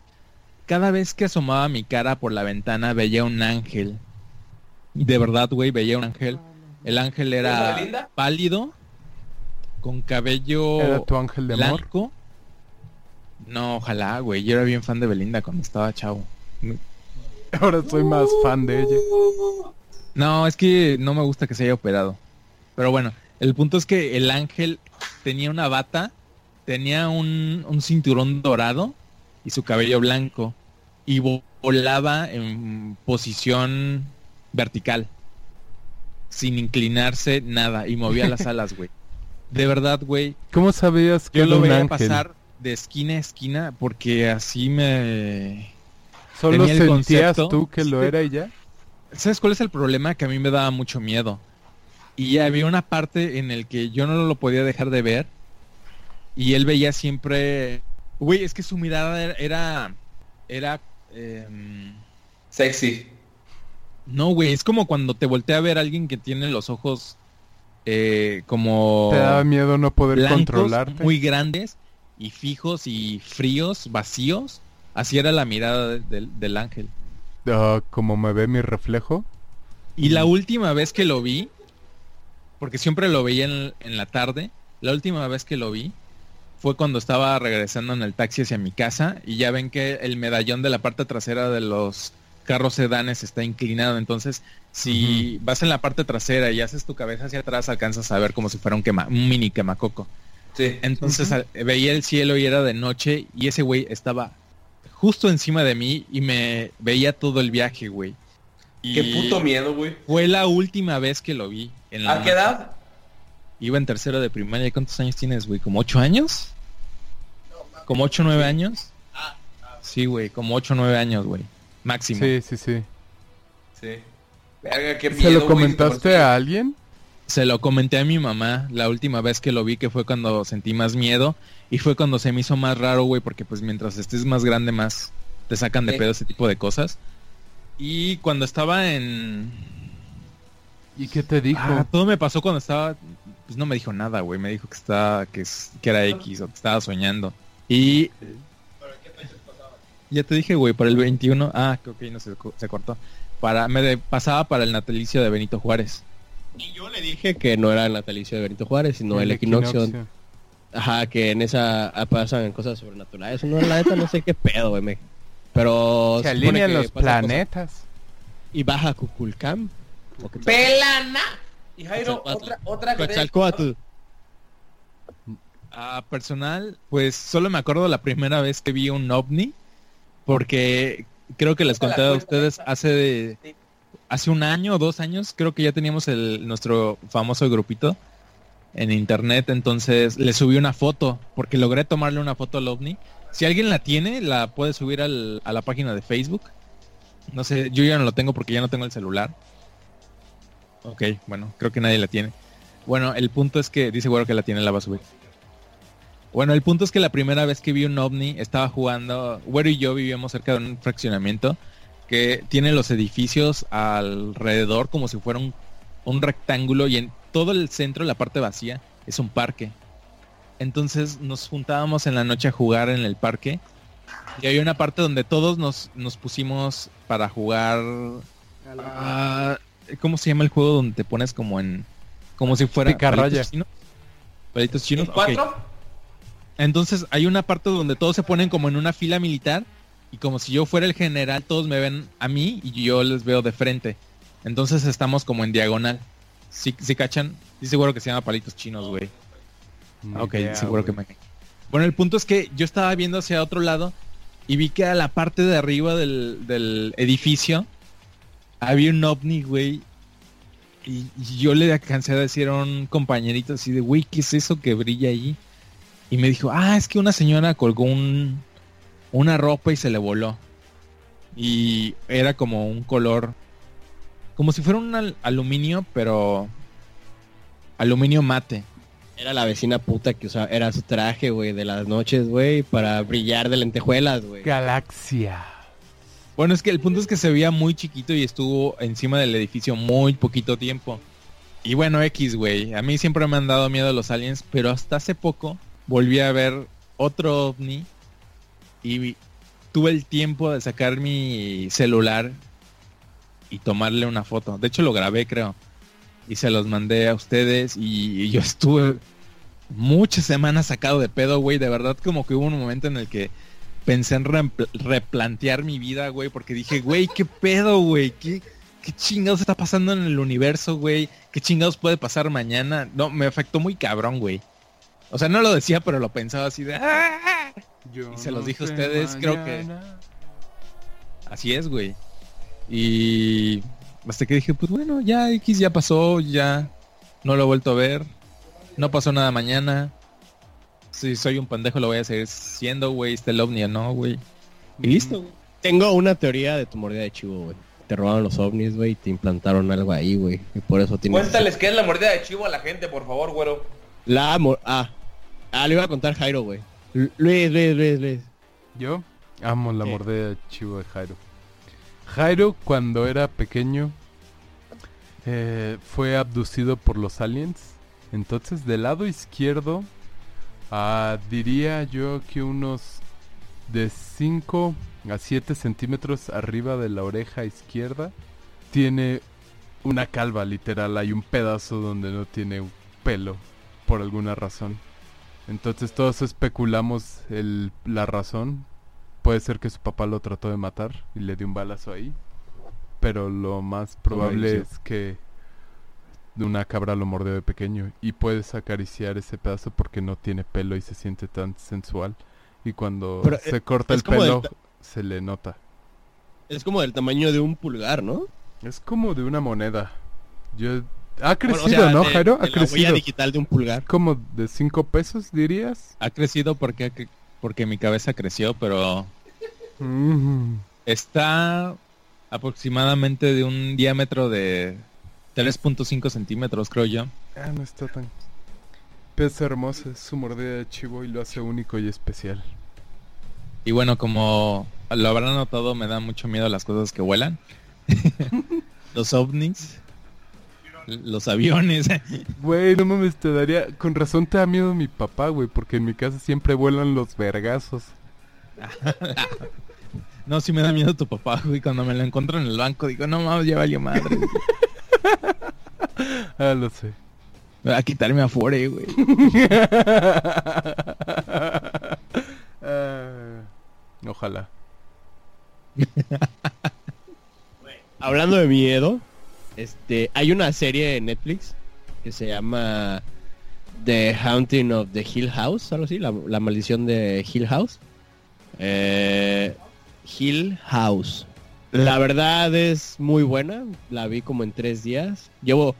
Cada vez que asomaba mi cara por la ventana veía un ángel. Y de verdad, güey, veía un ángel. El ángel ¿Era pálido, con cabello ¿Era tu ángel de amor? blanco. No, ojalá, güey. Yo era bien fan de Belinda cuando estaba chavo. Ahora soy más fan de ella. No, es que no me gusta que se haya operado. Pero bueno, el punto es que el ángel tenía una bata, tenía un, un cinturón dorado y su cabello blanco. Y vo- volaba en posición vertical. Sin inclinarse nada. Y movía las alas, güey. De verdad, güey. ¿Cómo sabías que Yo lo un veía ángel? pasar de esquina a esquina porque así me... ¿Solo tenía sentías concepto. tú que lo era y ya? ¿Sabes cuál es el problema? Que a mí me daba mucho miedo. Y había una parte en el que yo no lo podía dejar de ver. Y él veía siempre... Güey, es que su mirada era... Era... era, em, Sexy. No, güey, es como cuando te voltea a ver a alguien que tiene los ojos eh, como... ¿Te daba miedo no poder controlarte? muy grandes y fijos y fríos, vacíos. Así era la mirada de- del- del ángel. Ah, como me ve mi reflejo. Y la última vez que lo vi, porque siempre lo veía en, en la tarde, la última vez que lo vi fue cuando estaba regresando en el taxi hacia mi casa y ya ven que el medallón de la parte trasera de los carros sedanes está inclinado, entonces si vas en la parte trasera y haces tu cabeza hacia atrás alcanzas a ver como si fuera un, quema, un mini quemacoco. Sí. Entonces al- veía el cielo y era de noche y ese güey estaba justo encima de mí y me veía todo el viaje, güey. Qué Y- puto miedo, güey. fue la última vez que lo vi. En la ¿A qué edad? Iba en tercero de primaria. ¿Cuántos años tienes, güey? ¿Como ocho años? ¿Como ocho o nueve años? Sí, güey, como ocho o nueve años, güey. Máximo. Sí, sí, sí. Sí. Verga, qué ¿Se lo comentaste te a alguien? Se lo comenté a mi mamá la última vez que lo vi, que fue cuando sentí más miedo. Y fue cuando se me hizo más raro, güey, porque pues mientras estés más grande, más te sacan de pedo ese tipo de cosas. Y cuando estaba en... ¿Y qué te dijo? Ah, todo me pasó cuando estaba... Pues no me dijo nada, güey. Me dijo que estaba... Que, es- que era X o que estaba soñando. Y... Ya te dije, güey, para el 21... Ah, que ok, no se, se cortó. Para, me de- pasaba para el natalicio de Benito Juárez. Y yo le dije que no era el natalicio de Benito Juárez, sino el, equinoccio. Ajá, que en esa ah, pasan cosas sobrenaturales. No, la neta no sé qué pedo, güey. Pero Se alinean los cosas. planetas. Y baja Cuculcán. ¡Pelana! Y Jairo, otra, otra que Quetzalcóatl. A personal, pues solo me acuerdo la primera vez que vi un ovni, porque creo que les conté a ustedes hace de, hace un año o dos años, creo que ya teníamos el nuestro famoso grupito en internet, entonces le subí una foto, porque logré tomarle una foto al ovni. Si alguien la tiene, la puede subir al- a la página de Facebook. No sé, yo ya no lo tengo porque ya no tengo el celular. Ok, bueno, creo que nadie la tiene. Bueno, el punto es que dice bueno que la tiene, la va a subir. Bueno, el punto es que la primera vez que vi un ovni estaba jugando, Güero y yo vivíamos cerca de un fraccionamiento que tiene los edificios alrededor como si fuera un, un rectángulo y en todo el centro, la parte vacía, es un parque. Entonces nos juntábamos en la noche a jugar en el parque y hay una parte donde todos nos, nos pusimos para jugar... ah, ¿Cómo se llama el juego donde te pones como en... como si fuera... Picarraya. palitos chinos? ¿Palitos chinos? ¿En Ok. cuatro? Entonces hay una parte donde todos se ponen como en una fila militar y como si yo fuera el general, todos me ven a mí y yo les veo de frente. Entonces estamos como en diagonal. ¿Sí, sí cachan? Sí seguro que se llama palitos chinos, güey. Ok, idea, seguro que me... Bueno, el punto es que yo estaba viendo hacia otro lado y vi que a la parte de arriba del, del edificio había un ovni, güey, Y, y yo le alcancé a decir a un compañerito así de, güey, ¿qué es eso que brilla ahí? Y me dijo, ah, es que una señora colgó un, una ropa y se le voló. Y era como un color, como si fuera un al- aluminio, pero aluminio mate. Era la vecina puta que usaba, era su traje, güey, de las noches, güey, para brillar de lentejuelas, güey. Galaxia. Bueno, es que el punto es que se veía muy chiquito y estuvo encima del edificio muy poquito tiempo. Y bueno, X, güey. A mí siempre me han dado miedo los aliens, pero hasta hace poco volví a ver otro ovni y tuve el tiempo de sacar mi celular y tomarle una foto. De hecho, lo grabé, creo. Y se los mandé a ustedes y, yo estuve muchas semanas sacado de pedo, güey. De verdad, como que hubo un momento en el que pensé en replantear mi vida, güey, porque dije, güey, qué pedo, güey, qué, qué chingados está pasando en el universo, güey, qué chingados puede pasar mañana. No, me afectó muy cabrón, güey. O sea, no lo decía, pero lo pensaba así de, "Ah". Y se los dije a ustedes, creo que- así es, güey. Y hasta que dije, pues bueno, ya X ya pasó, ya no lo he vuelto a ver, no pasó nada mañana. Si soy un pendejo lo voy a seguir siendo, güey, esté el ovni no, güey. Y listo, güey. Tengo una teoría de tu mordida de chivo, güey. Te robaron los ovnis, güey, y te implantaron algo ahí, güey. Y por eso tienes... Cuéntales qué es la mordida de chivo a la gente, por favor, güero. La mor... Ah. Ah, le iba a contar Jairo, güey. Lu- Luis, Luis, Luis, Luis. Yo amo la ¿Qué? mordida de chivo de Jairo. Jairo, cuando era pequeño, eh, fue abducido por los aliens. Entonces, del lado izquierdo, ah, diría yo que unos de 5 a 7 centímetros arriba de la oreja izquierda, tiene una calva, literal. Hay un pedazo donde no tiene pelo, por alguna razón. Entonces todos especulamos el, la razón. Puede ser que su papá lo trató de matar y le dio un balazo ahí. Pero lo más probable es que una cabra lo mordió de pequeño. Y puedes acariciar ese pedazo porque no tiene pelo y se siente tan sensual. Y cuando Pero, se eh, corta es el pelo, se le nota. Es como del tamaño de un pulgar, ¿no? Es como de una moneda. Yo... Ha Bueno, crecido, o sea, ¿no, de- Jairo? de Ha la huella crecido. digital de un pulgar. Como de 5 pesos, dirías. Ha crecido porque, porque mi cabeza creció, pero Mm. está aproximadamente de un diámetro de 3.5 centímetros, creo yo. Ah, no está tan... Es hermosa, es su mordida de chivo y lo hace único y especial. Y bueno, como lo habrán notado, me dan mucho miedo las cosas que vuelan. los ovnis, los aviones. Güey, no mames, te daría... Con razón te da miedo mi papá, güey, porque en mi casa siempre vuelan los vergazos. no, sí me da miedo tu papá, güey. Cuando me lo encuentro en el banco, digo, no mames, ya valió madre. Ah, lo sé. Me va a quitarme afuera, güey. Ah, ojalá. Hablando de miedo, este, hay una serie en Netflix que se llama The Haunting of the Hill House, algo así, la, la maldición de Hill House. Eh, Hill House. La verdad es muy buena, la vi como en tres días. Llevo...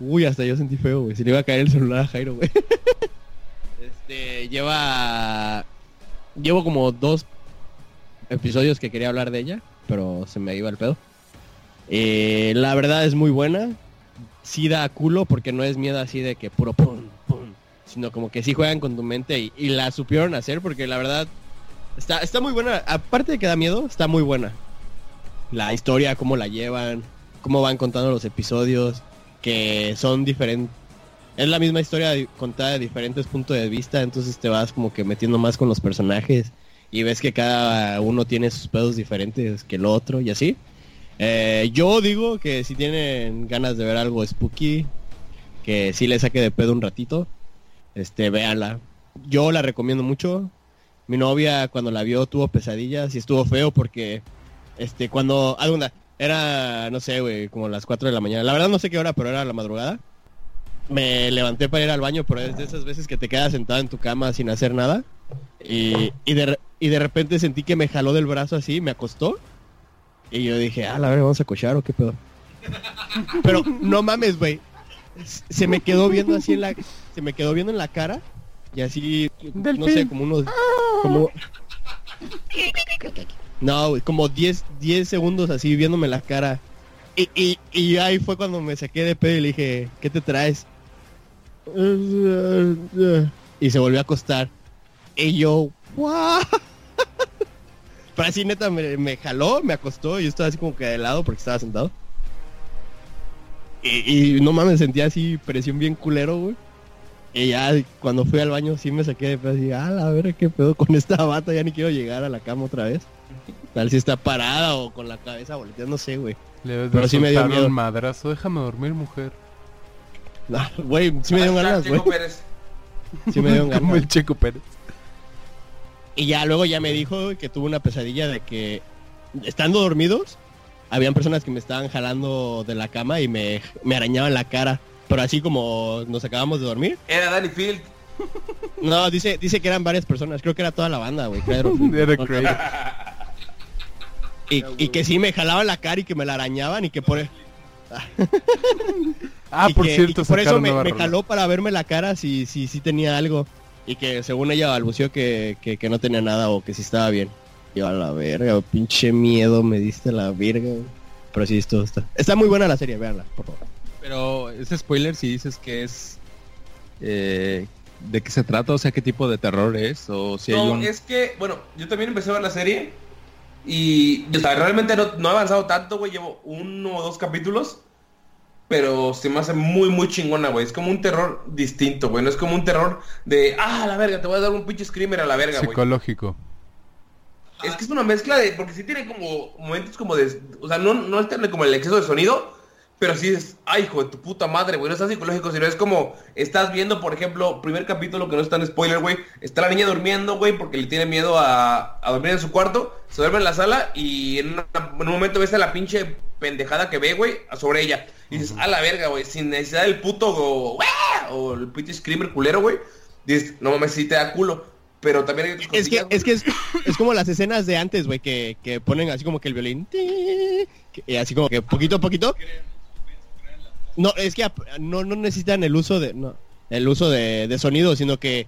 Uy, hasta yo sentí feo, güey. Se le iba a caer el celular a Jairo, güey. este, lleva... Llevo como dos episodios que quería hablar de ella, pero se me iba el pedo. Eh, la verdad es muy buena. Sí da culo porque no es miedo así de que puro pum, pum, sino como que sí juegan con tu mente y, la supieron hacer porque la verdad está, está muy buena. Aparte de que da miedo, está muy buena. La historia, cómo la llevan, cómo van contando los episodios, que son diferentes. Es la misma historia contada de diferentes puntos de vista, entonces te vas como que metiendo más con los personajes y ves que cada uno tiene sus pedos diferentes que el otro y así. Eh, yo digo que si tienen ganas de ver algo spooky, que sí le saque de pedo un ratito, este, véanla. Yo la recomiendo mucho. Mi novia cuando la vio tuvo pesadillas y estuvo feo porque, este, cuando, alguna, era, no sé, güey, como las 4 de la mañana. La verdad no sé qué hora, pero era la madrugada. Me levanté para ir al baño, pero es de esas veces que te quedas sentado en tu cama sin hacer nada. Y, de, y de repente sentí que me jaló del brazo así, me acostó. Y yo dije, ah, la verdad, vamos a cochar o qué pedo. Pero no mames, güey. Se me quedó viendo así en la... Se me quedó viendo en la cara. Y así, no sé, como unos... Como... No, güey, como 10, 10 segundos así viéndome la cara. Y, y, y ahí fue cuando me saqué de pedo y le dije, ¿qué te traes? Y se volvió a acostar. Y yo, ¡guau! Pero así neta me, me jaló, me acostó y yo estaba así como que de lado porque estaba sentado. Y, y no mames, sentía así presión bien culero, güey. Y ya cuando fui al baño sí me saqué de pedo así, ah, la ver qué pedo con esta bata, ya ni quiero llegar a la cama otra vez. Tal si está parada o con la cabeza volteando, no sé, güey. Le debes Pero de sí me dio miedo. un madrazo. Déjame dormir, mujer. No, Güey, sí me dio ganas, güey. Sí me dio Como ganas. el Checo Pérez. Y ya luego ya me dijo que tuvo una pesadilla de que estando dormidos, habían personas que me estaban jalando de la cama y me, me arañaban la cara. Pero así como nos acabamos de dormir. Era Danny Field. No, dice, dice que eran varias personas, creo que era toda la banda, güey. Y, y que sí me jalaban la cara y que me la arañaban y que por, Ah, y por que- cierto, por eso me, me jaló para verme la cara si, si, si tenía algo. Y que según ella balbuceó que, que, que no tenía nada o que sí estaba bien. Y yo a la verga, pinche miedo me diste a la verga. Pero sí, esto está. Está muy buena la serie, véanla, por favor. Pero es spoiler si dices que es... eh, ¿De qué se trata? O sea, ¿qué tipo de terror es? O si hay No, un... es que, bueno, yo también empecé a ver la serie y o sea, realmente no, no he avanzado tanto, güey, llevo uno o dos capítulos, pero se me hace muy, muy chingona, güey. Es como un terror distinto, güey. No es como un terror de, ah, la verga, te voy a dar un pinche screamer a la verga, güey. Psicológico. Es que es una mezcla de, porque sí tiene como momentos como de, o sea, no, no tiene como el exceso de sonido, pero sí es, ay, hijo de tu puta madre, güey, no está psicológico, sino es como, estás viendo, por ejemplo, primer capítulo que no es tan spoiler, güey, está la niña durmiendo, güey, porque le tiene miedo a, a dormir en su cuarto, se duerme en la sala y en, una- en un momento ves a la pinche pendejada que ve, güey, sobre ella. Y dices, a la verga, güey, sin necesidad del puto, o, o el pinche screamer culero, güey. Dices, no mames, sí te da culo. Pero también hay otras Es que, es que es, es como las escenas de antes, güey, que, que ponen así como que el violín. ti, que- y así como que poquito a poquito. No, es que no, no necesitan el uso de. No, el uso de, de sonido, sino que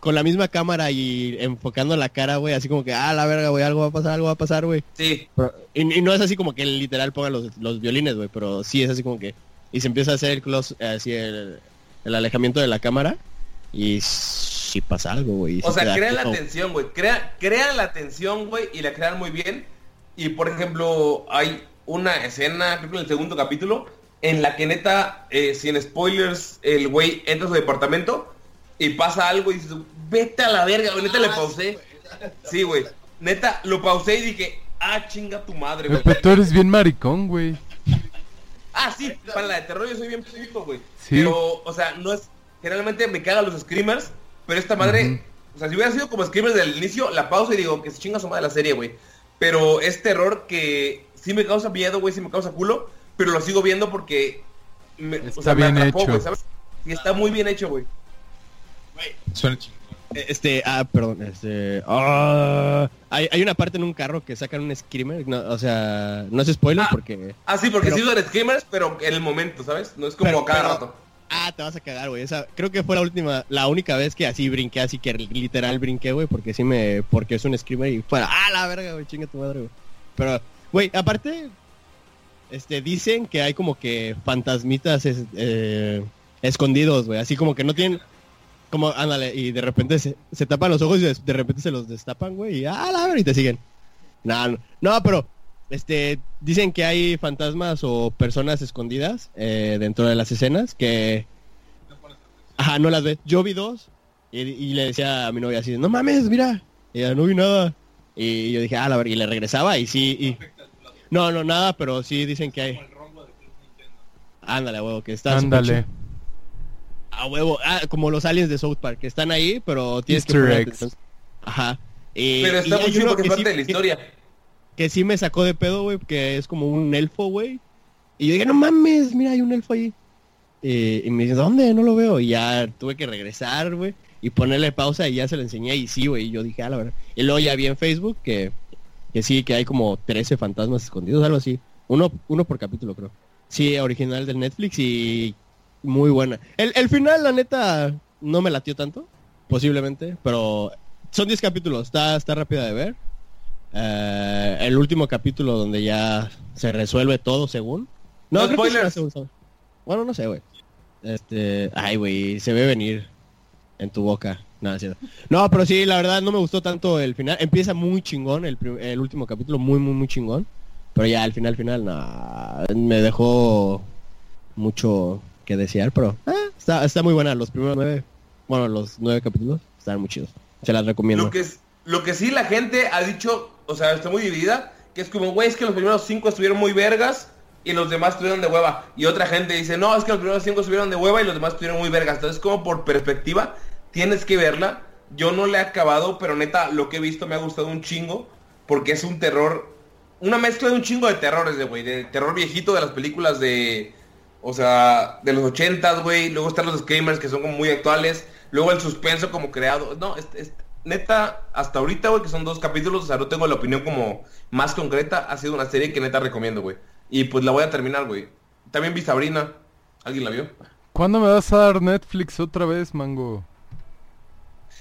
con la misma cámara y enfocando la cara, güey, así como que, ah, la verga, güey, algo va a pasar, algo va a pasar, güey. Sí, Pero- Y, y no es así como que literal pongan los, los violines, güey, pero sí es así como que... Y se empieza a hacer el close, así el, el alejamiento de la cámara y sí pasa algo, güey. O sea, crean la tensión, güey. Crea, crean la tensión, güey, y la crean muy bien. Y por ejemplo, hay una escena, creo que en el segundo capítulo, en la que neta, eh, sin spoilers, el güey entra a su departamento y pasa algo y dices, vete a la verga, güey. Neta le pausé. Sí, güey. Neta, lo pausé y dije, ah, chinga tu madre, güey. Pepe, tú eres bien maricón, güey. Ah, sí, para la de terror yo soy bien puto, güey. Sí. Pero, o sea, no es. Generalmente me cagan los screamers, pero esta madre. O sea, si hubiera sido como screamers del inicio, la pausa y digo que se chinga su madre la serie, güey. Pero es terror que sí me causa miedo, güey, sí me causa culo, pero lo sigo viendo porque. Me, Está me bien atrapó, hecho. güey, ¿sabes? Y está muy bien hecho, güey. Suena chingón. Este, ah, perdón, este... ah, hay, hay una parte en un carro que sacan un screamer, no, o sea, no es spoiler Ah. porque... Ah, sí, porque Pero- sí usan screamers, pero en el momento, ¿sabes? No es como Pero- cada pero- rato. Ah, te vas a cagar, güey. Esa, creo que fue la última, la única vez que así brinqué, así que literal brinqué, güey, porque sí me, porque es un screamer y fuera, ah, la verga, güey, chinga tu madre, güey. Pero, güey, aparte, este, dicen que hay como que fantasmitas eh, escondidos, güey, así como que no tienen, como, ándale, y de repente se, tapan los ojos y de, repente se los destapan, güey, y ah, la verga, y te siguen. No, no, no, pero, este, dicen que hay fantasmas o personas escondidas eh, dentro de las escenas que... Ajá, no las ves. Yo vi dos y, le decía a mi novia así, no mames, mira. Y ella, no vi nada. Y yo dije, ah, la verga, y le regresaba y sí. No, no, nada, pero sí dicen que hay... Ándale, huevo, que está... Ándale. A huevo, ah, como los aliens de South Park, que están ahí, pero tienes que Easter poner eggs. atención. Ajá. Y- Pero está muy chido uno porque que parte sí- de la que- historia. que sí me sacó de pedo, güey, que es como un elfo, güey. Y yo dije, no mames, mira, hay un elfo ahí. Eh, y me dice, ¿dónde? No lo veo. Y ya tuve que regresar, güey, y ponerle pausa y ya se lo enseñé y sí, güey. Y yo dije, ah, la verdad. Y luego ya vi en Facebook que, que sí, que hay como 13 fantasmas escondidos, algo así. Uno, uno por capítulo, creo. Sí, original del Netflix y muy buena. El, el final, la neta, no me latió tanto, posiblemente, pero son 10 capítulos, está, está rápida de ver. Eh, el último capítulo donde ya se resuelve todo según. No, No creo spoilers. Bueno, no sé, güey. Este, ay, güey, se ve venir en tu boca. No. No, pero sí, la verdad no me gustó tanto el final. Empieza muy chingón el, el último capítulo, muy, muy, muy chingón. Pero ya al final, final, nah, me dejó mucho que desear, pero ah, está, está muy buena. Los primeros nueve, bueno, los nueve capítulos están muy chidos. Se las recomiendo. Lo que, es, lo que sí la gente ha dicho, o sea, está muy dividida, que es como, güey, es que los primeros cinco estuvieron muy vergas y los demás estuvieron de hueva. Y otra gente dice, no, es que los primeros cinco estuvieron de hueva y los demás estuvieron muy vergas. Entonces, como por perspectiva, tienes que verla. Yo no la he acabado, pero neta, lo que he visto me ha gustado un chingo, porque es un terror, una mezcla de un chingo de terrores, de güey, de terror viejito de las películas de, o sea, de los ochentas, güey. Luego están los screamers que son como muy actuales. Luego el suspenso como creado. No, neta, hasta ahorita, güey, que son dos capítulos, o sea, no tengo la opinión como más concreta. Ha sido una serie que neta recomiendo, güey. Y pues la voy a terminar, güey. También vi Sabrina. ¿Alguien la vio? ¿Cuándo me vas a dar Netflix otra vez, mango?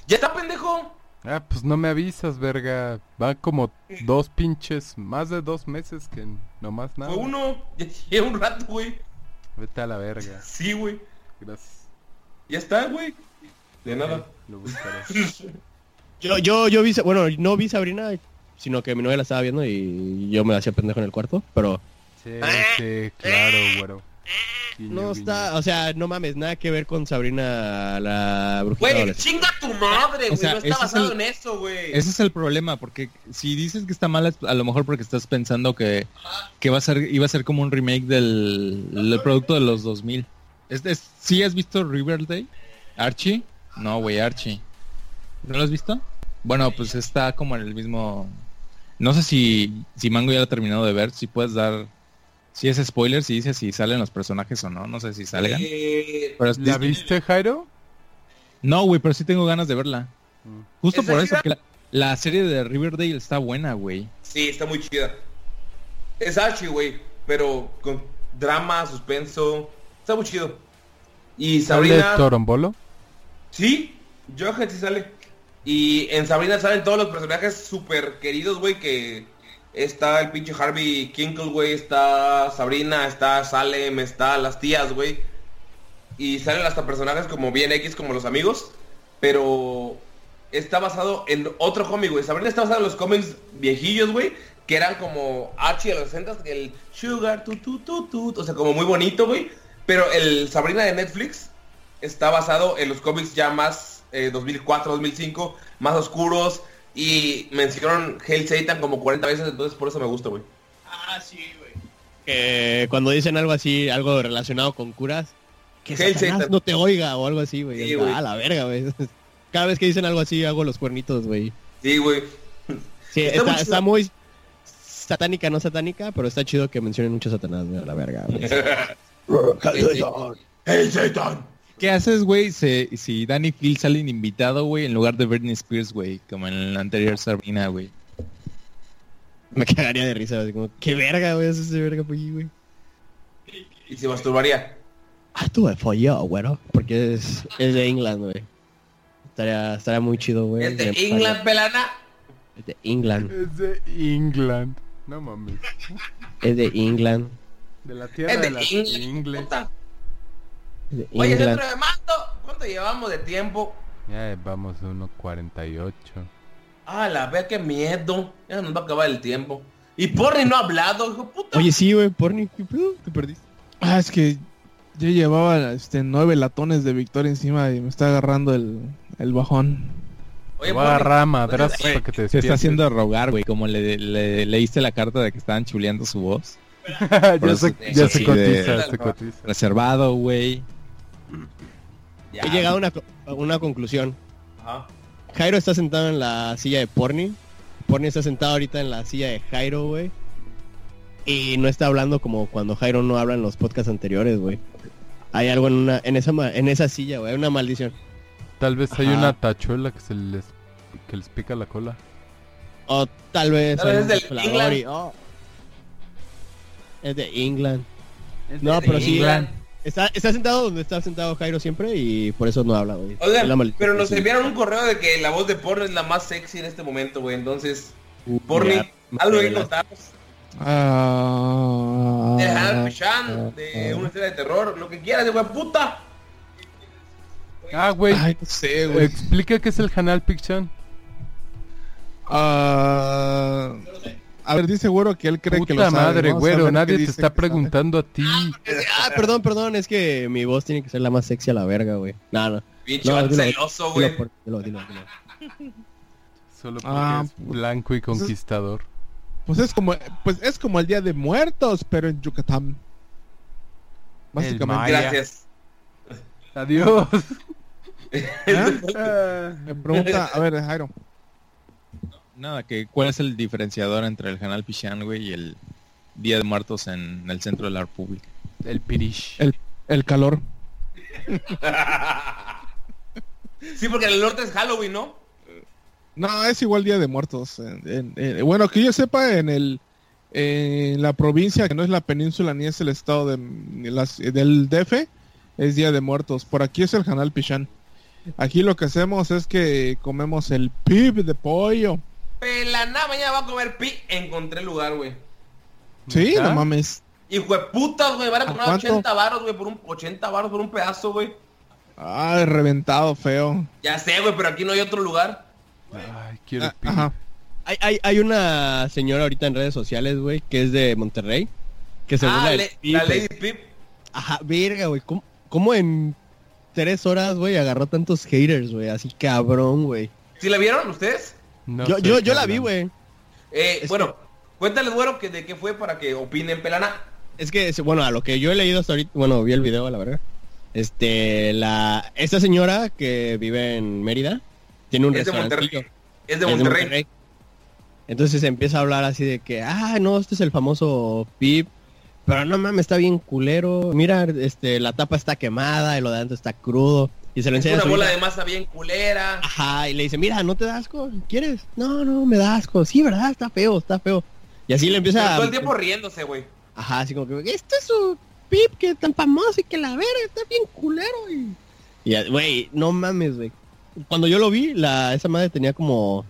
¡Ya está, pendejo! Ah, pues no me avisas, verga. Va como dos pinches, más de dos meses que nomás nada. Fue uno. Ya lleva un rato, güey. Vete a la verga. Sí, güey. Gracias. Ya está, güey. De nada. Lo buscaré. Yo, yo, yo vi, bueno, no vi Sabrina, sino que mi novia la estaba viendo y yo me la hacía pendejo en el cuarto, pero Sí, sí, claro, güero. No está, o sea, no mames, nada que ver con Sabrina la brujita Güey, chinga tu madre, güey. sea, no está ese es basado el- en eso, güey. Ese es el problema, porque si dices que está mal, a lo mejor porque estás pensando que, que va a ser, iba a ser como un remake del, del producto de los 2000. Es, es- ¿Sí has visto Riverdale? ¿Archie? No, güey, Archie. ¿No lo has visto? Bueno, pues está como en el mismo... No sé si, si Mango ya lo ha terminado de ver, si puedes dar... Si es spoiler, si dices si salen los personajes o no, no sé si salgan. Eh, Pero es- ¿La viste, Jairo? no, güey, pero sí tengo ganas de verla. Mm. Justo ¿Esa por eso, que la, la serie de Riverdale está buena, güey. Sí, está muy chida. Es Archie, güey, pero con drama, suspenso. Está muy chido. Y ¿Sale Sabrina... Torombolo? Sí, Johan sí sale. Y en Sabrina salen todos los personajes súper queridos, güey, que está el pinche Harvey Kinkle, güey, está Sabrina, está Salem, está las tías, güey. Y salen hasta personajes como bien X, como los amigos. Pero está basado en otro cómic, güey. Sabrina está basado en los cómics viejillos, güey. Que eran como Archie de los 60 el Sugar, tu, tu, tu, tu, o sea, como muy bonito, güey. Pero el Sabrina de Netflix está basado en los cómics ya más eh, 2004, 2005, más oscuros. Y mencionaron Hail Satan como 40 veces, entonces por eso me gusta, güey. Ah, sí, güey. Que cuando dicen algo así, algo relacionado con curas, que Hail Satanás Satan. no te oiga o algo así, güey. Sí, ah, la verga, güey. Cada vez que dicen algo así, hago los cuernitos, güey. Sí, güey. Sí, Está está, muy chido. está muy satánica, no satánica, pero está chido que mencionen mucho Satanás, güey, a la verga. güey. Hail Satan. ¿Qué haces, güey, si, si Danny Phil salen invitado, güey, en lugar de Britney Spears, güey? Como en la anterior Sabrina, güey. Me cagaría de risa, así como, qué verga, güey, es ese verga por allí, güey. Y se masturbaría. Ah, tú me folló, güero. Porque es, es de England, güey. Estaría, estaría muy chido, güey. Es de England, pelana. Es de England. Es de England. No mames. Es de England. De la tierra Es de, de las England. ingles. puta. Es de Oye, centro de mando. ¿Cuánto llevamos de tiempo? Ya vamos a 1.48. Ah, la ver qué miedo. Ya nos va a acabar el tiempo. Y Porni no ha hablado, hijo puta. Oye, sí, güey, porni, ¿qué pedo? Te perdiste. Ah, es que yo llevaba este, nueve latones de victoria encima y me está agarrando el, el bajón. Oye, Te voy a agarrar a madrazos Oye, para que te Se está haciendo rogar, güey, como le, le- leíste la carta de que estaban chuleando su voz. ya se, ya se cotiza, de- se cotiza. Reservado, güey. Ya. He llegado a una, a una conclusión. Ajá. Jairo está sentado en la silla de Porni. Porni está sentado ahorita en la silla de Jairo, güey. Y no está hablando como cuando Jairo no habla en los podcasts anteriores, güey. Hay algo en una en esa en esa silla, güey, una maldición. Tal vez hay una tachuela que se les que les pica la cola. O tal vez Tal vez es del England. oh. Es de England. No, pero sí. Está, está sentado donde está sentado Jairo siempre y por eso no habla, güey. Pero nos enviaron un correo de que la voz de Porni es la más sexy en este momento, güey. Entonces, Uh, Porni, algo revelaste. contarnos. Ah, De Hanal Pichan, de una historia de terror, lo que quieras, de güey, puta. Ah, güey. Ay, no sé, güey. Explica qué es el Hanal Pichan. Ah, a ver, dice güero que él cree que lo Puta sabe. madre, güero. Nadie te está sabe. preguntando a ti. Ah, perdón, perdón, es que mi voz tiene que ser la más sexy a la verga, güey. No, no. Pinche No, celoso, güey. por- dilo, dilo, dilo. Solo porque Ah, es blanco y conquistador. Pues es como, pues es como el Día de Muertos, pero en Yucatán. Básicamente. Gracias. Adiós. ¿Eh? Me pregunta, a ver, Jairo. Nada, que ¿cuál es el diferenciador entre el Canal Pichán, güey, y el Día de Muertos en el centro de la República? El Pirish. El, el calor. Sí, porque en el norte es Halloween, ¿no? No, es igual Día de Muertos. En- en- en- bueno, que yo sepa, en el en la provincia, que no es la península ni es el estado de, las- del DF, es Día de Muertos. Por aquí es el canal Pichán. Aquí lo que hacemos es que comemos el pib de pollo. Pelana, mañana va a comer pi. Encontré el lugar, güey. Sí, no mames. Hijo de putas, güey. Van a ¿A cobrar cuánto? 80 baros, güey, por un 80 baros por un pedazo, güey. Ay, reventado, feo. Ya sé, güey, pero aquí no hay otro lugar. Ay, quiero Ah, pi. ajá. Hay, hay, hay una señora ahorita en redes sociales, güey, que es de Monterrey. Que se burla Ah, del le- pip, la. Lady Pip. Ajá, verga, güey. ¿Cómo, cómo en tres horas, güey, agarró tantos haters, güey? Así cabrón, güey. ¿Sí la vieron ustedes? No yo yo, yo la vi, güey. Eh, Es bueno, cuéntales, güero, que de qué fue para que opinen, Pelana. Es que, bueno, a lo que yo he leído hasta ahorita, bueno, vi el video, la verdad. Este, la, esta señora que vive en Mérida, tiene un Es de restaurante. Monterrey. Es de Monterrey. Entonces empieza a hablar así de que, ah, no, este es el famoso Pip. Pero no mames, está bien culero. Mira, este, la tapa está quemada y lo de antes está crudo. Y se lo Es enseña a una su bola hija. de masa bien culera. Ajá, y le dice, mira, ¿no te da asco? ¿Quieres? No, no, me da asco. Sí, ¿verdad? Está feo, está feo. Y así le Pero empieza a... todo el tiempo riéndose, güey. Ajá, así como que, esto es su Pip que es tan famoso y que la verga está bien culero. Y, y güey, no mames, güey. Cuando yo lo vi, la, esa madre tenía como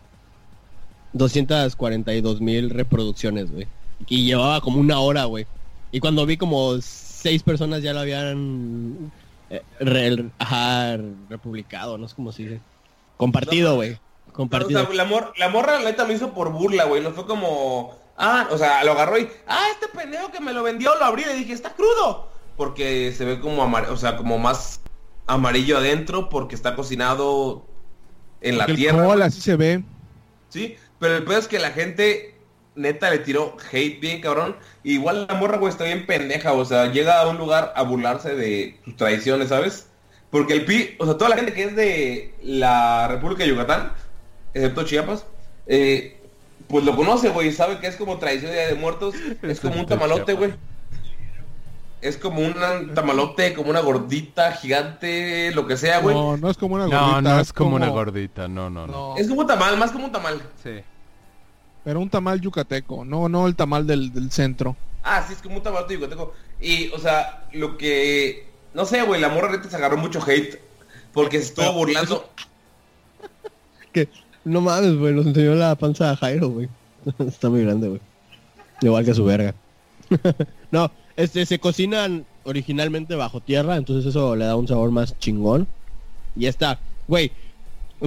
242 mil reproducciones, güey. Y llevaba como una hora, güey. Y cuando vi como seis personas ya lo habían eh, re- ajá, republicado, no sé cómo se dice. Compartido, güey. Compartido. sea, la, mor- la morra la neta lo hizo por burla, güey. No fue como... Ah, o sea, lo agarró y... Ah, este pendejo que me lo vendió, lo abrí y le dije, está crudo. Porque se ve como amar o sea, como más amarillo adentro porque está cocinado en la El tierra. col, así se ve. Sí, pero el peor es que la gente neta le tiró hate bien cabrón. Igual la morra, güey, está bien pendeja. O sea, llega a un lugar a burlarse de sus tradiciones, ¿sabes? Porque el pi, o sea, toda la gente que es de la República de Yucatán, excepto Chiapas, eh, pues lo conoce, güey, sabe que es como tradición de Día de Muertos. Es como un tamalote, güey. Es como un tamalote, como una gordita gigante, lo que sea, güey. No, no es como una gordita. No, no es como una gordita, no, no, no. No, Es como un tamal, más como un tamal. Sí. Pero un tamal yucateco. No, no el tamal del, del centro. Ah, sí, es como un tamalote yucateco. Y, o sea, lo que... No sé, güey, la morra neta se agarró mucho hate. Porque se estuvo burlando. Que, no mames, güey, nos enseñó la panza a Jairo, güey. Está muy grande, güey. Igual que su verga. no, este, se cocinan originalmente bajo tierra, entonces eso le da un sabor más chingón. Y está, güey,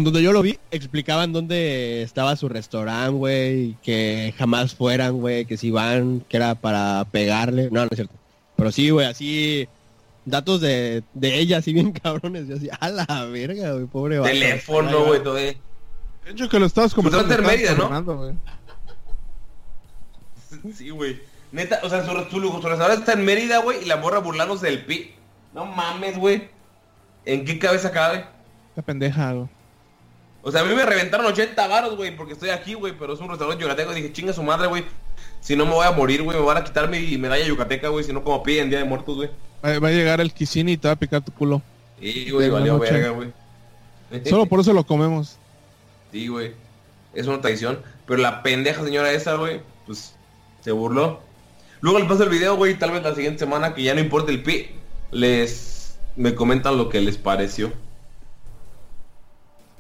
donde yo lo vi, explicaban dónde estaba su restaurante, güey, que jamás fueran, güey, que si van, que era para pegarle. No, no es cierto. Pero sí, güey, así, datos de, de ella, así bien cabrones. Yo así, a la verga, güey, pobre vato. Teléfono, güey, todo. eh. De hecho que lo estabas Pues comentando. está en Mérida, ¿no? Sí, güey. Neta, o sea, su, su, su restaurante está en Mérida, güey, y la morra burlándose del pi. No mames, güey. ¿En qué cabeza cabe? Esta pendeja, güey. O sea, a mí me reventaron 80 varos, güey, porque estoy aquí, güey, pero es un restaurante yucateco. Dije, chinga su madre, güey. Si no me voy a morir, güey, me van a quitar mi medalla yucateca, güey, si no como pi en Día de Muertos, güey. Va, a llegar el Kissini y te va a picar tu culo. Sí, güey, valió verga, güey. Solo por eso lo comemos. Sí, güey. Es una tradición. Pero la pendeja señora esa, güey, pues se burló. Luego les paso el video, güey, tal vez la siguiente semana, que ya no importa el pi, les... me comentan lo que les pareció.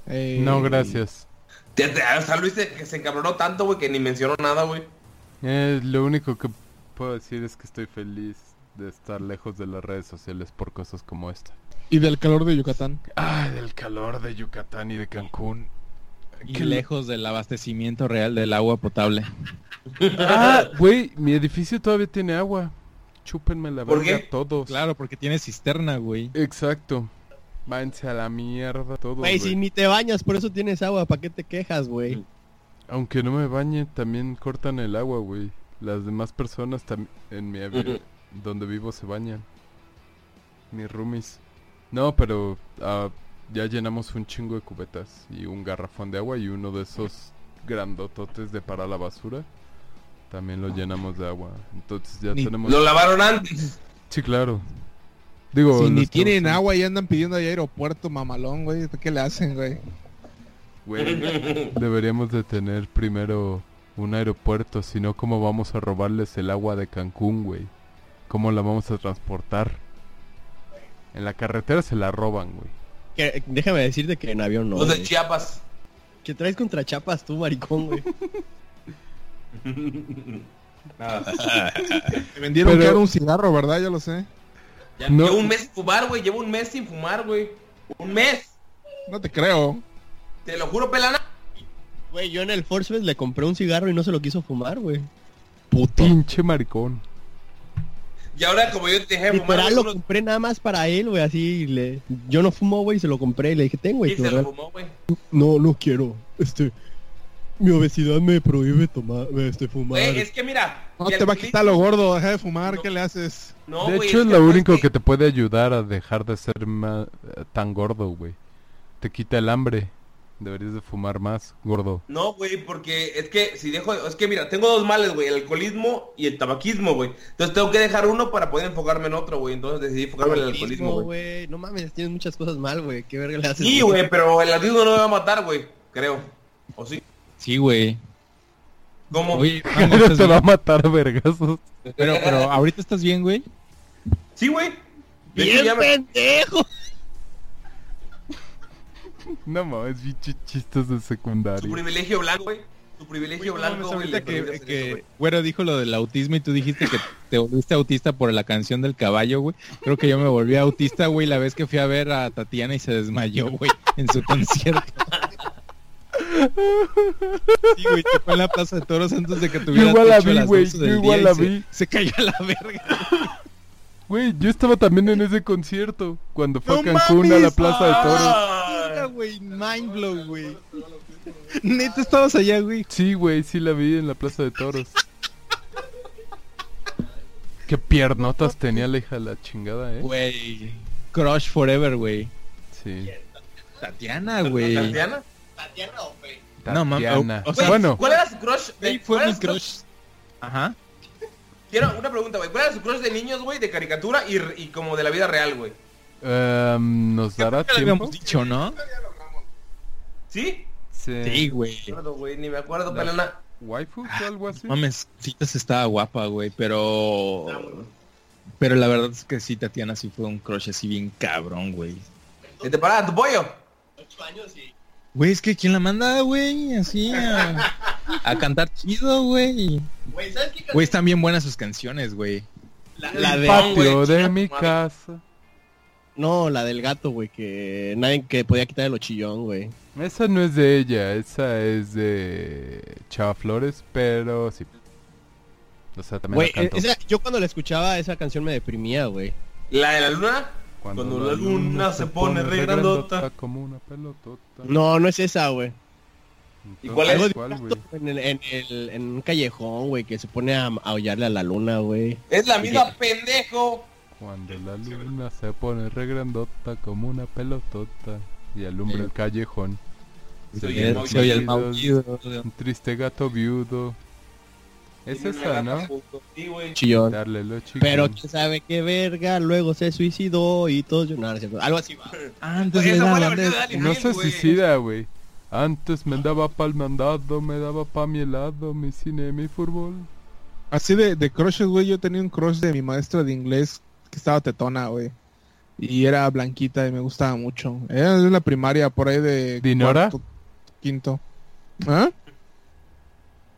Eh, No, gracias. Te- te- O sea, Luis se, que se encabronó tanto, güey, que ni mencionó nada, güey. Eh, lo único que puedo decir es que estoy feliz de estar lejos de las redes sociales por cosas como esta. Y del calor de Yucatán. Ay, del calor de Yucatán y de Cancún. Y Qué lejos del abastecimiento real del agua potable. Ah, güey, mi edificio todavía tiene agua. Chúpenme la ¿Por verga qué? todos. Claro, porque tiene cisterna, güey. Exacto. Váyanse a la mierda todos, Güey, si ni te bañas, por eso tienes agua, ¿para qué te quejas, güey? Aunque no me bañe, también cortan el agua, güey. Las demás personas en mi avi- donde vivo se bañan. Mis roomies. No, pero ah, ya llenamos un chingo de cubetas y un garrafón de agua y uno de esos grandototes de para la basura. También lo llenamos de agua. Entonces ya Ni- tenemos... Lo lavaron antes. Sí, claro. Digo, Si ni tienen agua y andan pidiendo ahí aeropuerto mamalón, güey. ¿Qué le hacen, güey? Güey, deberíamos de tener primero un aeropuerto, si no, ¿cómo vamos a robarles el agua de Cancún, güey? ¿Cómo la vamos a transportar? En la carretera se la roban, güey. Que- déjame decirte que en avión no. Los de güey. Chiapas. ¿Qué traes contra chapas tú, maricón, güey? Me vendieron Pero- que era un cigarro, ¿verdad? Yo lo sé. Ya, No. Llevo un mes sin fumar, güey. Llevo un mes sin fumar, güey. Un mes. No te creo. Te lo juro, pelana. Güey, yo en el Force Fest le compré un cigarro y no se lo quiso fumar, güey. Puto. Pinche maricón. Y ahora como yo te dejé de fumar, Literal güey, lo compré nada más para él, güey, así le... Yo no fumo, güey, se lo compré y le dije, ten, güey. y se lo lo regalo". fumó, güey. No, no quiero. Este... Mi obesidad me prohíbe tomar, este, fumar. Güey, es que mira. No te va a quitar lo gordo, deja de fumar, No. ¿qué le haces? No, de güey, hecho, es lo único que- que te puede ayudar a dejar de ser ma- tan gordo, güey. Te quita el hambre. Deberías de fumar más, gordo. No, güey, porque es que si dejo, es que mira, tengo dos males, güey, el alcoholismo y el tabaquismo, güey. Entonces tengo que dejar uno para poder enfocarme en otro, güey. Entonces decidí enfocarme en el alcoholismo, güey. No mames, tienes muchas cosas mal, güey. ¿Qué verga le haces? Sí, güey, pero el alcoholismo no me va a matar, güey, creo. ¿O sí? Sí, güey. ¿Cómo? Oye, Mango, te ¿estás va a bien? matar a vergazos. pero, pero ahorita estás bien, güey. Sí, güey. ¡Bien ya pendejo! No mames, bichos chistes de Su secundaria. privilegio blanco, güey. Su privilegio Oye, blanco, güey. le que, eso, que güey. Güero dijo lo del autismo y tú dijiste que te volviste autista por la canción del caballo, güey. Creo que yo me volví autista, güey, la vez que fui a ver a Tatiana y se desmayó, güey, en su concierto. Sí, güey, se fue en la Plaza de Toros antes de que tuviera igual la a vi, las güey, 12 yo del igual la se- vi. Se cayó a la verga. Güey, yo estaba también en ese concierto. Cuando fue ¡No a Cancún a la! Plaza de Toros. Ah, güey, mind blow, güey. Neta, estabas allá, güey. Sí, güey, sí la vi en la Plaza de Toros. Qué piernotas tenía la hija de la chingada, eh. Güey, crush forever, güey. Sí. Tatiana, güey. ¿Tatiana? No, mames, Tatiana. o- o sea, bueno, ¿Cuál era su crush? fue mi crush. Ajá. Quiero una pregunta, güey. ¿Cuál era su crush de niños, güey? De caricatura y, y como de la vida real, güey. em, ¿nos dará Ya lo tiempo? habíamos dicho, ¿no? ¿Sí? Sí. Sí, güey. No me acuerdo, güey, ni me acuerdo, La- pelana. ¿Waifu o algo así? Mames, Citas estaba guapa, güey, pero... Pero la verdad es que sí, Tatiana sí fue un crush así bien cabrón, güey. ¿Y te paraba tu pollo? Güey, es que ¿quién la manda, güey? Así a, a cantar chido, güey. Güey, están bien buenas sus canciones, güey. La El de... pa- patio güey, de mi casa. No, la del gato, güey, que nadie que podía quitar el chillón, güey. Esa no es de ella, esa es de Chava Flores, pero sí. O sea, también Güey, la canto. esa- yo cuando la escuchaba, esa canción me deprimía, güey. ¿La de la luna? Cuando la luna se pone re grandota. como una pelotota. No, no es esa, güey. ¿Y cuál es? En, el- en, el- en un callejón, güey, que se pone a aullarle a la luna, güey. Es la misma pendejo. Cuando la luna se pone re grandota como una pelotota y alumbra el callejón. Soy Se el. Soy el maullido. Un triste gato viudo. Es esa, ¿no? Sí, güey. Chillón. Darle lo chico. Pero quién sabe qué verga, luego se suicidó y lloraron, ¿no es cierto? Algo así va. Antes versión de Dani No se güey. suicida, güey. Antes me daba pa'l mandado, me daba pa' mi helado, mi cine, mi fútbol. Así de, de crushes, güey, yo tenía un crush de mi maestra de inglés que estaba tetona, güey. Y era blanquita y me gustaba mucho. Era de la primaria, por ahí de... ¿Dinora? cuarto, quinto. ¿Ah?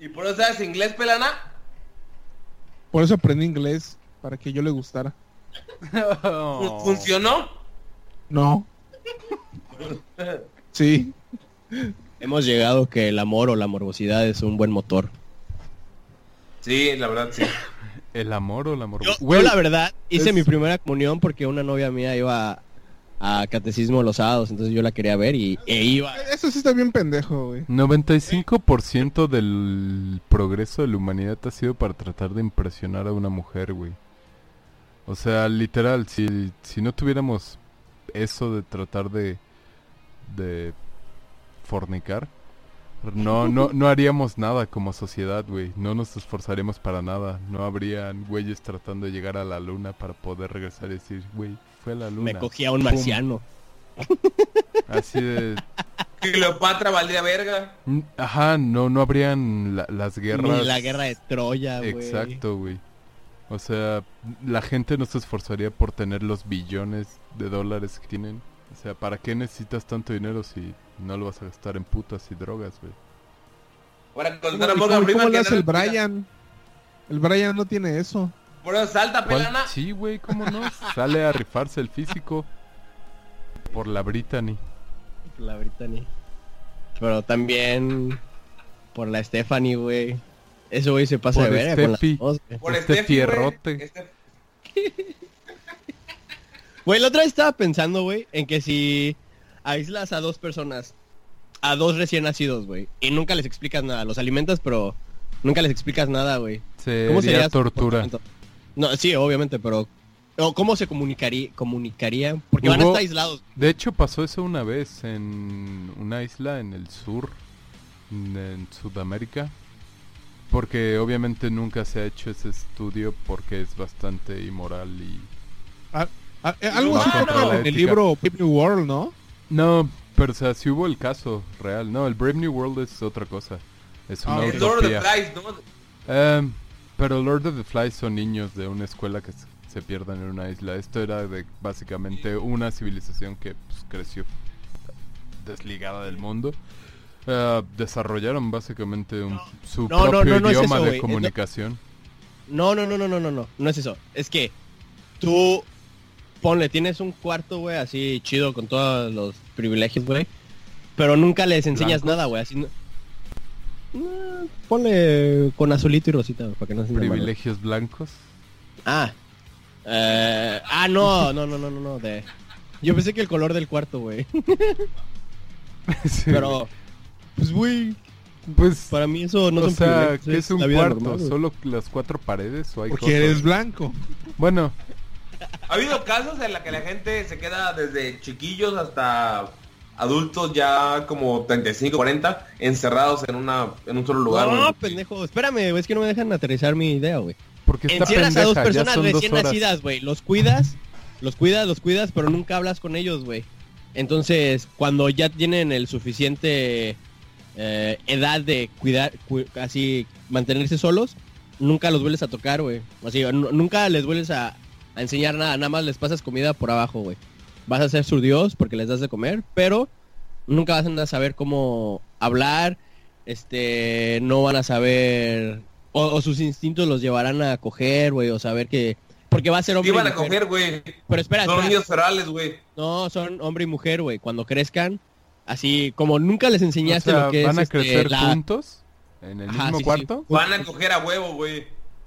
¿Y por eso sabes inglés, pelana? Por eso aprendí inglés, para que yo le gustara. Fu- ¿Funcionó? No. Sí. Hemos llegado que el amor o la morbosidad es un buen motor. Sí, la verdad, sí. ¿El amor o la amor? Yo, la verdad hice es- mi primera comunión porque una novia mía iba a, catecismo los sábados, entonces yo la quería ver y e iba. Eso sí está bien pendejo, güey. 95% del progreso de la humanidad ha sido para tratar de impresionar a una mujer, güey. O sea, literal, si, si no tuviéramos eso de tratar de, de fornicar, no, no, no haríamos nada como sociedad, güey. No nos esforzaríamos para nada. No habrían güeyes tratando de llegar a la luna para poder regresar y decir, güey, fue a la luna. Me cogí a un Pum. marciano. Así de... Cleopatra valdría verga. Mm, Ajá, no, no habrían la- las guerras. Ni la guerra de Troya, güey. Exacto, güey. O sea, la gente no se esforzaría por tener los billones de dólares que tienen. O sea, ¿para qué necesitas tanto dinero si no lo vas a gastar en putas y drogas, güey? Ahora ¿Cómo, cómo- Freeman cómo le que hace el Brian? El Brian no tiene eso. Por eso salta, ¿Cuál? pelana. Sí, güey, ¿cómo no? Sale a rifarse el físico por la Brittany. La Brittany. Pero también por la Stephanie, güey. Eso, güey, se pasa Por de verga con las Steffi. dos. Por Este fierrote. Este- Güey, la otra vez estaba pensando, güey, en que si aíslas a dos personas, a dos recién nacidos, güey, y nunca les explicas nada, los alimentas, pero nunca les explicas nada, güey. ¿Cómo Sería sería su tortura. No, sí, obviamente, pero o ¿cómo se comunicaría, comunicarían? Porque van a estar aislados. De hecho, pasó eso una vez en una isla en el sur, en Sudamérica. Porque obviamente nunca se ha hecho ese estudio porque es bastante inmoral y... Ah, eh, algo así en el libro Brave New World, ¿no? No, pero o sea, si hubo el caso real. No, el Brave New World es otra cosa. Es una Ah, El Lord of the utopía. Flies, ¿no? Em, pero Lord of the Flies son niños de una escuela que se- pierdan en una isla. Esto era de básicamente una civilización que pues, creció desligada del mundo. Eh, desarrollaron básicamente un- su No, no, propio no, no es idioma eso, de comunicación. No, no, no, no, no, no, no, no es eso. Es que tú ponle, tienes un cuarto, güey, así chido con todos los privilegios, güey, pero nunca les enseñas Blancos. nada, güey, así no... No, ponle con azulito y rosita, para que no se Privilegios blancos. Ah. Eh, ah, no, no, no, no, no, no, de... Yo pensé que el color del cuarto, güey. Sí, Pero, pues, güey, pues, para mí eso no o son sea, privilegios, que es un cuarto, normal, solo las cuatro paredes o hay Porque cosas? eres blanco. Bueno, Ha habido casos en la que la gente se queda desde chiquillos hasta adultos ya como 35, 40 encerrados en una en un solo lugar. No, pendejo, espérame, güey, es que no me dejan aterrizar mi idea, güey. porque está Encierras a dos pendeja, ya personas dos recién nacidas, güey. Los cuidas, los cuidas, los cuidas, pero nunca hablas con ellos, güey. Entonces, cuando ya tienen el suficiente eh, edad de cuidar, cu- así, mantenerse solos, nunca los vuelves a tocar, güey. Así, nu- nunca les vuelves a, a enseñar nada, nada más les pasas comida por abajo, güey. Vas a ser su dios porque les das de comer, pero nunca vas a saber cómo hablar, este, no van a saber, o, o sus instintos los llevarán a coger, güey, o saber que, porque va a ser ¿Qué hombre y iban a coger, güey? Pero espera, Son espera. niños ferales, güey. No, son hombre y mujer, güey. Cuando crezcan, así como nunca les O enseñaste sea, lo que van es a este, crecer la- juntos en el Ajá, mismo sí, sí. cuarto. Van a coger a huevo, güey.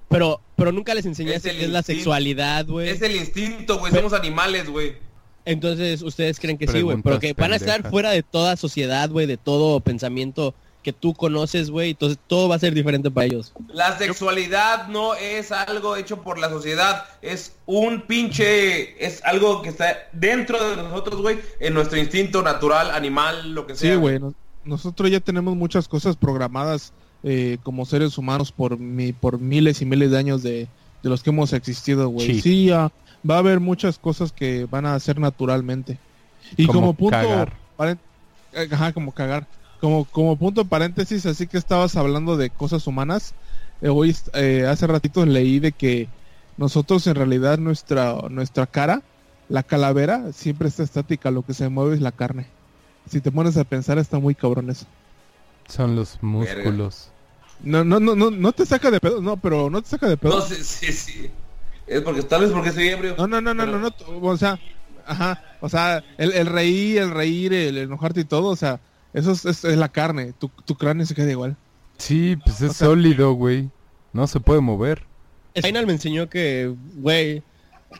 pero pero nunca les enseñaste Es el qué es la sexualidad, güey. Es el instinto, güey. Somos animales, güey. Entonces, ustedes creen que sí, güey, pero que van a estar pendejas. fuera de toda sociedad, güey, de todo pensamiento que tú conoces, güey, entonces todo va a ser diferente para ellos. La sexualidad no es algo hecho por la sociedad, es un pinche, es algo que está dentro de nosotros, güey, en nuestro instinto natural, animal, lo que sea. Sí, güey. nos- nosotros ya tenemos muchas cosas programadas eh, como seres humanos por mi, por miles y miles de años de, de los que hemos existido, güey. Sí. Sí, va a haber muchas cosas que van a hacer naturalmente. Y Como como, punto, ajá, como cagar. Como, como punto paréntesis, así que estabas hablando de cosas humanas. eh, hoy eh, hace ratito leí de que nosotros en realidad nuestra nuestra cara, la calavera siempre está estática, lo que se mueve es la carne. Si te pones a pensar está muy cabrón eso. Son los músculos. No, no, no, no, no te saca de pedo, no, pero no te saca de pedo. No, sí, sí, sí. Es porque tal vez porque soy ebrio. No, no, no, no, Pero- no, no, o sea, ajá, o sea, el, el reír, el reír, el enojarte y todo, o sea, eso es, es- es la carne, tu, tu cráneo se queda igual. Sí, pues es O sea- sólido, güey. No se puede mover. Final me enseñó que, güey,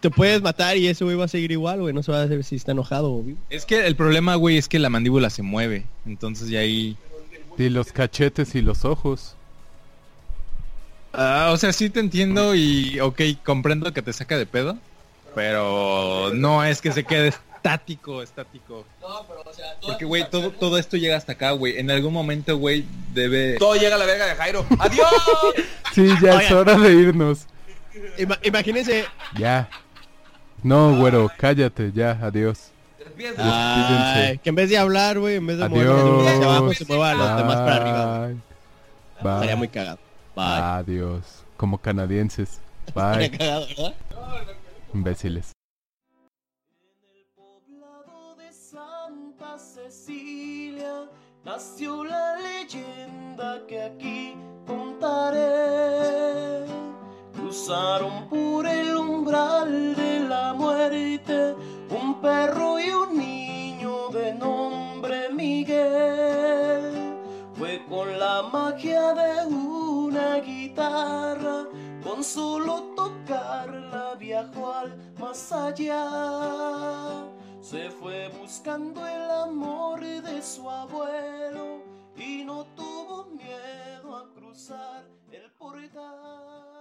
te puedes matar y ese güey va a seguir igual, güey. No se va a saber si está enojado o vivo. Es que el problema, güey, es que la mandíbula se mueve. Entonces ya ahí... Y los cachetes y los ojos. Ah, o sea, sí te entiendo y, ok, comprendo que te saca de pedo. Pero no es que se quede estático, estático. Porque, güey, todo, todo esto llega hasta acá, güey. En algún momento, güey, debe... Todo llega a la verga de Jairo. ¡Adiós! Sí, ya es hora de irnos. Ima- imagínense, Ya. No, güero, cállate, ya, adiós. Ay, que en vez de hablar, güey, en vez de mover Adiós. hacia abajo, se mueva a los demás para arriba. Estaría muy cagado. Bye. Adiós. Como canadienses. Bye. cagado, ¿verdad? Imbéciles. poblado de Santa Cecilia nació la leyenda que aquí contaré. Cruzaron por el umbral de la muerte un perro y un niño de nombre Miguel. Fue con la magia de una guitarra, con solo tocarla viajó al más allá. Se fue buscando el amor de su abuelo y no tuvo miedo a cruzar el portal.